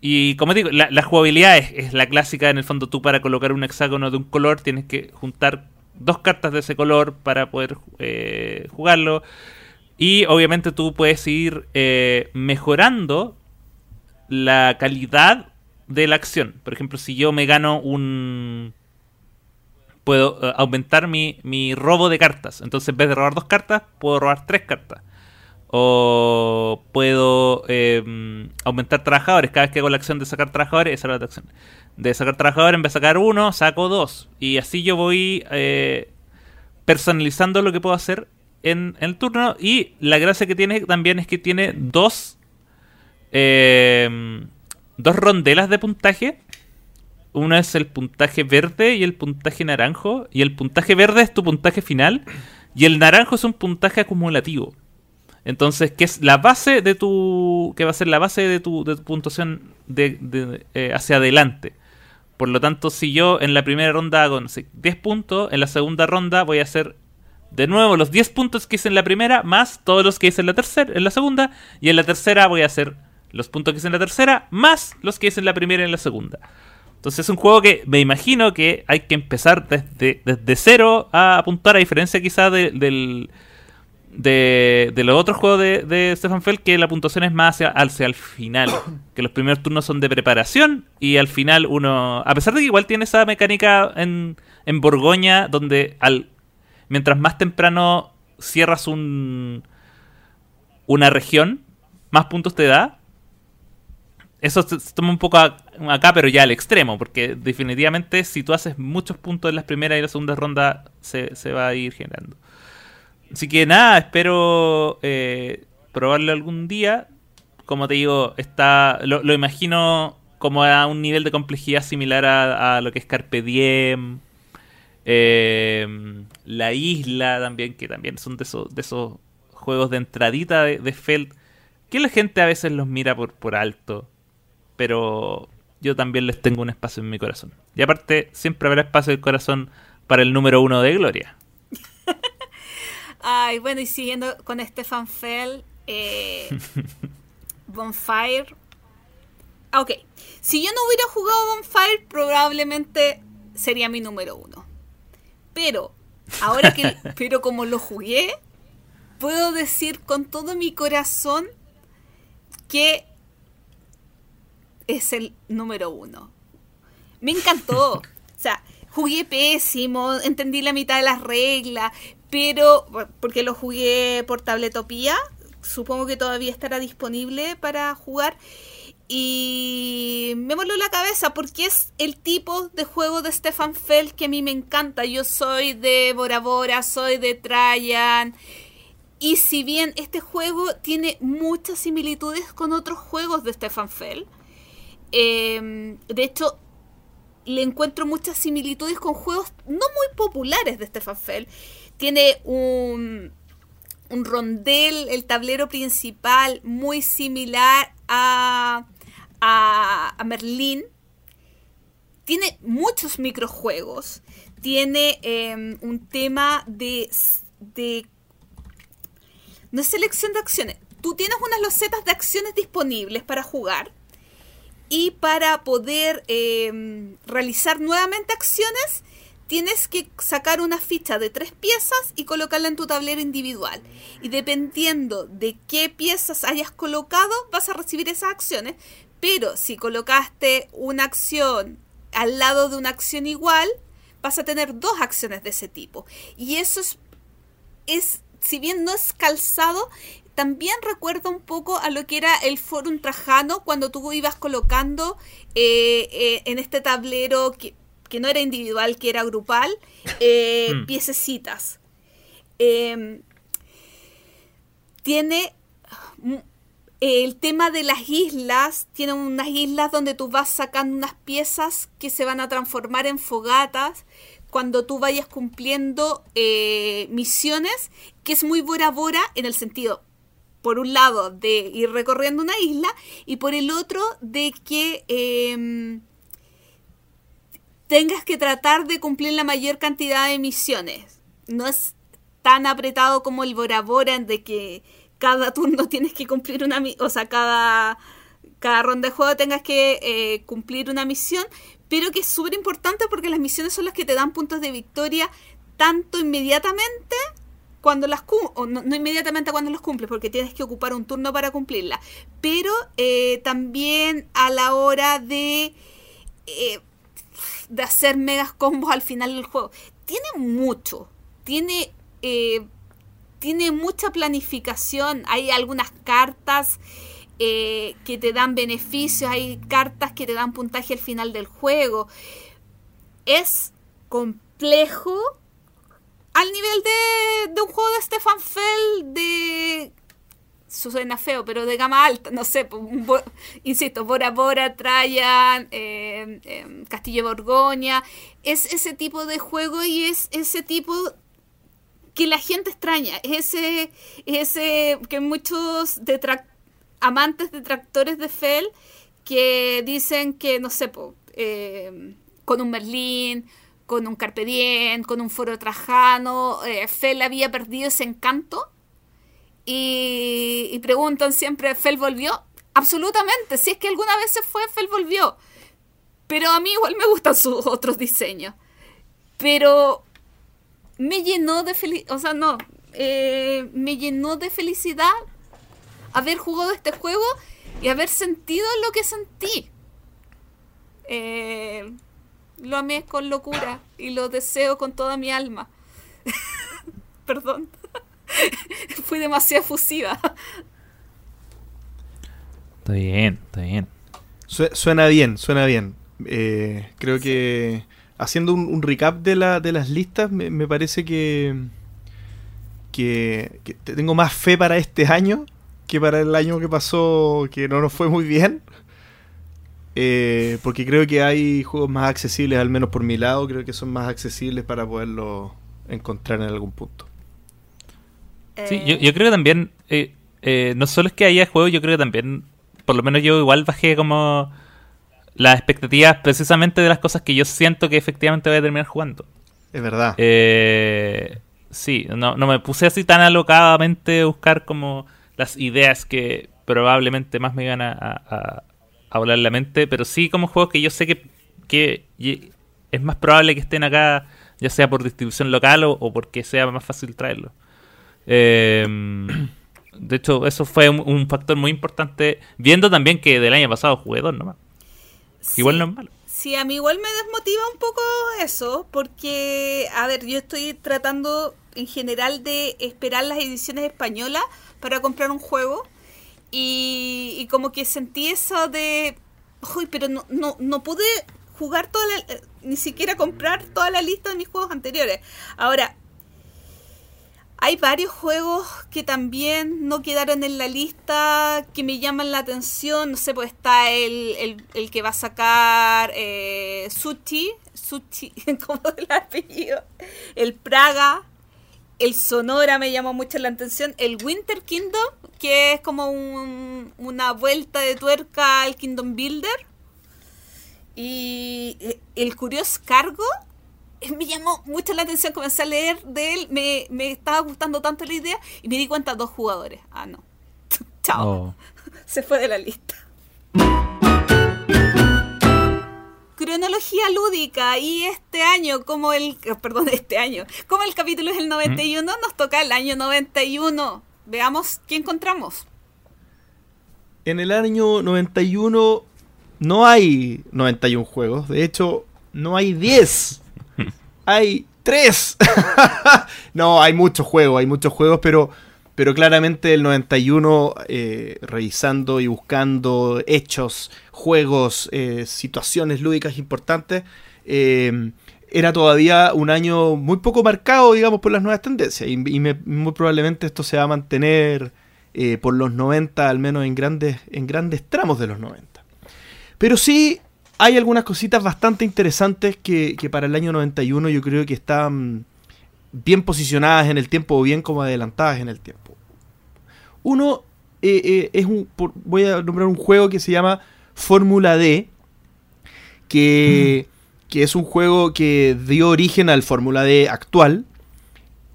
y como digo, la, jugabilidad es, es la clásica. En el fondo, tú para colocar un hexágono de un color tienes que juntar dos cartas de ese color para poder eh, jugarlo. Y obviamente tú puedes ir eh, mejorando la calidad de la acción. Por ejemplo, si yo me gano un... Puedo eh, aumentar mi, mi robo de cartas. Entonces, en vez de robar dos cartas, puedo robar tres cartas. O puedo eh, aumentar trabajadores. Cada vez que hago la acción de sacar trabajadores, esa es la acción. De sacar trabajadores, en vez de sacar uno, saco dos. Y así yo voy eh, personalizando lo que puedo hacer en, en el turno. Y la gracia que tiene también es que tiene dos, eh, dos rondelas de puntaje. Uno es el puntaje verde y el puntaje naranjo. Y el puntaje verde es tu puntaje final. Y el naranjo es un puntaje acumulativo. Entonces, que es la base de tu. que va a ser la base de tu, de tu puntuación de, eh, hacia adelante. Por lo tanto, si yo en la primera ronda hago, no sé, 10 puntos, en la segunda ronda voy a hacer de nuevo los 10 puntos que hice en la primera, más todos los que hice en la tercera, en la segunda, y en la tercera voy a hacer los puntos que hice en la tercera, más los que hice en la primera y en la segunda. Entonces es un juego que me imagino que hay que empezar desde, desde cero a apuntar, a diferencia quizás de- del, de, de los otros juegos de, de Stefan Feld, que la puntuación es más hacia, hacia el final. Que los primeros turnos son de preparación y al final uno, a pesar de que igual tiene esa mecánica en, en Borgoña, donde al mientras más temprano cierras un una región, más puntos te da. Eso se, toma un poco a- acá, pero ya al extremo, porque definitivamente si tú haces muchos puntos en las primeras y la segunda ronda, se, se va a ir generando. Así que nada, espero eh, probarlo algún día. Como te digo, está lo, lo imagino como a un nivel de complejidad similar a, lo que es Carpe Diem. Eh, la isla también, que también son de esos, de esos juegos de entradita de, de Feld, que la gente a veces los mira por, por alto, pero yo también les tengo un espacio en mi corazón. Y aparte, siempre habrá espacio en el corazón para el número uno de Gloria. Ay, bueno, y siguiendo con Stefan Fell, eh, Bonfire. Ah, ok, si yo no hubiera jugado Bonfire, probablemente sería mi número uno. Pero, ahora que. pero como lo jugué, puedo decir con todo mi corazón que es el número uno. Me encantó. o sea, jugué pésimo, entendí la mitad de las reglas, pero porque lo jugué por tabletopía, supongo que todavía estará disponible para jugar. Y me voló la cabeza porque es el tipo de juego de Stefan Feld que a mí me encanta. Yo soy de Bora Bora, soy de Trajan. Y si bien este juego tiene muchas similitudes con otros juegos de Stefan Feld, em, de hecho le encuentro muchas similitudes con juegos no muy populares de Stefan Feld tiene un, rondel, el tablero principal muy similar a, a. Tiene muchos microjuegos. Tiene em, un tema de, de... No es selección de acciones. Tú tienes unas losetas de acciones disponibles para jugar. Y para poder em, realizar nuevamente acciones, tienes que sacar una ficha de tres piezas y colocarla en tu tablero individual. Y dependiendo de qué piezas hayas colocado, vas a recibir esas acciones. Pero si colocaste una acción al lado de una acción igual, vas a tener dos acciones de ese tipo. Y eso es, es si bien no es calzado, también recuerda un poco a lo que era el Forum Trajano cuando tú ibas colocando eh, eh, en este tablero que que no era individual, que era grupal, eh, hmm. piececitas. Em, tiene mm, el tema de las islas, tiene unas islas donde tú vas sacando unas piezas que se van a transformar en fogatas cuando tú vayas cumpliendo eh, misiones, que es muy Bora Bora en el sentido, por un lado, de ir recorriendo una isla y por el otro, de que em, tengas que tratar de cumplir la mayor cantidad de misiones. No es tan apretado como el Bora Bora de que cada turno tienes que cumplir una o sea, cada, cada ronda de juego tengas que eh, cumplir una misión, pero que es súper importante porque las misiones son las que te dan puntos de victoria tanto inmediatamente cuando las o no, inmediatamente cuando los cumples, porque tienes que ocupar un turno para cumplirla, pero eh, también a la hora de eh, de hacer megas combos al final del juego. Tiene mucho, tiene, eh, tiene mucha planificación, hay algunas cartas que te dan beneficios, hay cartas que te dan puntaje al final del juego. Es complejo al nivel de, de un juego de Stefan Fell de suena feo, pero de gama alta, no sé, insisto, Bora Bora, Trajan, eh, em, Castillo Borgoña, es ese tipo de juego y es ese tipo que la gente extraña, es ese, ese que muchos amantes detractores de Fell que dicen que, no sé, em, con un Merlín, con un Carpe Diem, con un Foro Trajano, eh, Fell había perdido ese encanto y, preguntan siempre, ¿Fel volvió? Absolutamente, si es que alguna vez se fue, Fel volvió. Pero a mí igual me gustan sus otros diseños. Pero me llenó de felicidad, o sea, no, eh, me llenó de felicidad haber jugado este juego y haber sentido lo que sentí. Eh, lo amé con locura y lo deseo con toda mi alma. Perdón. Fui demasiado efusiva. Está bien, está bien. suena bien, suena bien. Eh, creo que haciendo un, recap de, la, de las listas, me, parece que, que, tengo más fe para este año que para el año que pasó, que no nos fue muy bien. Eh, porque creo que hay juegos más accesibles, al menos por mi lado, creo que son más accesibles para poderlo encontrar en algún punto. Sí, yo, yo creo que también, eh, eh, no solo es que haya juegos, yo creo que también, por lo menos yo igual bajé como las expectativas precisamente de las cosas que yo siento que efectivamente voy a terminar jugando. Es verdad. Eh, sí, no, no me puse así tan alocadamente a buscar como las ideas que probablemente más me iban a, a, a volar la mente, pero sí como juegos que yo sé que, que es más probable que estén acá, ya sea por distribución local o, o porque sea más fácil traerlo. Eh, de hecho, eso fue un, un factor muy importante, viendo también que del año pasado jugué dos nomás. Igual no es malo. Sí, a mí igual me desmotiva un poco eso, porque, a ver, yo estoy tratando en general de esperar las ediciones españolas para comprar un juego y, como que sentí eso de, uy, pero no, no, no pude jugar toda la, eh, ni siquiera comprar toda la lista de mis juegos anteriores. Ahora, hay varios juegos que también no quedaron en la lista que me llaman la atención. No sé, pues está el, el, el que va a sacar eh, Suchi, Suchi, ¿cómo es el apellido? El Praga, el Sonora me llamó mucho la atención. El Winter Kingdom, que es como un- una vuelta de tuerca al Kingdom Builder. Y eh, el Curious Cargo eh, me llamó mucho la atención, comencé a leer de él, me, me estaba gustando tanto la idea y me di cuenta dos jugadores. Ah, no. Chao. Oh. Se fue de la lista. Cronología lúdica y este año, como el, perdón, este año, como el capítulo es el 91, nos toca el año 91. Veamos qué encontramos. En el año 91 no hay 91 juegos, de hecho no hay 10, hay 3. no, hay muchos juegos, hay muchos juegos, pero, pero claramente el 91, eh, revisando y buscando hechos, juegos, eh, situaciones lúdicas importantes, eh, era todavía un año muy poco marcado, digamos, por las nuevas tendencias. Y, muy probablemente esto se va a mantener eh, por los 90, al menos en grandes, en grandes tramos de los 90. Pero sí hay algunas cositas bastante interesantes que, que para el año 91 yo creo que están bien posicionadas en el tiempo o bien como adelantadas en el tiempo. Uno eh, eh, es un. por- voy a nombrar un juego que se llama Fórmula D. Que, que es un juego que dio origen al Fórmula D actual.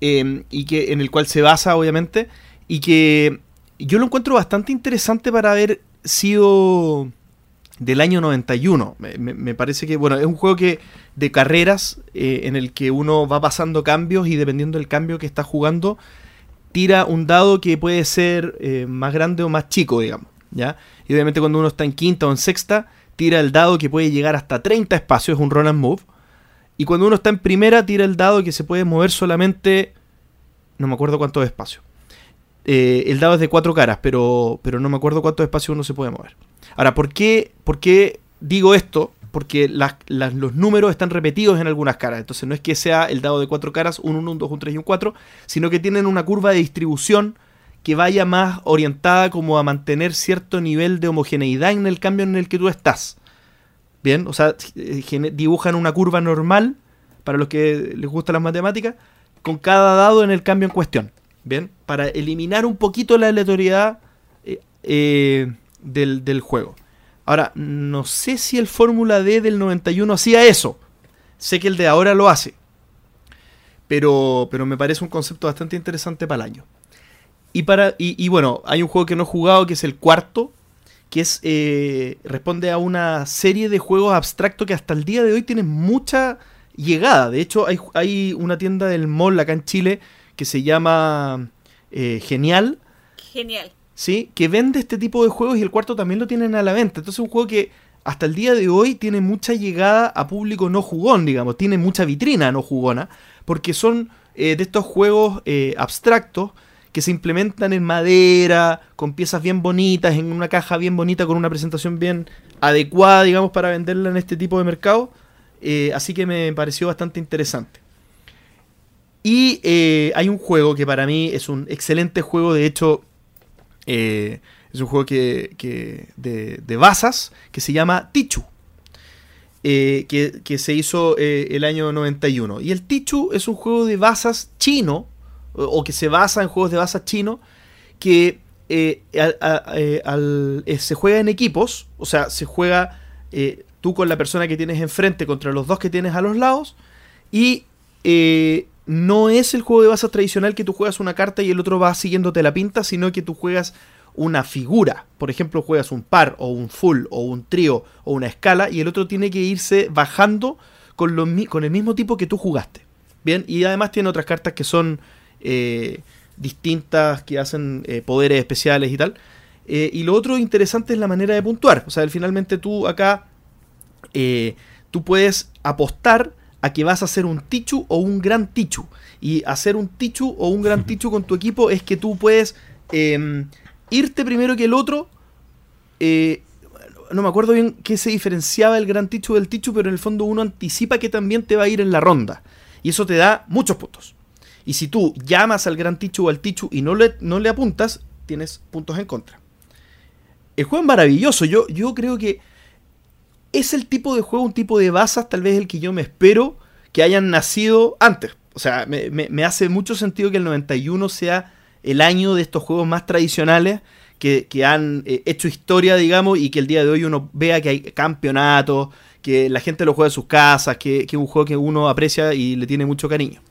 eh, y que en el cual se basa, obviamente. Y que yo lo encuentro bastante interesante para haber sido del año 91. Me, me- parece que, bueno, es un juego que de carreras eh, en el que uno va pasando cambios y dependiendo del cambio que está jugando, tira un dado que puede ser eh, más grande o más chico, digamos. ¿ya? Y obviamente cuando uno está en quinta o en sexta, tira el dado que puede llegar hasta 30 espacios, es un roll and move. Y cuando uno está en primera, tira el dado que se puede mover solamente, no me acuerdo cuántos espacios. Eh, el dado es de cuatro caras, pero, pero no me acuerdo cuántos espacios uno se puede mover. Ahora, ¿por qué, por qué digo esto? Porque los números están repetidos en algunas caras. Entonces no es que sea el dado de cuatro caras, un 1, un 2, un 3 y un 4, sino que tienen una curva de distribución que vaya más orientada como a mantener cierto nivel de homogeneidad en el cambio en el que tú estás. Bien, o sea, eh, dibujan una curva normal, para los que les gustan las matemáticas, con cada dado en el cambio en cuestión. Bien, para eliminar un poquito la aleatoriedad eh, eh, del, del juego. Ahora, no sé si el Fórmula D del 91 hacía eso. Sé que el de ahora lo hace. Pero, pero me parece un concepto bastante interesante para el año. Y, para, y, bueno, hay un juego que no he jugado que es el cuarto, que es eh, responde a una serie de juegos abstractos que hasta el día de hoy tienen mucha llegada. De hecho, hay, hay una tienda del mall acá en Chile que se llama eh, Genial, Genial. ¿Sí? que vende este tipo de juegos y el cuarto también lo tienen a la venta. Entonces es un juego que hasta el día de hoy tiene mucha llegada a público no jugón, digamos, tiene mucha vitrina no jugona, porque son eh, de estos juegos eh, abstractos que se implementan en madera, con piezas bien bonitas, en una caja bien bonita, con una presentación bien adecuada, digamos, para venderla en este tipo de mercado. Eh, así que me pareció bastante interesante. Y hay un juego que para mí es un excelente juego, de hecho, eh, Es un juego que, de, de basas que se llama Tichu. eh, que, que se hizo eh, el año 91. Y el Tichu es un juego de basas chino, o, que se basa en juegos de basas chino, que eh, se juega en equipos, o sea, se juega tú con la persona que tienes enfrente contra los dos que tienes a los lados, y no es el juego de basas tradicional que tú juegas una carta y el otro va siguiéndote la pinta, sino que tú juegas una figura. Por ejemplo, juegas un par o un full o un trío o una escala y el otro tiene que irse bajando con, lo con el mismo tipo que tú jugaste. Bien, y además tiene otras cartas que son eh, distintas, que hacen eh, poderes especiales y tal. Eh, y lo otro interesante es la manera de puntuar. O sea, finalmente tú acá, tú puedes apostar a que vas a hacer un Tichu o un Gran Tichu. Y hacer un Tichu o un Gran Tichu con tu equipo es que tú puedes eh, irte primero que el otro. eh, no me acuerdo bien qué se diferenciaba el Gran Tichu del Tichu, pero en el fondo uno anticipa que también te va a ir en la ronda. Y eso te da muchos puntos. Y si tú llamas al Gran Tichu o al Tichu y no le, no le apuntas, tienes puntos en contra. El juego es maravilloso. Yo, yo creo que es el tipo de juego, un tipo de basas, tal vez el que yo me espero que hayan nacido antes. O sea, me, hace mucho sentido que el 91 sea el año de estos juegos más tradicionales que, han eh, hecho historia, digamos, y que el día de hoy uno vea que hay campeonatos, que la gente lo juega en sus casas, que, es un juego que uno aprecia y le tiene mucho cariño.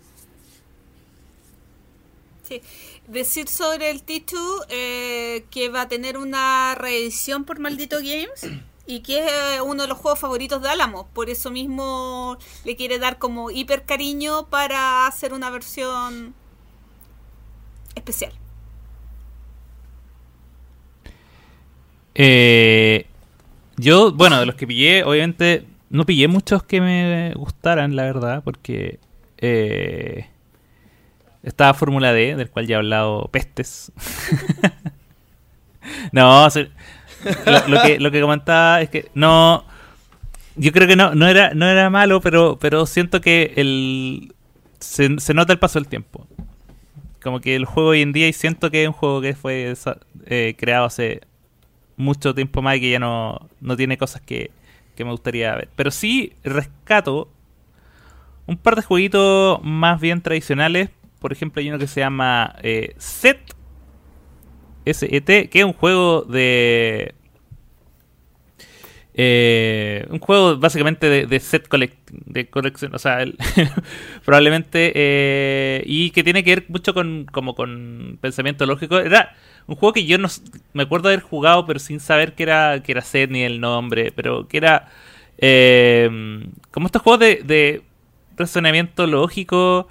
Sí. Decir sobre el Tichu eh, que va a tener una reedición por Maldito Games y que es eh, uno de los juegos favoritos de Álamo. Por eso mismo le quiere dar como hiper cariño para hacer una versión especial. Eh, yo, bueno, de los que pillé, obviamente no pillé muchos que me gustaran, la verdad, porque eh, estaba Fórmula D, del cual ya he hablado pestes. no, lo, que, lo que comentaba es que no... Yo creo que no, no era, no era malo, pero, pero siento que el se, nota el paso del tiempo. Como que el juego hoy en día, y siento que es un juego que fue eh, creado hace mucho tiempo más y que ya no, no tiene cosas que, que me gustaría ver. Pero sí rescato un par de jueguitos más bien tradicionales. Por ejemplo, hay uno que se llama eh, Set. SET, que es un juego de. eh, un juego básicamente de, set collect, de colección, o sea, probablemente eh, y que tiene que ver mucho con como con pensamiento lógico. Era un juego que yo no me acuerdo haber jugado, pero sin saber que era que era set ni el nombre, pero que era eh, como estos juegos de razonamiento lógico.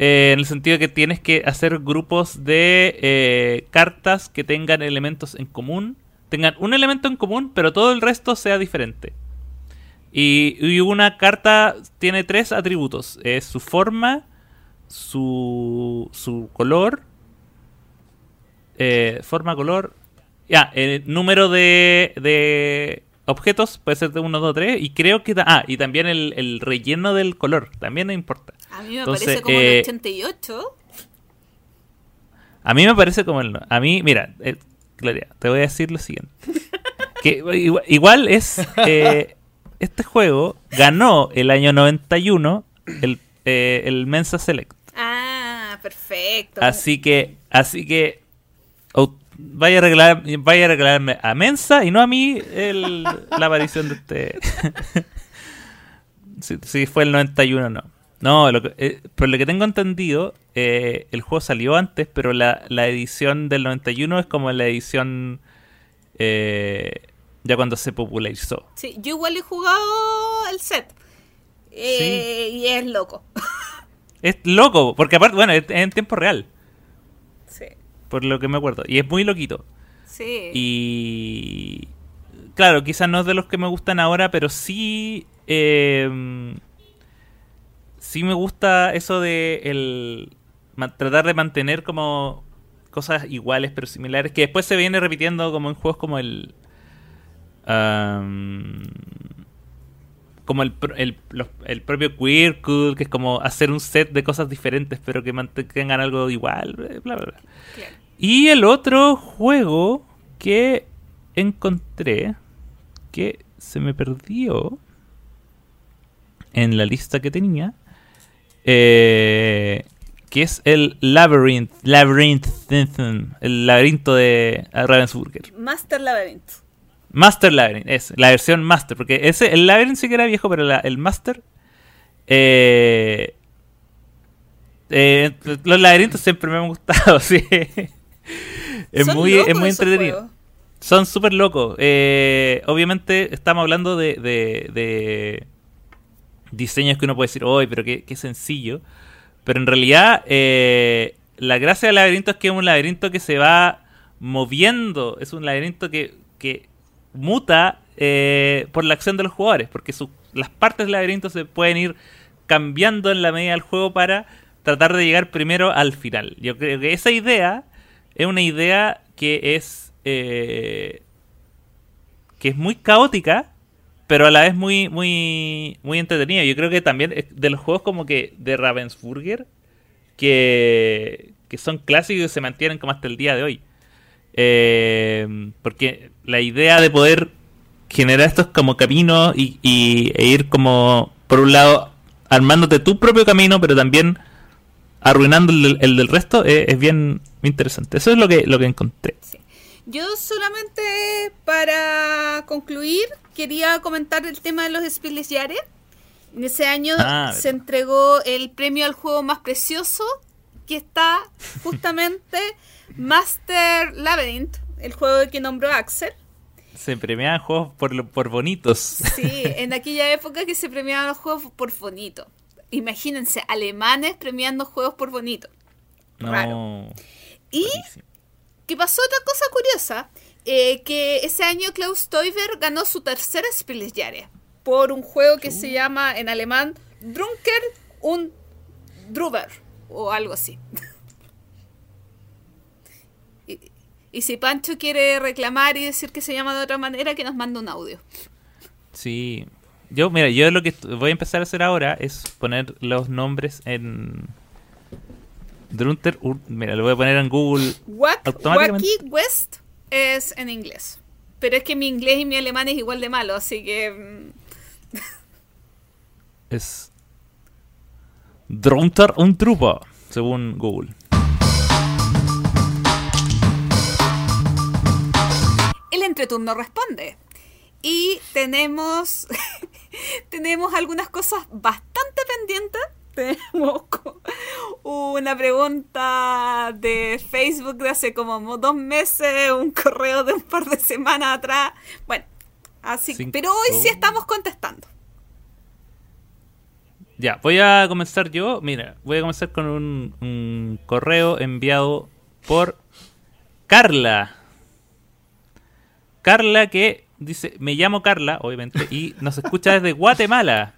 Eh, en el sentido que tienes que hacer grupos de eh, cartas que tengan elementos en común. Tengan un elemento en común, pero todo el resto sea diferente. Y, una carta tiene tres atributos. Es su forma, su, su color. eh, forma, color. Ya, el número de, de objetos puede ser de 1, 2, 3. Y creo que... Ah, y también el, el relleno del color. También importa. A mí me Entonces, parece como eh, el 88. A mí me parece como el... A mí, mira, eh, Gloria, te voy a decir lo siguiente. Que igual, igual es... eh, este juego ganó el año 91 el, eh, el Mensa Select. Ah, perfecto. Así que... Así que... vaya a arreglar, vaya a arreglarme a Mensa y no a mí el- la aparición de este... si, si fue el 91 o no. No, lo que, eh, por lo que tengo entendido, eh, el juego salió antes, pero la, la edición del 91 es como la edición eh, ya cuando se popularizó. Sí, yo igual he jugado el set. Eh, Y es loco. Es loco, porque aparte, bueno, es, es en tiempo real, Sí. por lo que me acuerdo. Y es muy loquito. Sí. Y claro, quizás no es de los que me gustan ahora, pero sí eh, sí me gusta eso de el tratar de mantener como cosas iguales pero similares que después se viene repitiendo como en juegos como el am, como el, el, los- el propio Queer Code, que es como hacer un set de cosas diferentes pero que mantengan algo igual, bla bla bla. Claro. Y el otro juego que encontré que se me perdió en la lista que tenía. Eh, que es el Labyrinth, Labyrinth, el laberinto de Ravensburger. Master Labyrinth. Master Labyrinth, es la versión Master, porque ese, el Labyrinth sí que era viejo, pero la- el Master. eh, eh, los laberintos siempre me han gustado, sí. Es Son muy, es muy entretenido. juegos. Son súper locos. Eh, obviamente estamos hablando de, de- de diseños que uno puede decir, ¡ay, pero qué, qué sencillo! Pero en realidad, eh, la gracia del laberinto es que es un laberinto que se va moviendo. Es un laberinto que, que muta eh, por la acción de los jugadores. Porque las partes del laberinto se pueden ir cambiando en la medida del juego para tratar de llegar primero al final. Yo creo que esa idea es una idea que es eh, que es muy caótica pero a la vez muy muy muy entretenida yo creo que también de los juegos como que de Ravensburger que, que son clásicos y se mantienen como hasta el día de hoy Eh, porque la idea de poder generar estos como caminos y, y- e ir como por un lado armándote tu propio camino pero también arruinando el, del- el del resto es, es bien interesante. Eso es lo que, lo que encontré. Yo solamente para concluir quería comentar el tema de los Spiles Yare. En ese año Ah, se entregó el premio al juego más precioso que está justamente Master Labyrinth, el juego que nombró Axel. Se premiaban juegos por, por bonitos. Sí, en aquella época que se premiaban los juegos por bonito. Imagínense, alemanes premiando juegos por bonito. Raro. No. Y Buenísimo. Que pasó otra cosa curiosa, eh, que ese año Klaus Teuber ganó su tercera Spielesjahre por un juego que se llama en alemán Drunker und Druber o algo así. y, y si Pancho quiere reclamar y decir que se llama de otra manera, que nos manda un audio. Sí. Yo, mira, yo lo que voy a empezar a hacer ahora es poner los nombres en. Drunter. Ur- Mira, lo voy a poner en Google. Wack. Wacky West es en inglés. Pero es que mi inglés y mi alemán es igual de malo, así que... mm, Es. Drunter und Trupa, según Google. el entreturno responde. Y tenemos, tenemos algunas cosas bastante pendientes. Tenemos co- una pregunta de Facebook de hace como dos meses, un correo de un par de semanas atrás. Bueno, así Cinco. pero hoy sí estamos contestando. Ya, voy a comenzar yo. Mira, voy a comenzar con un, un correo enviado por Carla. Carla que dice, me llamo Carla, obviamente, y nos escucha desde Guatemala.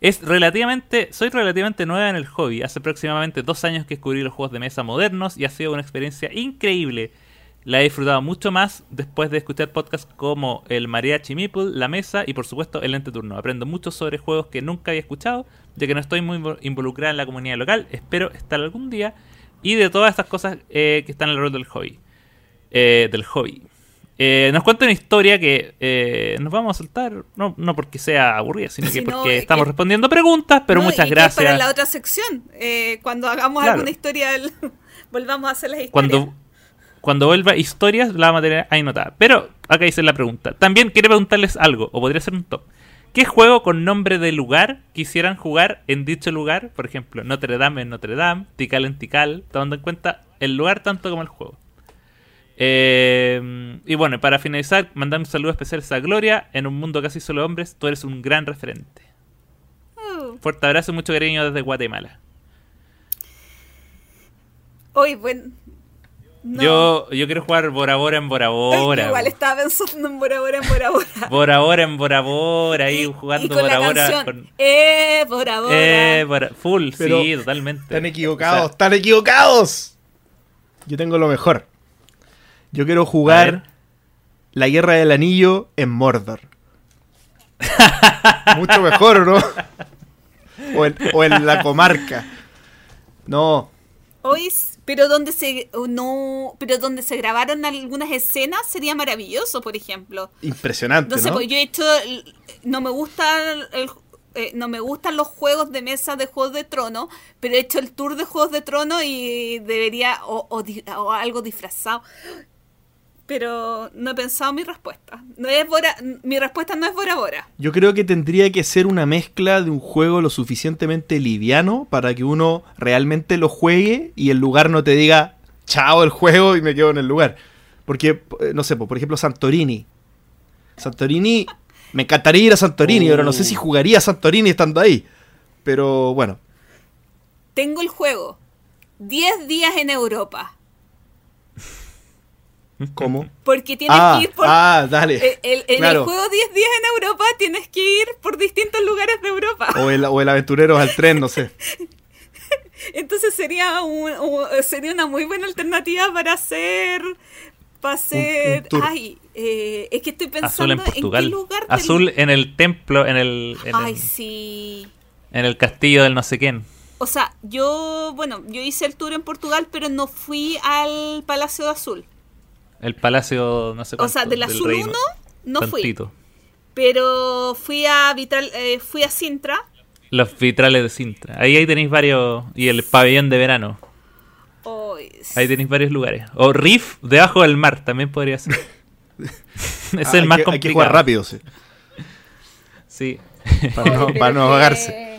Es relativamente, soy relativamente nueva en el hobby. Hace aproximadamente dos años que descubrí los juegos de mesa modernos y ha sido una experiencia increíble. La he disfrutado mucho más después de escuchar podcasts como el Mariachi Meeple, La Mesa y por supuesto el Ente Turno. Aprendo mucho sobre juegos que nunca había escuchado, ya que no estoy muy invo- involucrada en la comunidad local. Espero estar algún día. Y de todas estas cosas eh, que están alrededor del hobby. Eh, del hobby. Eh, nos cuenta una historia que eh, nos vamos a saltar, no, no porque sea aburrida, sino que porque es estamos que- respondiendo preguntas, pero No, muchas y que Para gracias. la otra sección, eh, cuando hagamos Claro. alguna historia, volvamos a hacer las historias. Cuando, cuando vuelva historias, la vamos a tener ahí anotada. Pero acá dice la pregunta. También quiere preguntarles algo, o podría ser un top. ¿Qué juego con nombre de lugar quisieran jugar en dicho lugar? Por ejemplo, Notre Dame en Notre Dame, Tikal en Tikal, tomando en cuenta el lugar tanto como el juego. Eh, y bueno, para finalizar, mandar un saludo especial a Gloria. En un mundo casi solo hombres, tú eres un gran referente. Uh, Fuerte abrazo y mucho cariño desde Guatemala. Hoy, bueno. no. Yo, yo quiero jugar Bora Bora en Bora Bora. igual estaba pensando en Bora Bora, en Bora Bora. Bora Bora en Bora Bora, ahí Y- jugando y con Bora la Bora. canción, con- Eh, Bora Bora. Eh, Bora- Full, Pero sí, totalmente. Están equivocados, O sea, están equivocados. Yo tengo lo mejor. Yo quiero jugar la Guerra del Anillo en Mordor. Mucho mejor, ¿o ¿no? O en, o en la comarca. No, Hoy, pero donde se no, pero donde se grabaron algunas escenas sería maravilloso, por ejemplo. Impresionante, No sé, ¿no? pues yo he hecho. No me gusta el- eh, no me gustan los juegos de mesa de Juegos de Trono, pero he hecho el tour de Juegos de Trono y debería. O, o di- o algo disfrazado. Pero no he pensado mi respuesta. No es Bora, mi respuesta no es Bora Bora. Yo creo que tendría que ser una mezcla de un juego lo suficientemente liviano para que uno realmente lo juegue y el lugar no te diga, chao el juego y me quedo en el lugar. Porque, eh, no sé, po, por ejemplo, Santorini. Santorini, me encantaría ir a Santorini, Oh. pero no sé si jugaría a Santorini estando ahí. Pero bueno, Tengo el juego. 10 días en Europa. ¿Cómo? Porque tienes Ah, que ir por. ah, dale. el- el- en Claro. el juego 10 días en Europa tienes que ir por distintos lugares de Europa. O el, o el aventurero al tren, no sé. Entonces sería un, sería una muy buena alternativa para hacer para hacer un ay eh, es que estoy pensando Azul en qué lugar del- Azul en el templo, en el, en, ay el, sí en el castillo del no sé quién. o sea yo bueno yo hice el tour en Portugal pero no fui al Palacio de Azul El palacio, no sé o cuánto, sea del Azul reino. 1 no fui pero fui a Vitral eh, fui a Sintra Los vitrales de Sintra. Ahí, ahí tenéis varios. Y el pabellón de verano. Ahí tenéis varios lugares. O Riff, debajo del mar, también podría ser. es Ah, el hay más que- complicado. Hay que jugar rápido, sí. Sí. Para no, para ahogarse.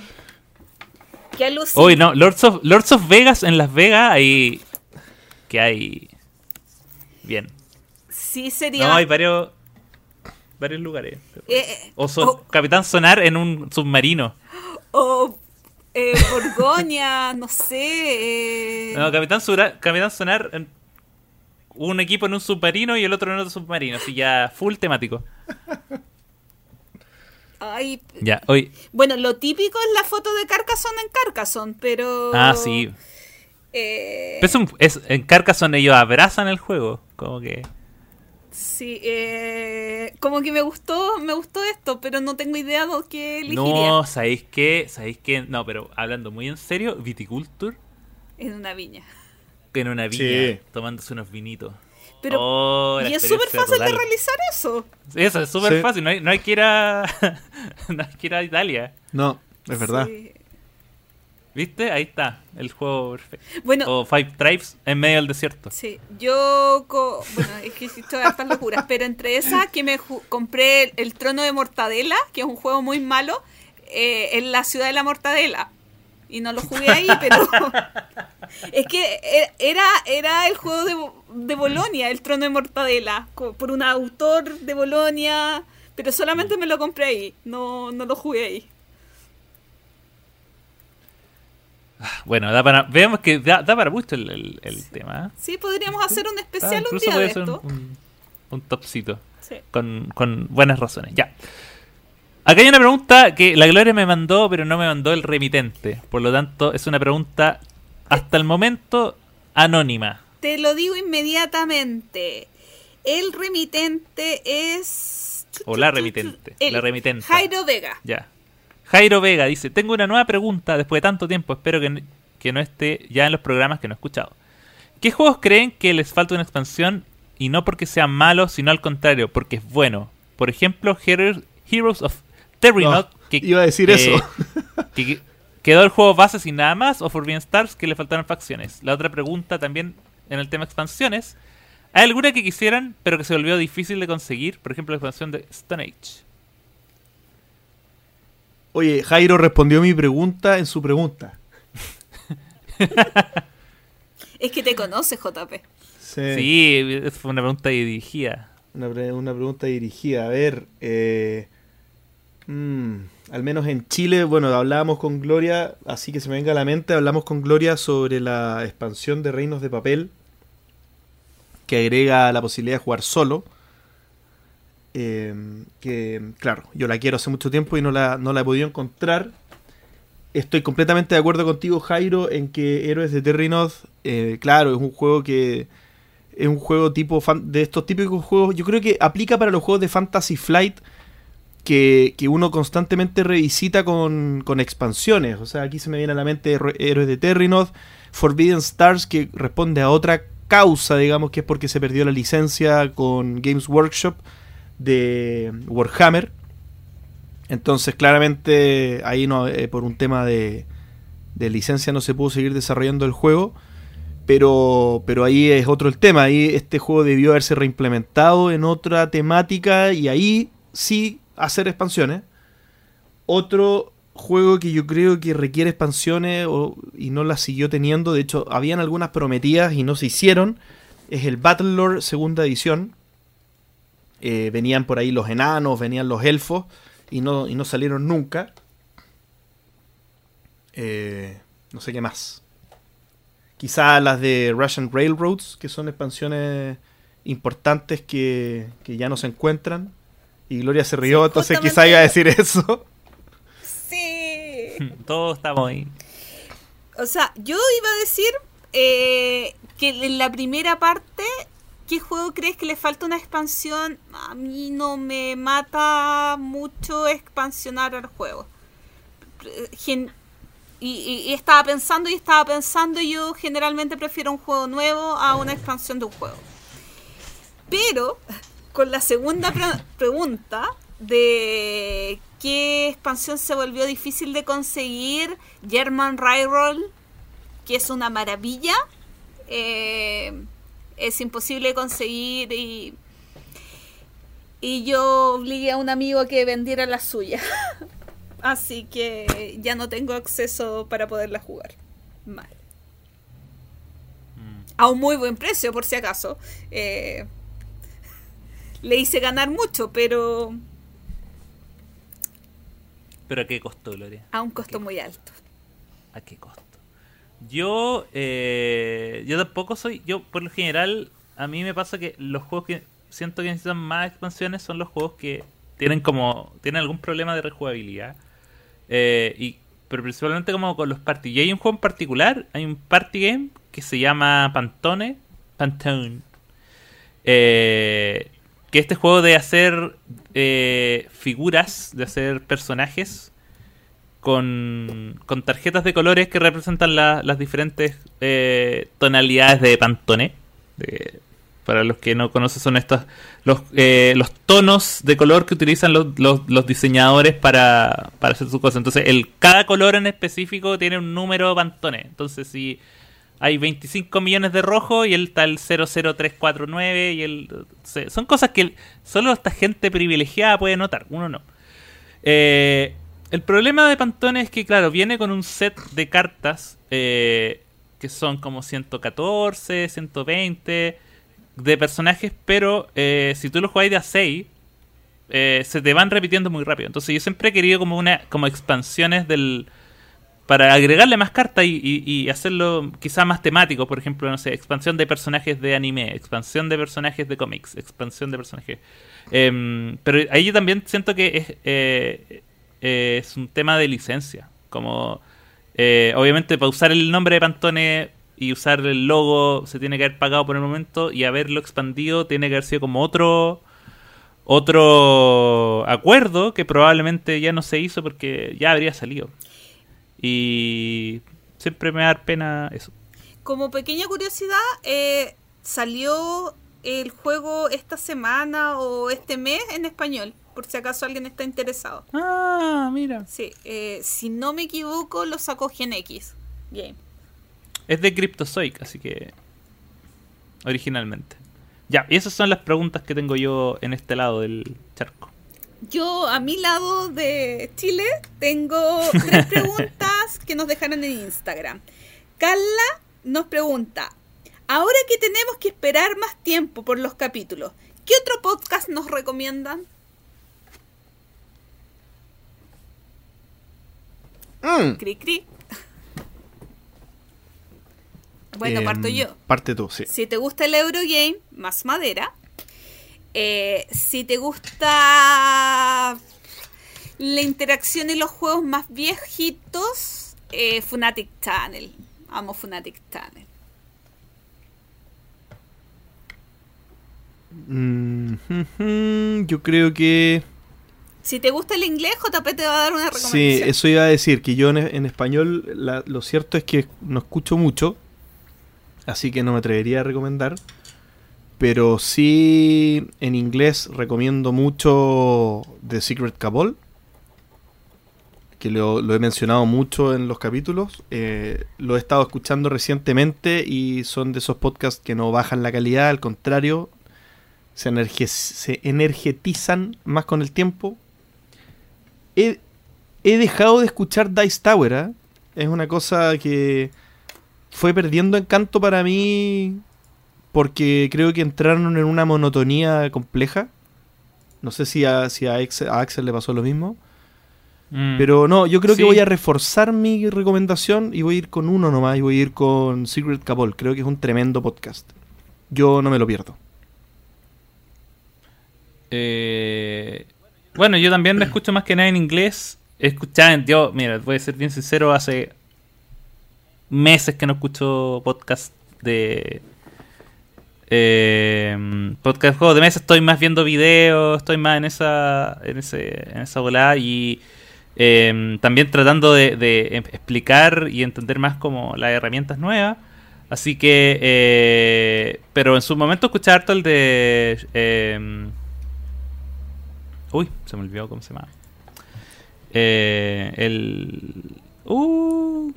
qué alucin- Hoy no, Lords of, Lords of Vegas en Las Vegas hay. que hay. Bien. sí sería No, hay varios. varios lugares. eh, eh, O son- o- Capitán Sonar en un submarino. O eh, Borgoña, no sé. eh, No, Capitán, Sura- Capitán Sonar en un equipo en un submarino y el otro en otro submarino. Así ya, full temático. ay, Ya, hoy. bueno, lo típico es la foto de Carcassonne en Carcassonne, pero. Ah, sí. Eh, Es un- es- en Carcassonne ellos abrazan el juego. Como que. sí, eh, como que me gustó, me gustó esto, pero no tengo idea de qué elegiría No, ¿sabéis qué? ¿Sabéis qué? No, pero hablando muy en serio, Viticulture en una viña. en una viña, Sí. tomándose unos vinitos. Pero Oh, y es súper fácil de realizar eso. Sí, Eso es súper Sí. fácil, no hay, no hay que ir a. no hay que ir a Italia. No, es verdad. Sí. ¿Viste? Ahí está, el juego perfecto. Bueno, O Five Tribes en medio del desierto. Sí, yo, co- bueno, es que he hecho hartas locuras, pero entre esas que me compré el, Trono de Mortadela, que es un juego muy malo, eh, en la ciudad de la Mortadela. Y no lo jugué ahí, pero es que e- era, era el juego de, de Bolonia, el Trono de Mortadela, por un autor de Bolonia, pero solamente me lo compré ahí, no, no lo jugué ahí. Bueno, da para, veamos que da, da para mucho el, el- el tema. ¿eh? Sí, podríamos hacer un Ah, especial un día de esto. un, un, un topcito. Sí. con, con buenas razones. Ya. Acá hay una pregunta que la Gloria me mandó, pero no me mandó el remitente. Por lo tanto, es una pregunta hasta el momento anónima. Te lo digo inmediatamente. El remitente es. O la remitente, El la remitenta. Jairo Vega. Ya. Jairo Vega dice, tengo una nueva pregunta después de tanto tiempo, espero que, que no esté ya en los programas que no he escuchado. ¿Qué juegos creen que les falta una expansión y no porque sean malos, sino al contrario, porque es bueno? Por ejemplo, Heroes, of Terrynot, No, que, iba a decir que- eso. que- que quedó el juego base sin nada más, o Forbidden Stars, que le faltaron facciones. La otra pregunta también en el tema expansiones, ¿hay alguna que quisieran, pero que se volvió difícil de conseguir? Por ejemplo, la expansión de Stone Age. Oye, Jairo respondió mi pregunta en su pregunta. Es que te conoce, JP. Sí. Sí, fue una pregunta dirigida. Una, pre- una pregunta dirigida. A ver, eh, mm, al menos en Chile, bueno, hablábamos con Gloria, así que se me venga a la mente, hablamos con Gloria sobre la expansión de Reinos de Papel, que agrega la posibilidad de jugar solo. Eh, que, claro, yo la quiero hace mucho tiempo y no la, no la he podido encontrar. Estoy completamente de acuerdo contigo, Jairo, en que Héroes de Terrinoth, eh, claro, es un juego que es un juego tipo de estos típicos juegos. Yo creo que aplica para los juegos de Fantasy Flight que, que uno constantemente revisita con, con expansiones. O sea, aquí se me viene a la mente Héro- Héroes de Terrinoth. Forbidden Stars, que responde a otra causa, digamos, que es porque se perdió la licencia con Games Workshop de Warhammer. Entonces, claramente, ahí no, eh, por un tema de, de licencia no se pudo seguir desarrollando el juego. Pero, pero ahí es otro el tema. Ahí este juego debió haberse reimplementado en otra temática y ahí sí hacer expansiones. Otro juego que yo creo que requiere expansiones y no las siguió teniendo. De hecho, habían algunas prometidas y no se hicieron. Es el Battlelord segunda edición. Eh, venían por ahí los enanos, venían los elfos y no, y no salieron nunca. Eh, no sé qué más. Quizá las de Russian Railroads, que son expansiones importantes que, que ya no se encuentran. Y Gloria se rió, entonces quizá iba a decir eso. Sí. Todos estamos ahí. O sea, yo iba a decir eh, que en la primera parte, ¿qué juego crees que le falta una expansión? A mí no me mata mucho expansionar el juego. y, estaba pensando y estaba pensando, yo generalmente prefiero un juego nuevo a una expansión de un juego. Pero, con la segunda pregunta de qué expansión se volvió difícil de conseguir, German Railroad, que es una maravilla, eh, es imposible de conseguir y, y yo obligué a un amigo a que vendiera la suya. Así que ya no tengo acceso para poderla jugar. Mal. Mm. A un muy buen precio, por si acaso. Eh, le hice ganar mucho, pero ¿Pero a qué costo, Gloria? A un costo muy alto. ¿A qué costo? Yo, eh, yo tampoco soy, yo por lo general, a mí me pasa que los juegos que siento que necesitan más expansiones son los juegos que tienen como, tienen algún problema de rejugabilidad. Eh, y, pero principalmente como con los party. Y hay un juego en particular, hay un party game que se llama Pantone, Pantone. Eh, que este juego de hacer eh, figuras, de hacer personajes con, con, tarjetas de colores que representan las diferentes eh, tonalidades de Pantone. para los que no conocen, son estos los, eh, los tonos de color que utilizan los, los, diseñadores para, para, hacer sus cosas. Entonces, el, cada color en específico tiene un número Pantone. Entonces, si hay 25 millones de rojo y él está el 00349 y el son cosas que solo esta gente privilegiada puede notar, uno no. Eh, el problema de Pantone es que, claro, viene con un set de cartas eh, que son como 114, 120 de personajes, pero eh, si tú lo juegas de a 6, se te van repitiendo muy rápido. Entonces yo siempre he querido como una como expansiones del para agregarle más cartas y, hacerlo quizá más temático, por ejemplo, no sé, expansión de personajes de anime, expansión de personajes de cómics, expansión de personajes. Em, pero ahí yo también siento que es, eh, es un tema de licencia. Como, eh, obviamente, para usar el nombre de Pantone y usar el logo se tiene que haber pagado por el momento y haberlo expandido tiene que haber sido como otro otro acuerdo que probablemente ya no se hizo porque ya habría salido. Y siempre me da pena eso. Como pequeña curiosidad, eh, salió el juego esta semana o este mes en español, por si acaso alguien está interesado. Ah, mira. Sí, eh, si no me equivoco, lo sacó Gen X Game. Es de Cryptozoic, así que originalmente. Ya, y esas son las preguntas que tengo yo en este lado del charco. Yo a mi lado de Chile tengo tres preguntas que nos dejaron en Instagram. Carla nos pregunta, ahora que tenemos que esperar más tiempo por los capítulos, ¿qué otro podcast nos recomiendan? Mm. Cri cri. Bueno, parto Em, yo. Parte tú, sí. Si te gusta el Eurogame, más madera. Eh, si te gusta la interacción y los juegos más viejitos, eh, Funatic Channel. Amo Funatic Channel. Mm, yo creo que... Si te gusta el inglés, JP te va a dar una Sí, recomendación. eso iba a decir, que yo en, en español la- lo cierto es que no escucho mucho, así que no me atrevería a recomendar. Pero sí, en inglés recomiendo mucho The Secret Cabal, que lo, lo he mencionado mucho en los capítulos. Eh, lo he estado escuchando recientemente y son de esos podcasts que no bajan la calidad, al contrario, se, energe- se energetizan más con el tiempo. He, he dejado de escuchar Dice Tower, ¿ah? es una cosa que fue perdiendo encanto para mí porque creo que entraron en una monotonía compleja. No sé si a, si a Axel, a Axel le pasó lo mismo. Mm. Pero no, yo creo Sí. que voy a reforzar mi recomendación y voy a ir con uno nomás y voy a ir con Secret Cabal. Creo que es un tremendo podcast. Yo no me lo pierdo. Eh, bueno, yo también me escucho más que nada en inglés. Escuchaba, en- yo, mira, voy a ser bien sincero, hace meses que no escucho podcast de eh, podcast de juegos de mesa. Estoy más viendo videos, estoy más en esa en ese en esa volada y eh, también tratando de, em- explicar y entender más como las herramientas nuevas. Así que, eh, pero en su momento escuché harto el de Uy, se me olvidó cómo se llama. Eh, el. Uh,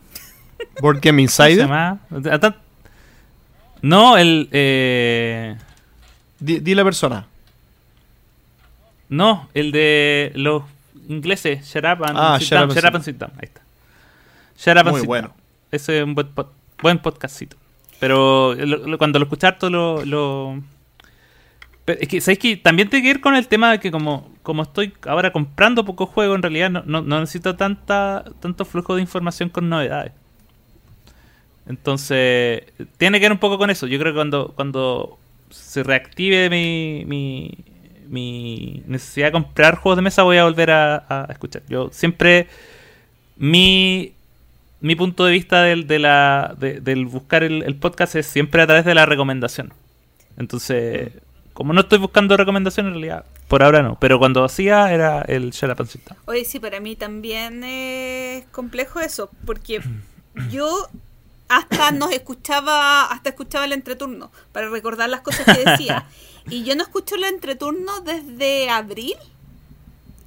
Board Game ¿Cómo se Insider. llama? Ah, No, el. Eh, Di, di la persona. no, el de los ingleses. Shut up and, Ah, sit, down, Shut Up and Sit Down. Ahí está. Shut up and Muy sit bueno. down. Ese es un buen, pod- buen podcastcito. Pero lo- lo- cuando lo escuché harto lo. lo- es que, ¿sabéis que también tiene que ver con el tema de que como, como estoy ahora comprando poco juego, en realidad no, no, no necesito tanta, tanto flujo de información con novedades. Entonces, tiene que ver un poco con eso. Yo creo que cuando, cuando se reactive mi, mi, mi necesidad de comprar juegos de mesa, voy a volver a, a escuchar. Yo siempre, mi, mi punto de vista del, de la, de- del buscar el podcast es siempre a través de la recomendación. Entonces, como no estoy buscando recomendación en realidad, por ahora no. Pero cuando hacía era el Shut Up and Sit Down. Oye, sí, para mí también es complejo eso, porque yo hasta nos escuchaba, hasta escuchaba el entreturno para recordar las cosas que decía. Y yo no escucho el entreturno desde abril.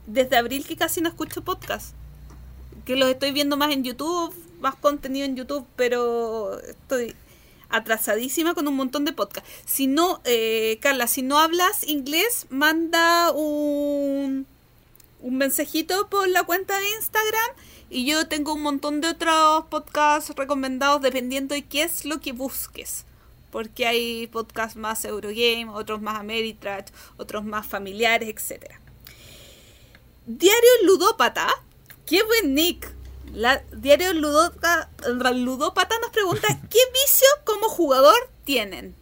Desde abril que casi no escucho podcast. Que los estoy viendo más en YouTube, más contenido en YouTube, pero estoy atrasadísima con un montón de podcasts. Si no, eh, Carla, si no hablas inglés, manda un, un mensajito por la cuenta de Instagram y yo tengo un montón de otros podcasts recomendados dependiendo de qué es lo que busques. Porque hay podcasts más Eurogame, otros más Ameritrash, otros más familiares, etcétera. Diario Ludópata, qué buen nick. La Diario Ludópata, Ludópata nos pregunta qué vicio como jugador tienen.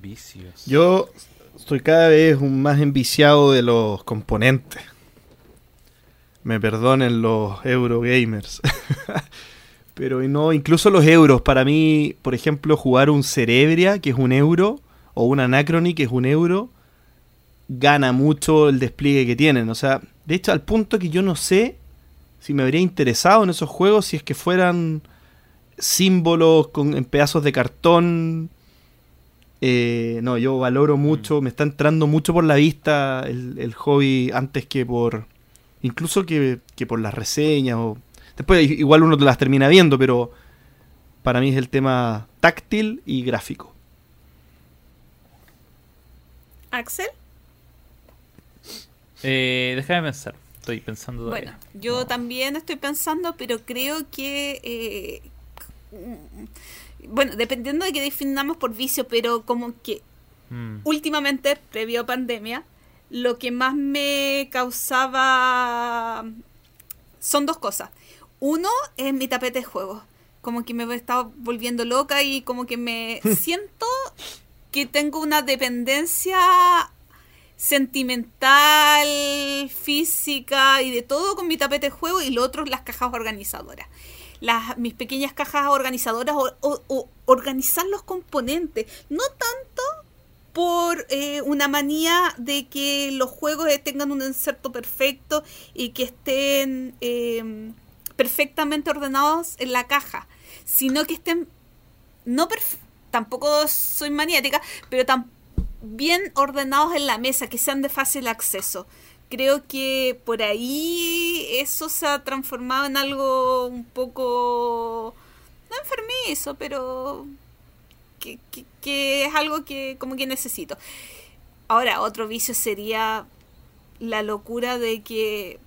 Vicios. Yo estoy cada vez un más enviciado de los componentes. Me perdonen los Eurogamers. Pero no, incluso los euros. Para mí, por ejemplo, jugar un Cerebria, que es un euro, o un Anacrony, que es un euro, gana mucho el despliegue que tienen. O sea, de hecho, al punto que yo no sé si me habría interesado en esos juegos si es que fueran símbolos con, en pedazos de cartón. Eh, no, yo valoro mucho, me está entrando mucho por la vista el, el hobby antes que por. Incluso que, que por las reseñas. O, después, igual uno las termina viendo, pero para mí es el tema táctil y gráfico. Axel. Eh, déjame pensar. Estoy pensando todavía. Bueno, yo No. también estoy pensando, pero creo que. eh, bueno, dependiendo de que definamos por vicio, pero como que Mm. últimamente, previo a pandemia, lo que más me causaba son dos cosas. Uno es mi tapete de juego. Como que me he estado volviendo loca y como que me siento que tengo una dependencia sentimental, física y de todo con mi tapete de juego y lo otro las cajas organizadoras. Las, mis pequeñas cajas organizadoras o, organizar los componentes. No tanto por eh, una manía de que los juegos eh, tengan un inserto perfecto y que estén eh, perfectamente ordenados en la caja, sino que estén no tampoco soy maniática, pero tan bien ordenados en la mesa, que sean de fácil acceso. Creo que por ahí eso se ha transformado en algo un poco no enfermizo, pero que, es algo que como que necesito. Ahora, otro vicio sería la locura de que,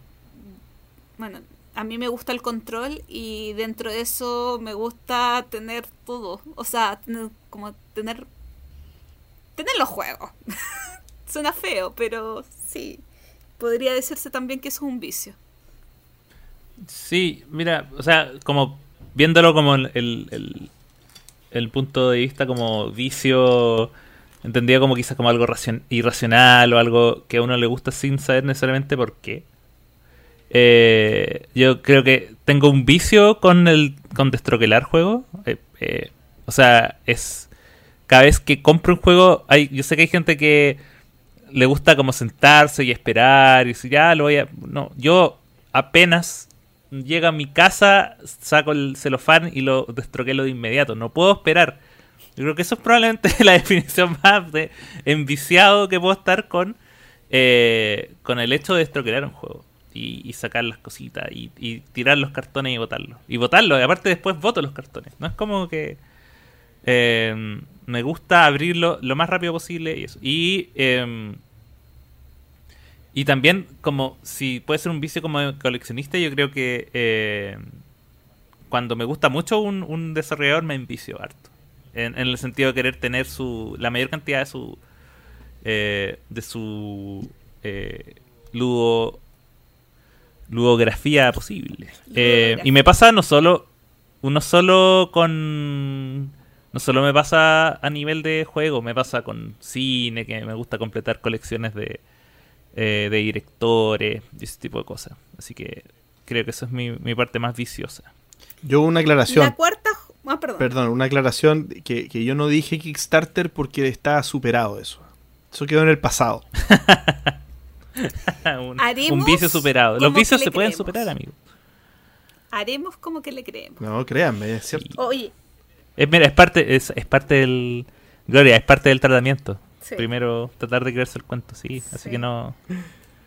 bueno, a mí me gusta el control y dentro de eso me gusta tener todo. O sea, como tener. Tener los juegos. Suena feo, pero sí. Podría decirse también que eso es un vicio. Sí, mira, o sea, como viéndolo como el, el, punto de vista como vicio, entendía como quizás como algo irracional o algo que a uno le gusta sin saber necesariamente por qué. Eh, yo creo que tengo un vicio con el con destroquelar juegos. Eh, eh, o sea, es cada vez que compro un juego, hay, yo sé que hay gente que le gusta como sentarse y esperar y si ya lo voy a... No, yo apenas llega a mi casa, saco el celofán y lo destroquelo de inmediato. No puedo esperar. Yo creo que eso es probablemente la definición más de enviciado que puedo estar con, con el hecho de destroquelar un juego y, sacar las cositas y, tirar los cartones y botarlos. Y botarlos, y aparte después voto los cartones. No es como que em, me gusta abrirlo lo más rápido posible y eso. Y, em, y también como si puede ser un vicio como coleccionista, yo creo que em, cuando me gusta mucho un, desarrollador me envicio harto. En, el sentido de querer tener su la mayor cantidad de su eh, de su eh, ludo ludografía posible. Eh, y me pasa no solo, uno solo con... No solo me pasa a nivel de juego, me pasa con cine, que me gusta completar colecciones de, eh, de directores y ese tipo de cosas. Así que creo que eso es mi, mi parte más viciosa. Yo una aclaración. La cuarta... Ah, perdón. perdón. una aclaración que, que yo no dije Kickstarter porque está superado eso. Eso quedó en el pasado. un, vicio superado. Los vicios se pueden superar, amigo. Haremos como que le creemos. No, créanme, es cierto. Oye. Es, mira, es parte, es, parte del. Gloria, es parte del tratamiento. Primero tratar de creerse el cuento, sí. Así que no.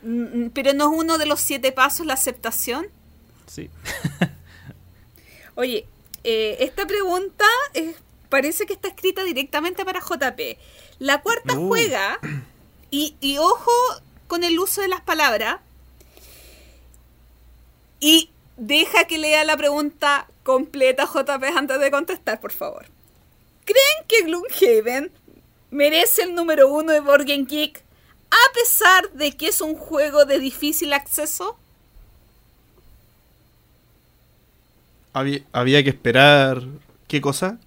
Mm, mm, pero no es uno de los siete pasos la aceptación. Sí. Oye, eh, esta pregunta parece que está escrita directamente para JP. La cuarta uh. juega, y, y ojo, con el uso de las palabras y deja que lea la pregunta completa JP antes de contestar, por favor. ¿Creen que Gloomhaven merece el número uno de Board Geek a pesar de que es un juego de difícil acceso? Había, que esperar. ¿Qué cosa?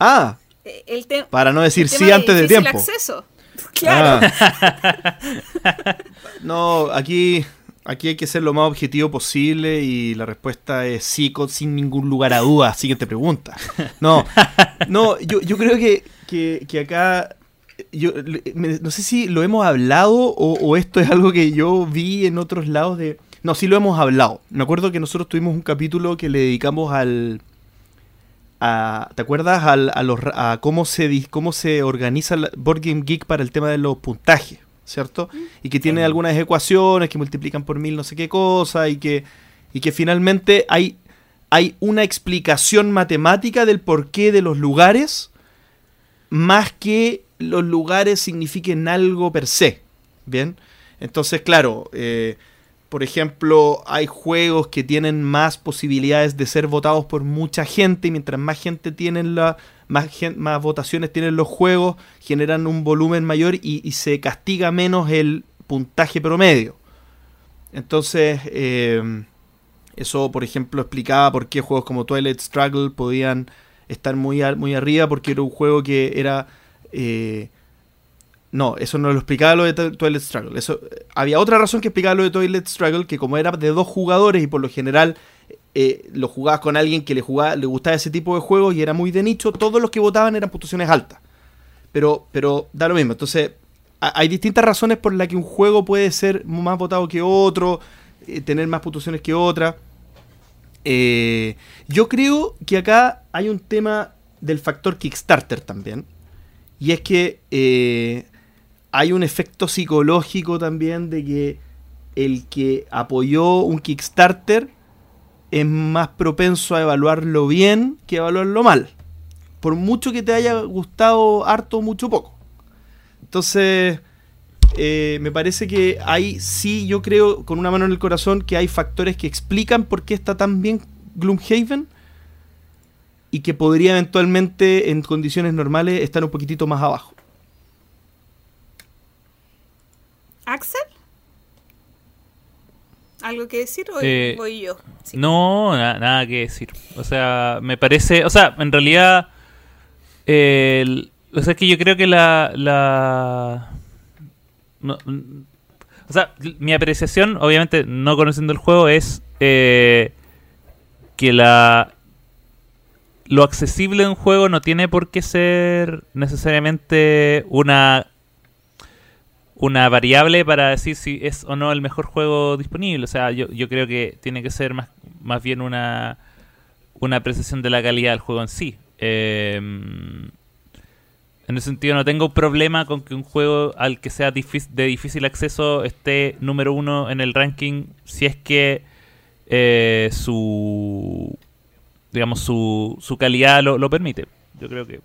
Ah, el para no decir sí antes de tiempo. Acceso. Claro. Ah. no, aquí, aquí hay que ser lo más objetivo posible y la respuesta es sí, sin ningún lugar a duda. Siguiente pregunta. No, no yo, yo creo que, que, acá yo no sé si lo hemos hablado o, esto es algo que yo vi en otros lados de... No, sí lo hemos hablado. Me acuerdo que nosotros tuvimos un capítulo que le dedicamos al, ¿te acuerdas? a, cómo, se, cómo se organiza el Board Game Geek para el tema de los puntajes, ¿cierto? Y que tiene algunas ecuaciones que multiplican por mil no sé qué cosa y que, y que finalmente hay, hay una explicación matemática del porqué de los lugares más que los lugares signifiquen algo per se, ¿bien? Entonces, claro, eh, por ejemplo, hay juegos que tienen más posibilidades de ser votados por mucha gente y mientras más gente tienen la, más, más votaciones tienen los juegos, generan un volumen mayor y, se castiga menos el puntaje promedio. Entonces, eh, eso, por ejemplo, explicaba por qué juegos como Twilight Struggle podían estar muy, muy arriba, porque era un juego que era eh, no, eso no lo explicaba lo de Toilet Struggle. Eso, había otra razón que explicaba lo de Toilet Struggle, que como era de dos jugadores y por lo general eh, lo jugabas con alguien que le, jugaba, le gustaba ese tipo de juegos y era muy de nicho, todos los que votaban eran puntuaciones altas. Pero, pero da lo mismo. Entonces, hay distintas razones por las que un juego puede ser más votado que otro, eh, tener más puntuaciones que otra. Eh, yo creo que acá hay un tema del factor Kickstarter también. Y es que hay un efecto psicológico también de que el que apoyó un Kickstarter es más propenso a evaluarlo bien que a evaluarlo mal. Por mucho que te haya gustado harto, mucho poco. Entonces, eh, me parece que hay, sí, yo creo, con una mano en el corazón, que hay factores que explican por qué está tan bien Gloomhaven y que podría eventualmente, en condiciones normales, estar un poquitito más abajo. ¿Axel? ¿Algo que decir o Eh, voy yo? Sí. No, na- nada que decir. O sea, me parece. O sea, en realidad. el- o sea, es que yo creo que la. la no, o sea, mi apreciación, obviamente, no conociendo el juego, es eh, que la. Lo accesible de un juego no tiene por qué ser necesariamente una una variable para decir si es o no el mejor juego disponible. O sea, yo, yo creo que tiene que ser más, más bien una, una apreciación de la calidad del juego en sí. Eh, en ese sentido, no tengo problema con que un juego al que sea de difícil acceso esté número uno en el ranking si es que eh, su digamos su, su calidad lo, lo permite. Yo creo que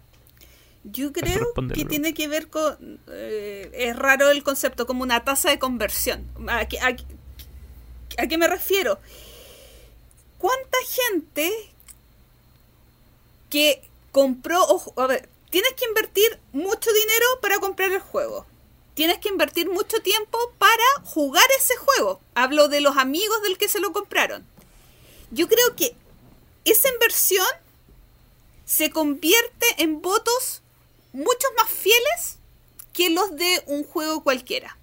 Yo creo que tiene que ver con... eh, es raro el concepto, como una tasa de conversión. ¿A qué, a qué- a qué me refiero? ¿Cuánta gente que compró... ojo, a ver, tienes que invertir mucho dinero para comprar el juego. Tienes que invertir mucho tiempo para jugar ese juego. Hablo de los amigos del que se lo compraron. Yo creo que esa inversión se convierte en votos muchos más fieles que los de un juego cualquiera.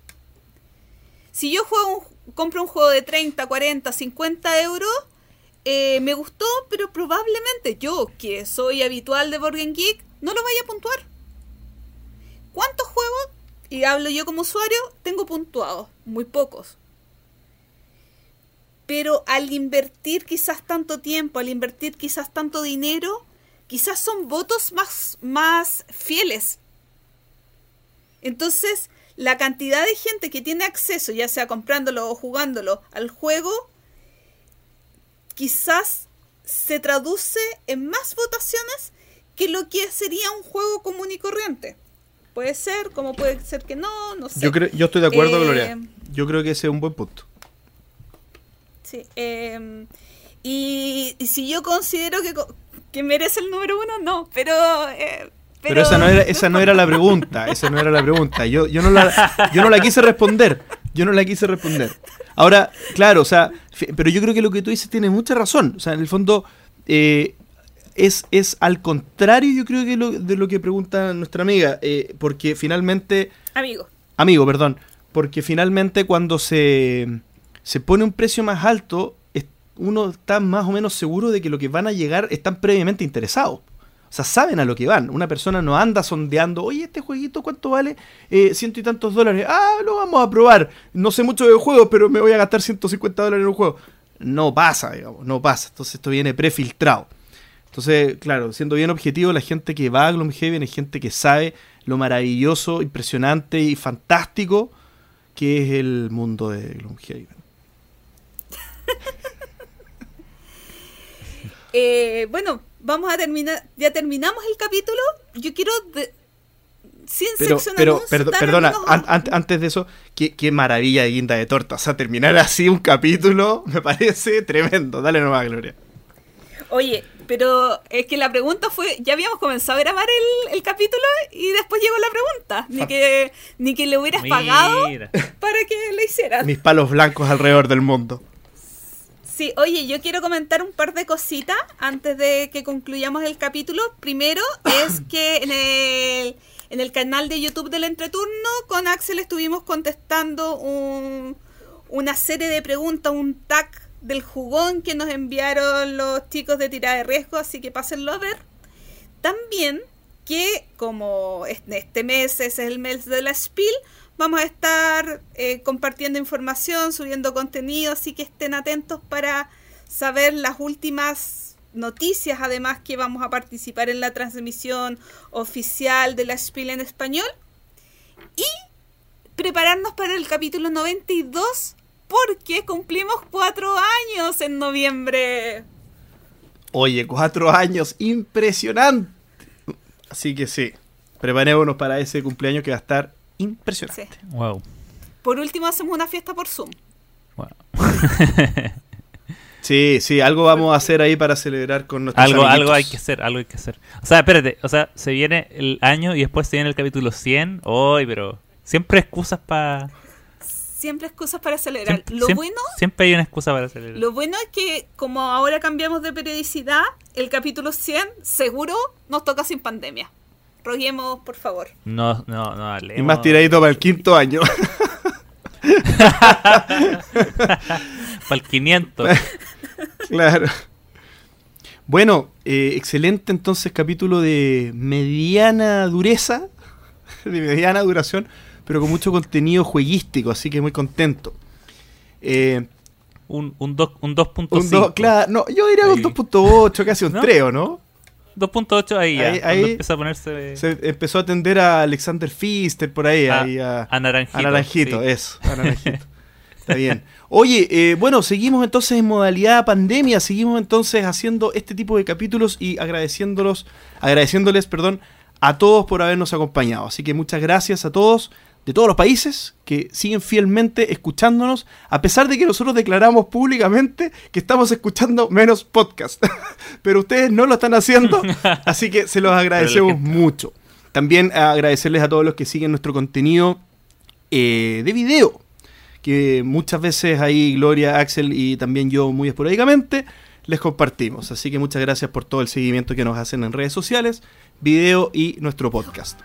Si yo juego un- compro un juego de 30, 40, 50 euros, eh, me gustó, pero probablemente yo, que soy habitual de Board Geek, no lo vaya a puntuar. ¿Cuántos juegos, y hablo yo como usuario, tengo puntuados? Muy pocos. Pero al invertir quizás tanto tiempo, al invertir quizás tanto dinero, quizás son votos más, más fieles. Entonces, la cantidad de gente que tiene acceso, ya sea comprándolo o jugándolo al juego, quizás se traduce en más votaciones que lo que sería un juego común y corriente. Puede ser, como puede ser que no, no sé. Yo, creo, yo estoy de acuerdo, Eh, Gloria. Yo creo que ese es un buen punto. Sí, eh, y, y si yo considero que, que merece el número uno, no, pero... eh, Pero, esa, no era, esa no era la pregunta. Esa no era la pregunta. Yo, yo, no la, yo no la quise responder. Yo no la quise responder. Ahora, claro, o sea, pero yo creo que lo que tú dices tiene mucha razón. O sea, en el fondo, eh, es, es al contrario, yo creo que lo, de lo que pregunta nuestra amiga. eh, porque finalmente. Amigo, Amigo, perdón. Porque finalmente cuando se, se pone un precio más alto, uno está más o menos seguro de que lo que van a llegar están previamente interesados. O sea, saben a lo que van. Una persona no anda sondeando, oye, este jueguito, ¿cuánto vale? Eh, ciento y tantos dólares. Ah, lo vamos a probar. No sé mucho de juegos, pero me voy a gastar 150 dólares en un juego. No pasa, digamos, no pasa. Entonces esto viene prefiltrado. Entonces, claro, siendo bien objetivo, la gente que va a Gloomhaven es gente que sabe lo maravilloso, impresionante y fantástico que es el mundo de Gloomhaven. eh, bueno, vamos a terminar, ya terminamos el capítulo. Yo quiero, de- sin Pero, sección pero anuncio, perdo- perdona, algunos- an- an- antes de eso, qué, qué maravilla de guinda de torta. O sea, terminar así un capítulo me parece tremendo. Dale nomás, Gloria. Oye, pero es que la pregunta fue, ya habíamos comenzado a grabar el, el capítulo y después llegó la pregunta. Ni que, ni que le hubieras pagado para que lo hicieras. Mis palos blancos alrededor del mundo. Sí, oye, yo quiero comentar un par de cositas antes de que concluyamos el capítulo. Primero es que en el, en el canal de YouTube del Entreturno con Axel estuvimos contestando un- una serie de preguntas, un tag del jugón que nos enviaron los chicos de tirada de riesgo, así que pásenlo a ver. También que como es- este mes es el mes de la Spiel, vamos a estar eh, compartiendo información, subiendo contenido, así que estén atentos para saber las últimas noticias, además que vamos a participar en la transmisión oficial de la Spiel en español. Y prepararnos para el capítulo 92 porque cumplimos cuatro años en noviembre. Oye, cuatro años, impresionante. Así que sí, preparémonos para ese cumpleaños que va a estar impresionante. Sí. Wow. Por último, hacemos una fiesta por Zoom. wow. Sí, sí, algo vamos a hacer ahí para celebrar con nuestros algo, amiguitos. algo hay que hacer, algo hay que hacer. O sea, espérate, o sea, se viene el año y después se viene el capítulo 100. Hoy, pero siempre excusas para... Siempre excusas para celebrar. Siempre, lo siempre- bueno siempre hay una excusa para celebrar. Lo bueno es que como ahora cambiamos de periodicidad, el capítulo 100 seguro nos toca sin pandemia. Roguemos, por favor. No, no, no hablemos. Y más tiradito para el quinto año. Para el 500. claro. Bueno, eh, excelente entonces capítulo de mediana dureza, de mediana duración, pero con mucho contenido jueguístico, así que muy contento. Eh, un, un, dos- un 2.5. un dos- claro, no, yo diría un Ahí. 2.8, casi un ¿No? 3, ¿o no? 2.8 ahí. Ahí- ahí empieza a ponerse... Se empezó a atender a Alexander Pfister por ahí, a, ahí a, a Naranjito. a Naranjito, sí. eso, a Naranjito. Está bien. Oye, eh, bueno, seguimos entonces en modalidad pandemia, seguimos entonces haciendo este tipo de capítulos y agradeciéndolos, agradeciéndoles, perdón, a todos por habernos acompañado. Así que muchas gracias a todos de todos los países que siguen fielmente escuchándonos, a pesar de que nosotros declaramos públicamente que estamos escuchando menos podcast. Pero ustedes no lo están haciendo, así que se los agradecemos mucho. También agradecerles a todos los que siguen nuestro contenido eh, de video, que muchas veces ahí Gloria, Axel y también yo muy esporádicamente les compartimos. Así que muchas gracias por todo el seguimiento que nos hacen en redes sociales, video y nuestro podcast.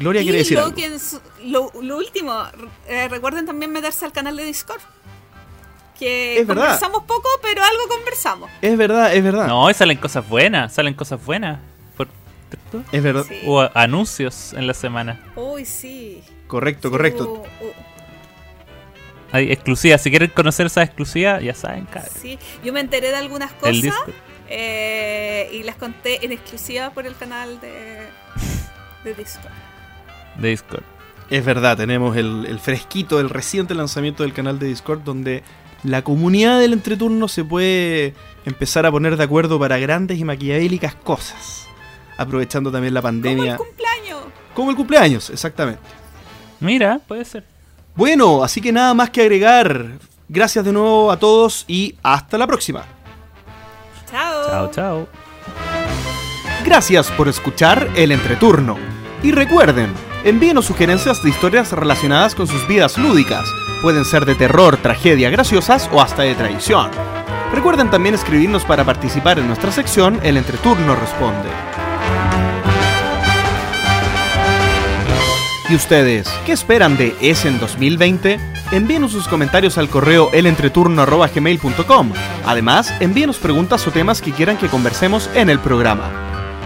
Gloria y quiere decir lo, algo. que es- lo, lo último, eh, recuerden también meterse al canal de Discord. Que Es verdad. conversamos poco, pero algo conversamos. Es verdad, es verdad. No, y salen cosas buenas, salen cosas buenas. Es verdad. Sí. O anuncios en la semana. Uy, sí. Correcto, Sí, correcto. hubo- hubo- Hay exclusivas. Si quieren conocer esas exclusivas, ya saben, cabrón. sí. Yo me enteré de algunas El cosas eh, y las conté en exclusiva por el canal de, de Discord. De Discord. Es verdad, tenemos el, el fresquito, el reciente lanzamiento del canal de Discord donde la comunidad del entreturno se puede empezar a poner de acuerdo para grandes y maquiavélicas cosas. Aprovechando también la Como pandemia. el cumpleaños. Como el cumpleaños, exactamente. Mira, puede ser. Bueno, así que nada más que agregar. Gracias de nuevo a todos y hasta la próxima. Chao. Chao, chao. Gracias por escuchar el entreturno. Y recuerden, envíenos sugerencias de historias relacionadas con sus vidas lúdicas. Pueden ser de terror, tragedia, graciosas o hasta de traición. Recuerden también escribirnos para participar en nuestra sección El Entreturno Responde. ¿Y ustedes qué esperan de Essen 2020? Envíenos sus comentarios al correo elentreturno.gmail.com. Además, envíenos preguntas o temas que quieran que conversemos en el programa.